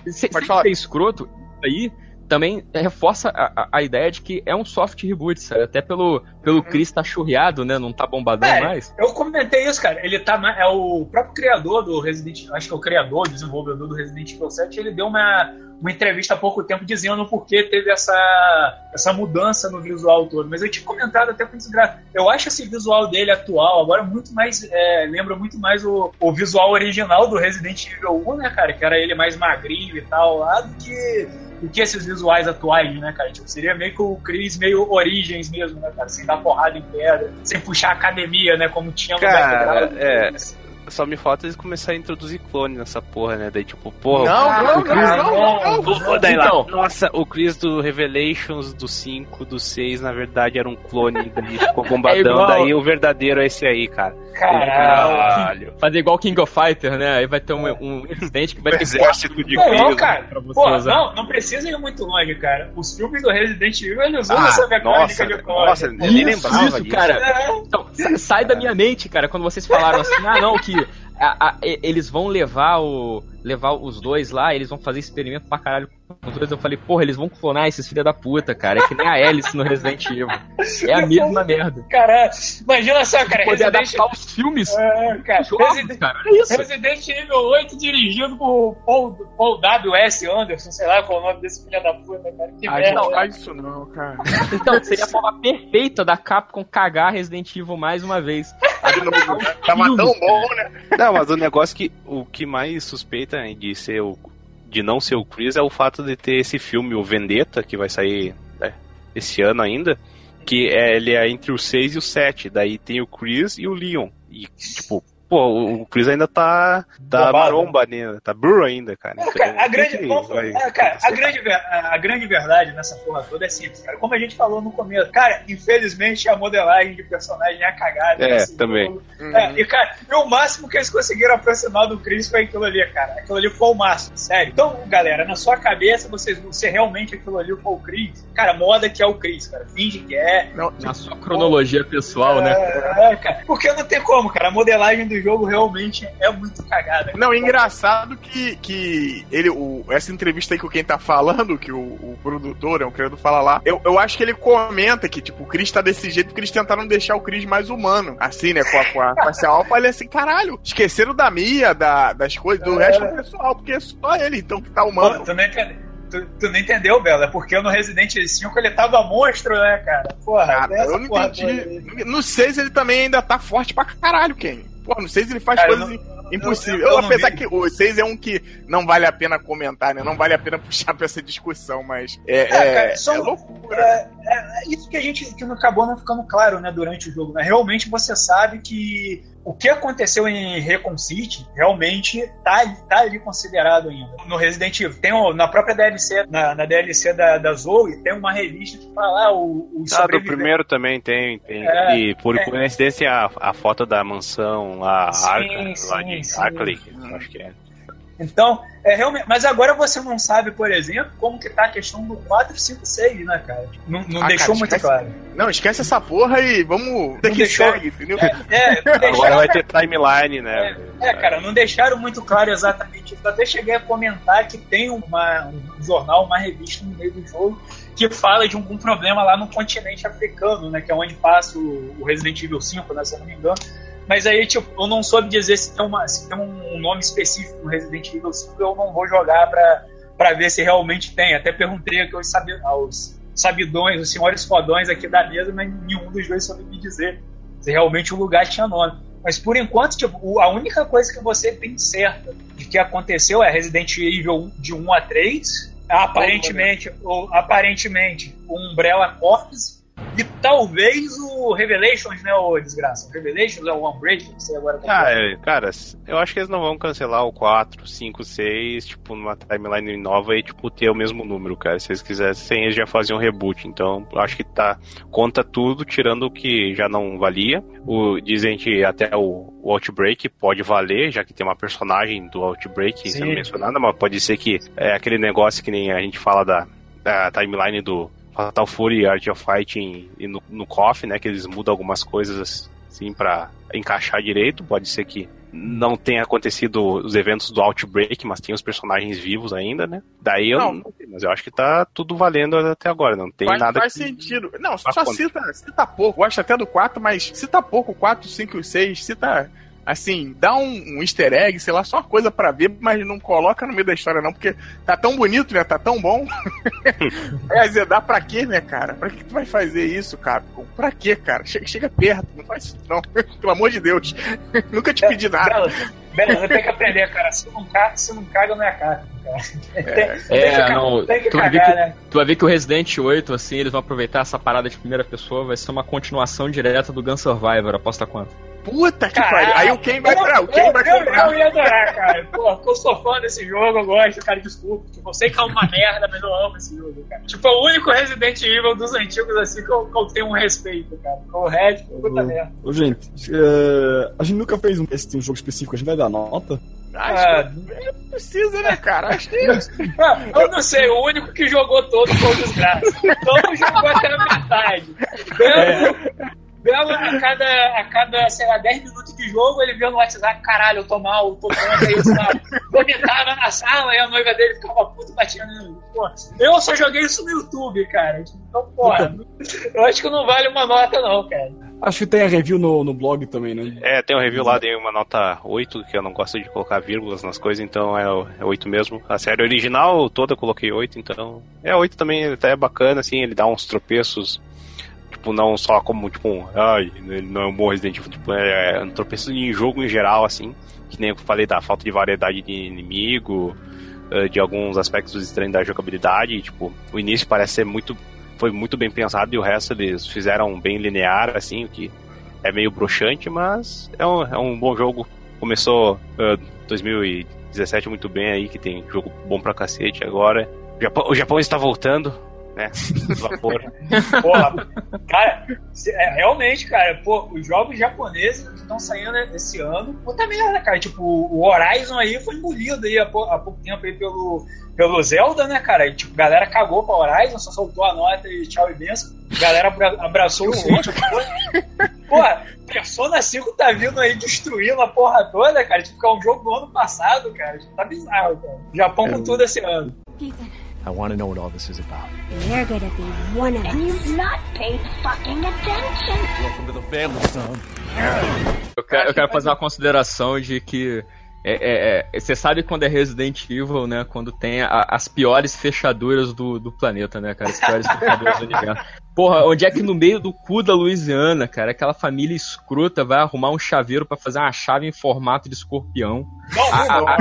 se, ser escroto, isso aí também reforça a, a- ideia de que é um soft reboot, sabe? Até pelo, pelo Chris tá churriado, né? Não tá bombadão É, mais. Eu comentei isso, cara. Ele tá. É o próprio criador do Resident Acho que é o criador, desenvolvedor do Resident Evil 7. Ele deu uma, uma entrevista há pouco tempo dizendo por que teve essa, essa mudança no visual todo. Mas eu tinha comentado até com desgraça. Eu acho esse visual dele atual agora muito mais. é, lembra muito mais o, o visual original do Resident Evil 1, né, cara? Que era ele mais magrinho e tal lá, do que, do que esses visuais atuais, né, cara? Tipo, seria meio que o Chris meio Origens mesmo, né, cara? Sem dar porrada em pedra, sem puxar academia, né? Como tinha no Cara, é. Só me falta eles começarem a introduzir clone nessa porra, né? Daí, tipo, porra. Não, não, o Chris- não, não, não. Pô, daí lá, Então. nossa, o Chris do Revelations do 5, do 6, na verdade era um clone dele, ficou bombadão. É Daí o verdadeiro é esse aí, cara. Caralho. Fazer igual King of Fighter, né? Aí vai ter um, um incidente que vai ter Exército de Não, não, Chris. cara. Pô, não, não precisa ir muito longe, cara. Os filmes do Resident Evil, eles usam Ah, essa mecânica nossa, de clone. nossa, nem Isso, lembrava isso, disso. cara. É, Então, sa- sai da minha mente, cara, quando vocês falaram assim, ah, não, que a- a- eles vão levar o levar os dois lá, eles vão fazer experimento pra caralho com os dois. Eu falei, porra, eles vão clonar esses filha da puta, cara. É que nem a Alice no Resident Evil. É a mesma merda. Caralho, imagina só, cara. Poder Resident, adaptar os filmes é, cara, jogos, Resident, cara. Olha isso. Resident Evil 8 dirigido por Paul, Paul W.S. Anderson, sei lá qual é o nome desse filho da puta, cara. Que Ah, merda. Não faz isso não, cara. Então, seria a forma perfeita da Capcom cagar Resident Evil mais uma vez. Né? Tava tão bom, né? Não, mas o negócio que o que mais suspeita de ser o de não ser o Chris é o fato de ter esse filme, o Vendetta, que vai sair né, esse ano ainda. que é, ele é entre o 6 e o 7. Daí tem o Chris e o Leon. E, tipo, pô, o Chris ainda tá. Tá Bombado. maromba ainda, tá burro ainda, cara. Cara, a, grande, Que vamos- vai é, cara, a, grande, a, grande verdade nessa porra toda é simples, cara. Como a gente falou no começo, cara, infelizmente a modelagem de personagem é cagada. É, nesse também. jogo. É, e, cara, e o máximo que eles conseguiram aproximar do Chris foi aquilo ali, cara. Aquilo ali foi o máximo, sério. Então, galera, na sua cabeça, vocês, se realmente aquilo ali foi o Chris, cara, moda que é o Chris, cara. Finge que é. Não, Na sua cronologia pessoal, né? É, é, cara. Porque não tem como, cara. A modelagem do jogo realmente é muito cagada. Não, é engraçado que, que ele, o, essa entrevista aí o quem tá falando, que o, o produtor, é o criador, fala lá, eu, eu acho que ele comenta que, tipo, o Chris tá desse jeito porque eles tentaram deixar o Chris mais humano, assim, né, com a, com a, com a Cell Alpha, ele assim, caralho, esqueceram da Mia, da, das coisas, do É. resto do pessoal, porque é só ele, então, que tá Pô, humano. tu, não entende- tu- tu não entendeu, Bela? É porque no Resident Evil 5 ele tava monstro, né, cara? Porra, Cara, eu não porra entendi. No 6 ele também ainda tá forte pra caralho, Ken. Pô, no 6 ele faz Cara, coisas eu impossíveis. eu- eu Eu, não apesar vi. que o 6 é um que não vale a pena comentar, né? Não vale a pena puxar pra essa discussão, mas é, É, cara, é, é loucura. É, é- é isso que a gente que não acabou não ficando claro, né, durante o jogo. Né? Realmente você sabe que o que aconteceu em Recon City realmente tá, tá ali considerado ainda. No Resident Evil, tem o- na própria DLC, na, na DLC da, da Zoe, tem uma revista que fala ah, o, o Ah, do primeiro também tem. tem. É, e por é. coincidência a, a foto da mansão lá, Sim, Arca, sim, lá de sim. Arkley, acho que é. Então, é realmente. Mas agora você não sabe, por exemplo, como que tá a questão do 456, né, cara? Não, não Ah, deixou cara, muito esquece- claro. Não, esquece essa porra e vamos. Daqui deixou- segue, entendeu? É, Agora deixaram- vai ter timeline, né? É, cara, não deixaram muito claro exatamente isso. Eu até cheguei a comentar que tem uma, um jornal, uma revista no meio do jogo que fala de algum problema lá no continente africano, né? Que é onde passa o, o Resident Evil 5, né, se eu não me engano. Mas aí, tipo, eu não soube dizer se tem, uma, se tem um nome específico no Resident Evil 5, eu não vou jogar pra, pra ver se realmente tem. Até perguntei aqui aos, sabi, aos sabidões, os senhores fodões aqui da mesa, mas nenhum dos dois soube me dizer se realmente o lugar tinha nome. Mas por enquanto, tipo, a única coisa que você tem certa de que aconteceu é Resident Evil de 1 a 3, aparentemente, ou, aparentemente o Umbrella Corps e talvez o Revelations, né, o desgraça. O Revelations é o Unbreak, não sei agora. qual Ah, é. é, cara, eu acho que eles não vão cancelar o 4, 5, 6, tipo, numa timeline nova e, tipo, ter o mesmo número, cara. Se eles quisessem, eles já faziam um reboot. Então, eu acho que tá. Conta tudo, tirando o que já não valia. O, dizem que até o, o Outbreak pode valer, já que tem uma personagem do Outbreak Sim. sendo mencionada, mas pode ser que é aquele negócio que nem a gente fala da, da timeline do Fatal Fury e Art of Fighting e no, no KOF, né? Que eles mudam algumas coisas assim pra encaixar direito. Pode ser que não tenha acontecido os eventos do Outbreak, mas tem os personagens vivos ainda, né? Daí eu Não. não, sei, mas eu acho que tá tudo valendo até agora, não tem faz, nada faz que- sentido. Não, só conta. cita, cita pouco. Gosto até do 4, mas cita pouco. 4, 5 e 6, cita. Assim, dá um, um easter egg, sei lá, só uma coisa pra ver, mas não coloca no meio da história, não, porque tá tão bonito, né? Tá tão bom. é, Zé, dá pra quê, né, cara? Pra que tu vai fazer isso, cara? Pra quê, cara? Chega, chega perto, não faz isso, não. Pelo amor de Deus. Nunca te pedi nada. Você tem que aprender, cara. Se não caga, se não caga não é caga, cara. Tem, tem É, que, ca- não, tem que tu vai ver cagar, que- né? Tu vai ver que o Resident 8, assim, eles vão aproveitar essa parada de primeira pessoa, vai ser uma continuação direta do Gun Survivor, aposta quanto? Puta que pariu. Aí o quem vai Eu- pra. O quem eu- vai eu- comprar. Eu ia adorar, cara. Pô, eu sou fã desse jogo, eu gosto, cara, desculpa. Tipo, eu sei que é uma merda, mas eu amo esse jogo, cara. Tipo, é o único Resident Evil dos antigos, assim, que eu, que eu tenho um respeito, cara. O Red, puta merda. Ô, gente, é, a gente nunca fez um, esse um jogo específico, a gente vai dar nota. Acho que não precisa, né, cara? Acho que. Ah, Eu não sei, o único que jogou todo foi o Desgraça. Então jogou até a metade. Belo, Belo a, cada, a cada, sei lá, 10 minutos de jogo, ele via no WhatsApp, caralho, eu tô mal, tô contra isso, sabe? Vomitava na sala e a noiva dele ficava puto batendo. Pô, Eu só joguei isso no YouTube, cara. Então, porra, eu acho que não vale uma nota, não, cara. Acho que tem a review no, no blog também, né? É, tem um review lá, dei uma nota 8, que eu não gosto de colocar vírgulas nas coisas, então é, o- é 8 mesmo. A série original toda eu coloquei 8, então. É 8 também, ele até é bacana, assim, ele dá uns tropeços. Tipo, não só como, tipo, ai, ele não é um bom Resident Evil, tipo, é, é um tropeço em jogo em geral, assim. Que nem eu falei da falta de variedade de inimigo, eh, de alguns aspectos estranhos da jogabilidade. Tipo, o início parece ser muito foi muito bem pensado e o resto eles fizeram bem linear, assim, o que é meio broxante, mas é um, é um bom jogo. Começou uh, 2017 muito bem aí, que tem jogo bom pra cacete agora. O Japão, o Japão está voltando, né? Vapor. Porra, cara, é, realmente, cara, pô, os jogos japoneses que estão saindo esse ano, puta merda, cara. Tipo, o Horizon aí foi engolido aí há, pou- há pouco tempo aí pelo, pelo Zelda, né, cara? E, tipo, a galera cagou pra Horizon, só soltou a nota e tchau e benção. A galera abra- abraçou o Switch. Porra, Persona 5 tá vindo aí destruindo a porra toda, cara. Tipo, que é um jogo do ano passado, cara. Tipo, tá bizarro, cara. Japão com tudo esse ano. Ethan, I want to know what all this is about. you're gonna be one of And us. you've not paid fucking attention. Welcome to the family, son. Eu quero, eu quero fazer uma consideração de que é, é, é, você sabe quando é Resident Evil, né? Quando tem a- as piores fechaduras do, do planeta, né, cara? As piores fechaduras do universo. Porra, onde é que no meio do cu da Louisiana, cara, aquela família escrota vai arrumar um chaveiro pra fazer uma chave em formato de escorpião? Não, A, a-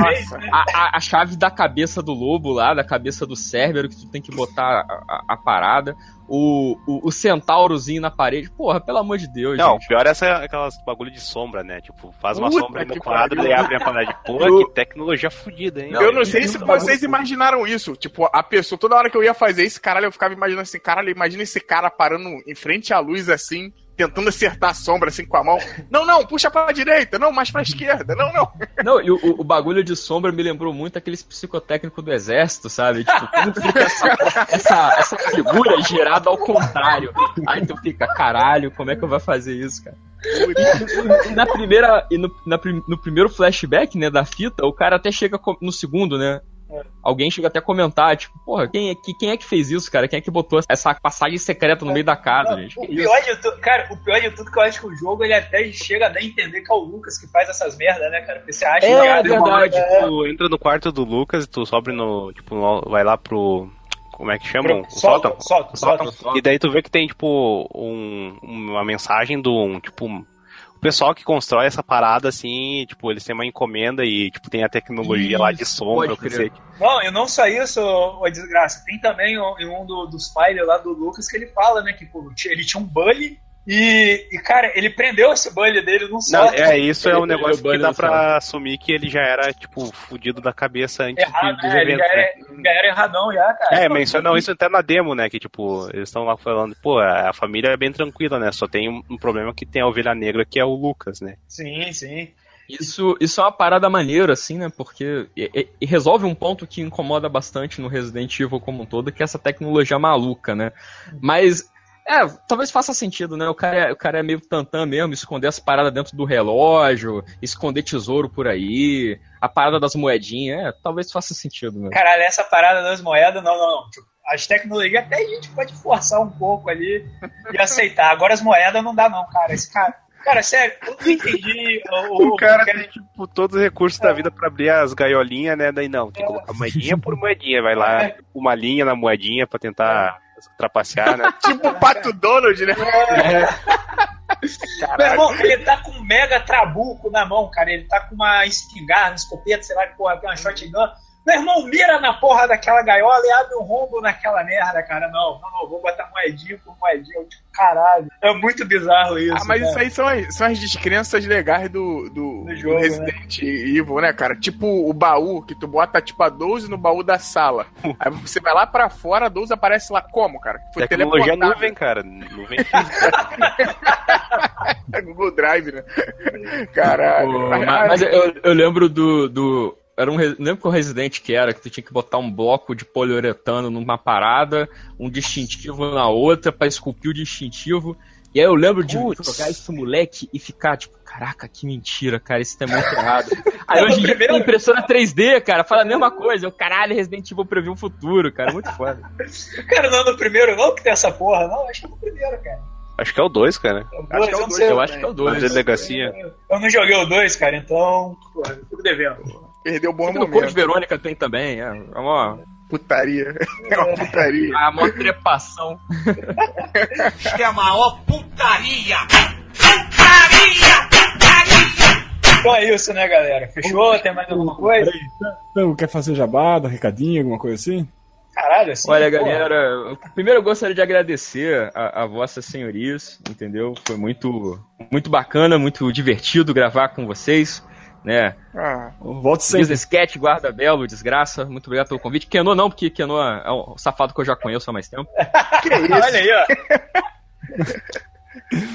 a- a- a- chave da cabeça do lobo lá, da cabeça do Cérbero, que tu tem que botar a, a- a parada. O, o, o centaurozinho na parede. Porra, pelo amor de Deus, Não, gente. pior é essa, aquelas bagulho de sombra, né? Tipo, faz uma Puta sombra no quadro e abre a panela de pô, Eu- que tecnologia fodida, hein? eu não sei se vocês imaginaram isso. Tipo, a pessoa, toda hora que eu ia fazer isso, caralho, eu ficava imaginando assim, caralho, imagina esse cara parando em frente à luz assim, tentando acertar a sombra assim com a mão. Não, não, puxa pra direita, não, mais pra esquerda, não, não. Não, e o, o- bagulho de sombra me lembrou muito aqueles psicotécnicos do exército, sabe? Tipo, como fica essa, essa, essa figura girada ao contrário. Aí tu fica, caralho, como é que eu vou fazer isso, cara? E na primeira. E no, na no primeiro flashback, né, da fita, o cara até chega no segundo, né? Alguém chega até a comentar, tipo, porra, quem é, que, quem é que fez isso, cara? Quem é que botou essa passagem secreta no meio da casa, gente? O Que isso? pior de tudo, cara, o pior de tudo que eu acho que o jogo ele até chega a dar a entender que é o Lucas que faz essas merdas, né, cara? Porque você acha É, que ah, verdade. é, Tu entra no quarto do Lucas e tu sobe no. Tipo, no- vai lá pro. Como é que chamam? O solta, sótão? solta, solta. E daí tu vê que tem, tipo, um- uma mensagem do. Um, tipo, pessoal que constrói essa parada, assim, tipo, eles têm uma encomenda e, tipo, tem a tecnologia lá de Isso, sombra, pode. Não, e não só isso, ô, desgraça. Tem também um, um do- dos files lá do Lucas que ele fala, né, que pô, ele tinha um bully e, e, cara, ele prendeu esse bully dele num Não, sótão. é, isso é Ele- um negócio ele que dá pra assumir que ele já era, tipo, fudido da cabeça antes Errado, dos? Ele eventos, já né? era, já era erradão já, cara. É, mencionam isso até na demo, né? Que tipo, eles estão lá falando, pô, a família é bem tranquila, né? Só tem um, um problema que tem a ovelha negra, que é o Lucas, né? Sim, sim. Isso, isso é uma parada maneira, assim, né? Porque e- e resolve um ponto que incomoda bastante no Resident Evil como um todo, que é essa tecnologia maluca, né? Mas, é, talvez faça sentido, né? O cara, é, o cara é meio tantã mesmo, esconder as paradas dentro do relógio, esconder tesouro por aí, a parada das moedinhas, é, talvez faça sentido, né? Caralho, essa parada das moedas, não, não, não. Tipo, as tecnologias até a gente pode forçar um pouco ali e aceitar. Agora as moedas não dá, não, cara. Esse cara. Cara, sério, eu não entendi o, O cara porque- tem, tipo, todos os recursos da vida pra abrir as gaiolinhas, né? Daí não, tem que colocar moedinha por moedinha, vai lá, uma linha na moedinha pra tentar trapacear, né? Tipo o Pato Donald, né? Meu irmão, ele tá com um mega trabuco na mão, cara. Ele tá com uma espingarda, uma escopeta, sei lá que porra, tem uma shotgun. Meu irmão, mira na porra daquela gaiola e abre um rombo naquela merda, cara. Não, não, não, vou botar moedinha por moedinha. Tipo, caralho. É muito bizarro isso. Ah, mas cara. isso aí são as, são as descrenças legais do, do, Do jogo, do Resident Evil, né, cara? Tipo o baú, que tu bota tipo a 12 no baú da sala. Aí você vai lá pra fora, a 12 aparece lá como, cara? Foi Tecnologia teleportado. nuvem, cara. Nuvem física. Google Drive, né? Caralho. Mas mas eu, eu lembro do. do era um, lembro que o Resident que era, que tu tinha que botar um bloco de poliuretano numa parada, um distintivo na outra pra esculpir o distintivo. E aí eu lembro de Putz. jogar isso moleque e ficar tipo, caraca, que mentira, cara, isso tá muito errado. Aí hoje em dia tem impressora 3D, cara, fala a mesma coisa. Eu, caralho, Resident Evil previu o futuro, cara, muito foda. Cara, não é no primeiro, não, que tem essa porra, não. Acho que é no primeiro, cara. Acho que é o 2, cara. O Acho que é o não dois, sei, Eu acho que é o 2. delegacia. Eu não joguei o 2, cara, então. Porra, eu fico devendo. Perdeu o bom Code momento. Verônica tem também, é, é uma, Putaria. É uma putaria. é uma trepação. Isto é a maior putaria! Putaria! Putaria! Então é isso, né, galera? Fechou? Tem mais alguma coisa? Então, quer fazer jabá, dar recadinho, alguma coisa assim? caralho, assim. Olha, pô. galera, primeiro eu gostaria de agradecer a, a vossas senhorias, entendeu? Foi muito, muito bacana, muito divertido gravar com vocês, né? Ah, Volte sempre. Business Cat, Guarda Belo, Desgraça, muito obrigado pelo convite. Kenô não, porque Kenô é um safado que eu já conheço há mais tempo. que isso? Olha aí, ó.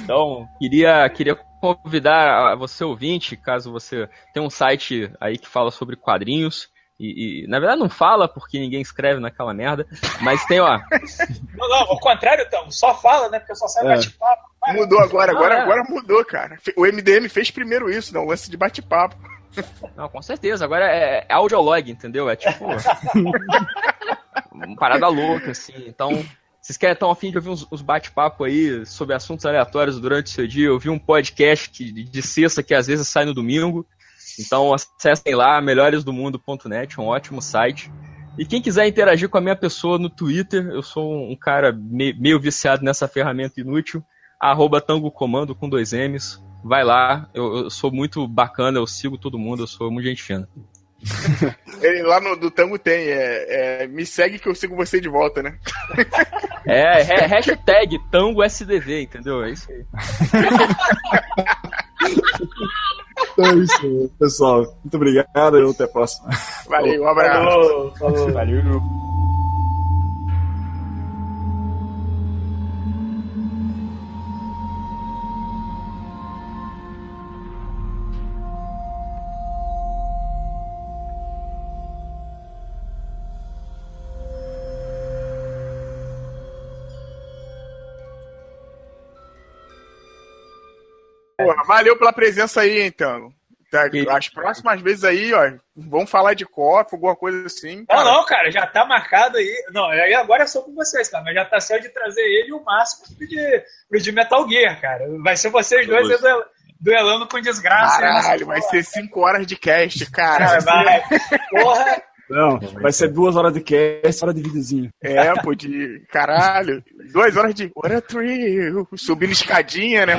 Então, queria, queria convidar a você ouvinte, caso você tenha um site aí que fala sobre quadrinhos, e, e, na verdade não fala porque ninguém escreve naquela merda, mas tem, ó, Não, não, ao contrário, então, só fala, né? Porque só sai É. bate-papo. Mudou agora, agora, Ah, é. agora mudou, cara. O MDM fez primeiro isso, né? O lance de bate-papo. Não, com certeza. Agora é, é audiolog, entendeu? É tipo. uma parada louca, assim. Então, vocês querem tão afim de ouvir uns, uns bate-papo aí sobre assuntos aleatórios durante o seu dia? Eu vi um podcast que, de sexta que às vezes sai no domingo. Então acessem lá, melhoresdomundo.net, um ótimo site. E quem quiser interagir com a minha pessoa no Twitter, eu sou um cara me- meio viciado nessa ferramenta inútil, arroba Tango Comando com dois M's. Vai lá, eu, eu sou muito bacana, eu sigo todo mundo, eu sou muito gente fina. Ele lá no do Tango tem, é, é, me segue que eu sigo você de volta, né? É, é hashtag Tango SDV, entendeu? É isso aí. Então é isso, pessoal. Muito obrigado e até a próxima. Valeu, um abraço. Falou, falou. Valeu. Porra, valeu pela presença aí, então. As próximas vezes aí, ó, vamos falar de copo, alguma coisa assim. Não, cara. não, cara, já tá marcado aí. Não, aí agora é só com vocês, tá? Mas já tá certo de trazer ele e o Márcio pro de, pro de Metal Gear, cara. Vai ser vocês dois aí duel- duelando com desgraça. nessa Caralho, vai ser 5 horas de cast, cara. Cara, vai. Porra. Não, vai ser duas horas de cast, hora de videozinho. É, pô, de. Caralho. Duas horas de. What a thrill. Subindo escadinha, né?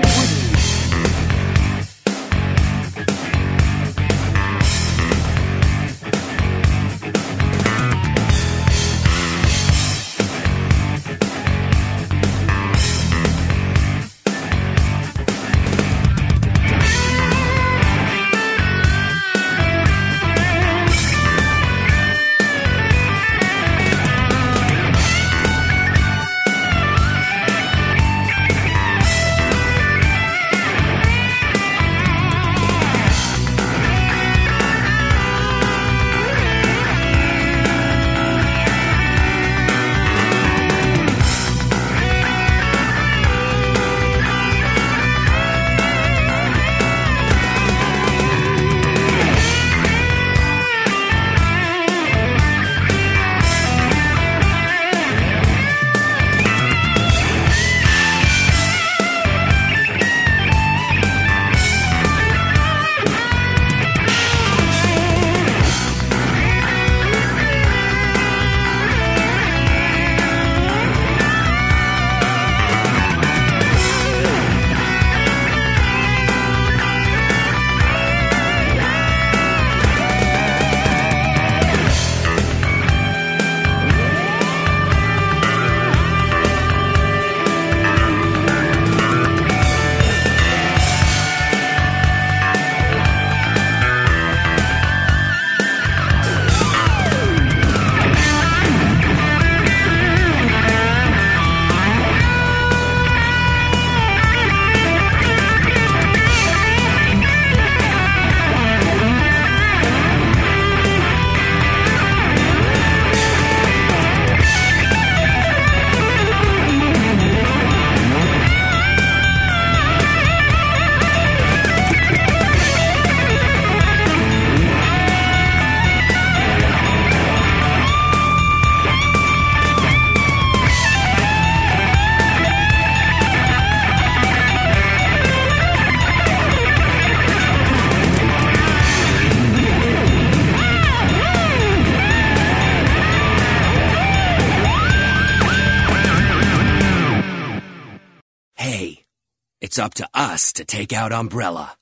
Us to take out Umbrella.